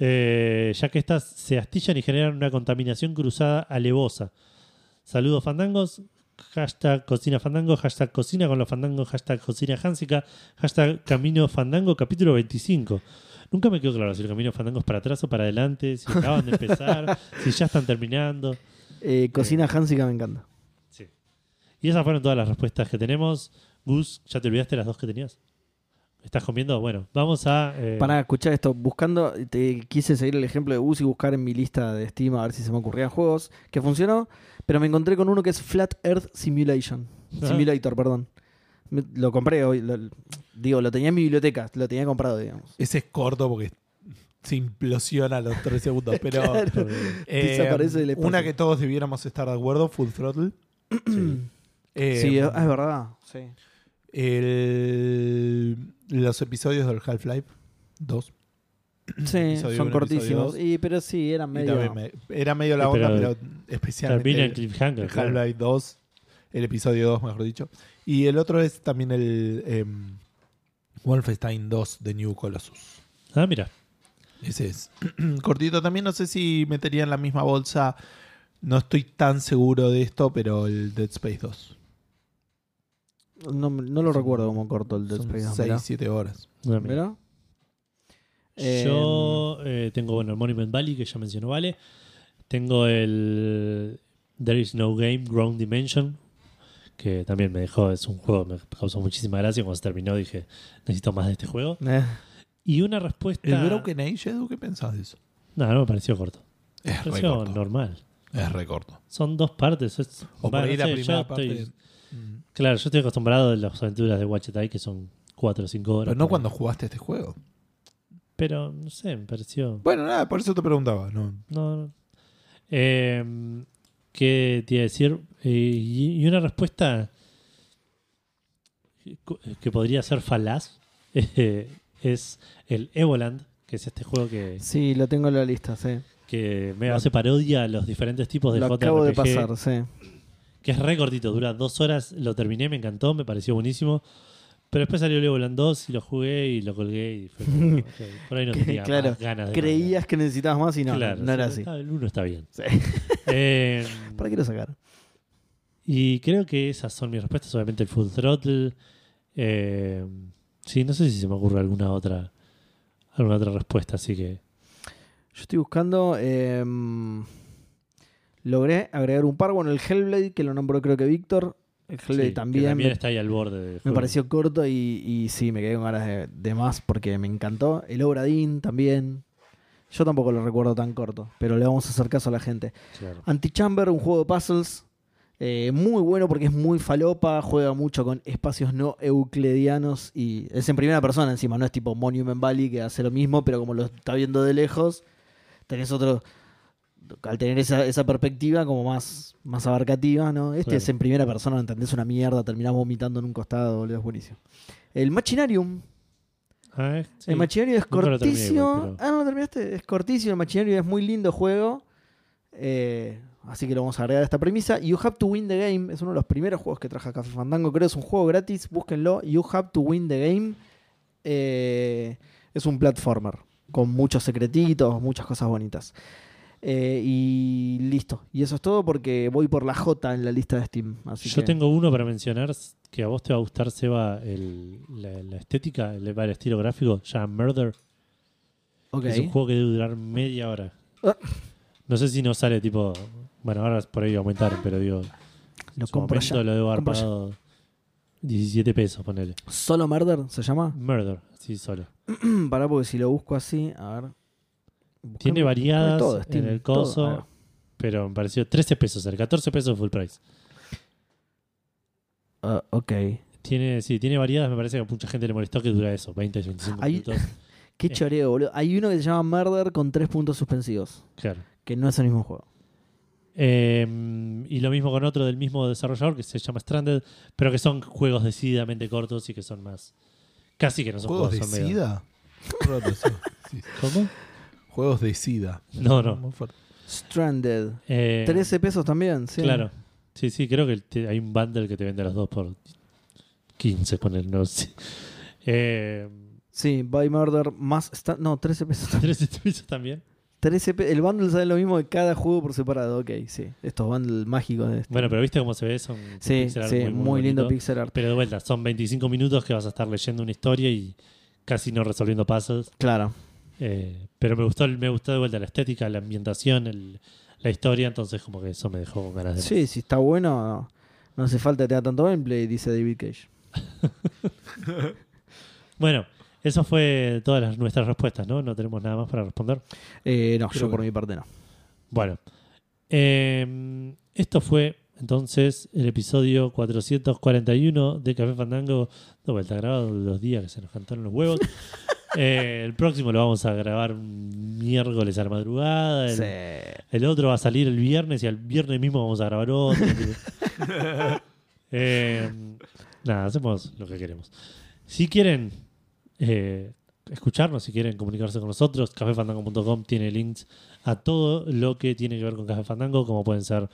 eh, ya que estas se astillan y generan una contaminación cruzada alevosa. Saludos fandangos, hashtag cocina fandango, hashtag cocina con los fandangos, hashtag cocina hansica, hashtag camino fandango capítulo 25. Nunca me quedó claro si el camino fandango es para atrás o para adelante, si acaban de empezar, si ya están terminando. Eh, cocina Hansica me encanta. Sí. Y esas fueron todas las respuestas que tenemos. Gus, ¿ya te olvidaste las dos que tenías? ¿Estás comiendo? Bueno, vamos a... eh, Para escuchar esto, buscando, te quise seguir el ejemplo de Bus y buscar en mi lista de Steam a ver si se me ocurrían juegos que funcionó, pero me encontré con uno que es Flat Earth Simulation. Ah. Simulator, perdón. Me- lo compré hoy, lo- digo, lo tenía en mi biblioteca, lo tenía comprado, digamos. Ese es corto porque se implosiona a los tres segundos. Pero Claro. eh, Desaparece del espacio. una que todos debiéramos estar de acuerdo, Full Throttle. sí. Eh, sí, es, es verdad. Sí. El- los episodios del Half-Life 2. Sí, Episodio son uno, cortísimos. Y, pero sí, eran medio. me- era medio la Sí, onda, pero pero, especialmente el cliffhanger. claro. Half-Life 2, el episodio 2, mejor dicho. Y el otro es también el em, Wolfenstein 2 de New Colossus. Ah, mira. Ese es cortito también. No sé si metería en la misma bolsa. No estoy tan seguro de esto, pero el Dead Space 2. No, no lo recuerdo como corto el Dead Space. ¿no? 6-7 horas. Eh, Yo eh, tengo, bueno, el Monument Valley, que ya mencionó Vale. Tengo el There is no game, Ground Dimension, que también me dejó, es un juego, me causó muchísima gracia. Cuando se terminó dije, necesito más de este juego. eh, Y una respuesta... ¿El Broken Age, Edu? ¿Qué pensás de eso? No, no me pareció corto. Es Me re pareció corto. normal. Es re corto. Son dos partes. es- O por ahí no la sé, primera parte. estoy- Mm. Claro, yo estoy acostumbrado a las aventuras de Watch que son 4 o 5 horas. Pero no cuando jugaste este juego. Pero, no sé, me pareció... Bueno, nada, por eso te preguntaba. No. No, no. Eh, ¿Qué te iba a decir? Eh, y, y una respuesta que podría ser falaz eh, es el Evoland, que es este juego que, sí, lo tengo en la lista, sí. que me hace parodia a los diferentes tipos de Lo JRPG. acabo de pasar, sí. Que es re cortito, dura dos horas, lo terminé, me encantó, me pareció buenísimo. Pero después salió el Evoland 2 y lo jugué y lo colgué y fue como, por ahí no tenía Claro, más ganas de Creías que necesitabas más y no, Claro, no era sí, así. El 1 está bien. Sí. Eh, ¿Para qué lo sacar? Y creo que esas son mis respuestas. Obviamente el Full Throttle. Eh, sí, no sé si se me ocurre alguna otra alguna otra respuesta, así que... Yo estoy buscando. eh, logré agregar un par. Bueno, el Hellblade, que lo nombró creo que Víctor. El Hellblade sí, que también. también me, está ahí al borde. me pareció corto y, y sí, me quedé con ganas de, de más porque me encantó. El Obra Dinn también. Yo tampoco lo recuerdo tan corto, pero le vamos a hacer caso a la gente. Claro. Antichamber, un juego de puzzles. eh, muy bueno porque es muy falopa, juega mucho con espacios no euclidianos y es en primera persona encima, no es tipo Monument Valley que hace lo mismo, pero como lo está viendo de lejos, tenés otro, al tener esa, esa perspectiva como más, más abarcativa, ¿no? Este Claro. es en primera persona, no entendés una mierda, terminás vomitando en un costado, boludo, es buenísimo. El Machinarium, Ah, sí. el Machinarium es Nunca igual, pero- Ah, no lo terminaste. Es cortísimo. El Machinarium es muy lindo juego. Eh, así que lo vamos a agregar a esta premisa. You Have to Win the Game es uno de los primeros juegos que traje Café Fandango. Creo que es un juego gratis. Búsquenlo. You Have to Win the Game. Eh, es un platformer. con muchos secretitos, muchas cosas bonitas. Eh, y listo. Y eso es todo porque voy por la J en la lista de Steam. Así Yo que- tengo uno para mencionar que a vos te va a gustar, Seba, el, la, la estética, el, el estilo gráfico, ya Murder. Es un juego que debe durar media hora. Ah. No sé si no sale tipo. Bueno, ahora por ahí aumentaron, pero digo. Lo su compro momento ya. lo debo haber pagado 17 pesos, ponele. ¿Solo Murder se llama? Murder, sí, solo. Pará, porque si lo busco así, a ver. Tiene variadas todo, Steam, en el coso, pero me pareció 13 pesos, el 14 pesos full price. Ah, ok. Tiene, sí, tiene variadas, me parece que a mucha gente le molestó que dura eso, 20, 25 Hay- minutos. Qué Eh. choreo, boludo. Hay uno que se llama Murder con tres puntos suspensivos. Claro. Que no es el mismo juego. Eh, y lo mismo con otro del mismo desarrollador que se llama Stranded, pero que son juegos decididamente cortos y que son más. Casi que no son ¿Juegos juegos, de son SIDA? ¿Cómo? Juegos de SIDA. No, no. Muy fuerte. Stranded. Eh, 13 pesos también, sí. Claro. Sí, sí, creo que te- hay un bundle que te vende los dos por 15, poner, no sé. Eh, Sí, Buy Murder más. sta- no, 13 pesos. 13 pesos también. 13 pe- el bundle sale lo mismo de cada juego por separado. Ok, sí. Estos bundles mágicos de este. Bueno, pero viste cómo se ve, son Sí, pixel art sí, muy, muy lindo bonito. pixel art. Pero de vuelta, son 25 minutos que vas a estar leyendo una historia y casi no resolviendo puzzles. Claro. Eh, pero me gustó, me gustó de vuelta la estética, la ambientación, el- la historia, entonces como que eso me dejó con ganas de Sí, si está bueno, no, no hace falta que tenga tanto gameplay, dice David Cage. Bueno, eso fue todas las, nuestras respuestas, ¿no? No tenemos nada más para responder. Eh, no, Creo yo que por mi parte no. Bueno, eh, esto fue entonces el episodio 441 de Café Fandango. De vuelta grabado los días que se nos cantaron los huevos. Eh, el próximo lo vamos a grabar miércoles a la madrugada. El, Sí. el otro va a salir el viernes y al viernes mismo vamos a grabar otro. Eh, nada, hacemos lo que queremos. Si quieren eh, escucharnos, si quieren comunicarse con nosotros, cafefandango.com tiene links a todo lo que tiene que ver con Café Fandango, como pueden ser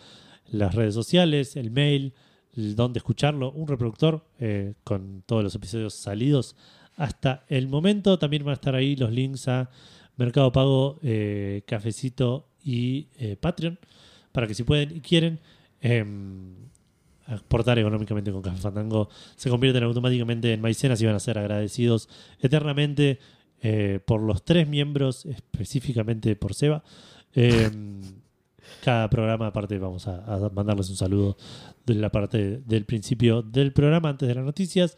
las redes sociales, el mail, el dónde escucharlo, un reproductor eh, con todos los episodios salidos hasta el momento. También van a estar ahí los links a Mercado Pago, eh, Cafecito y eh, Patreon, para que si pueden y quieren em, aportar económicamente con Café Fandango, se convierten automáticamente en maicenas y van a ser agradecidos eternamente eh, por los tres miembros, específicamente por Seba. Em, cada programa, aparte, vamos a, a mandarles un saludo de la parte del principio del programa, antes de las noticias.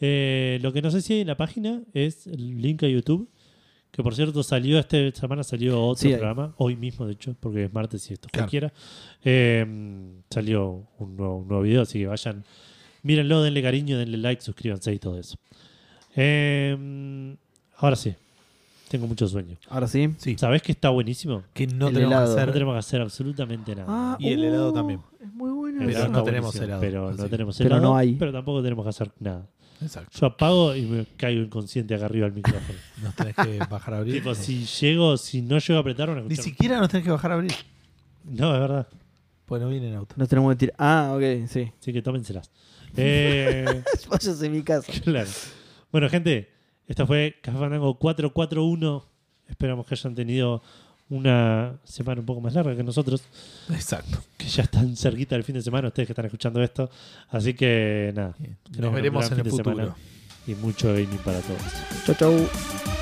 Eh, lo que no sé si hay en la página es el link a YouTube. Que por cierto salió esta semana salió otro Sí, hay. programa, hoy mismo de hecho, porque es martes y esto es Claro. cualquiera. Eh, salió un nuevo, un nuevo video, así que vayan, mírenlo, denle cariño, denle like, suscríbanse y todo eso. Eh, ahora sí, tengo mucho sueño. Ahora sí. Sí. ¿Sabés que está buenísimo? Que no El tenemos helado. que No hacer. tenemos que hacer absolutamente nada. Ah, Y el helado también. Es muy bueno. Pero Eso eso. no está tenemos helado, Pero no tenemos Pero helado. no hay. Pero tampoco tenemos que hacer nada. Exacto. Yo apago y me caigo inconsciente acá arriba del micrófono. Nos tenés que bajar a abrir. tipo, si llego, si no llego a apretar, una Ni cuestión. siquiera nos tenés que bajar a abrir. No, es verdad. Pues no viene en auto. Nos tenemos que tirar. Ah, ok, sí. Así que tómenselas. Eh, Váyase a mi casa. claro. Bueno, gente, esta fue Café Fandango 441. Esperamos que hayan tenido una semana un poco más larga que nosotros, Exacto. que ya están cerquita del fin de semana, ustedes que están escuchando esto. Así que nada, Nos veremos en el fin de futuro. semana. y mucho gaming para todos. Chau, chau.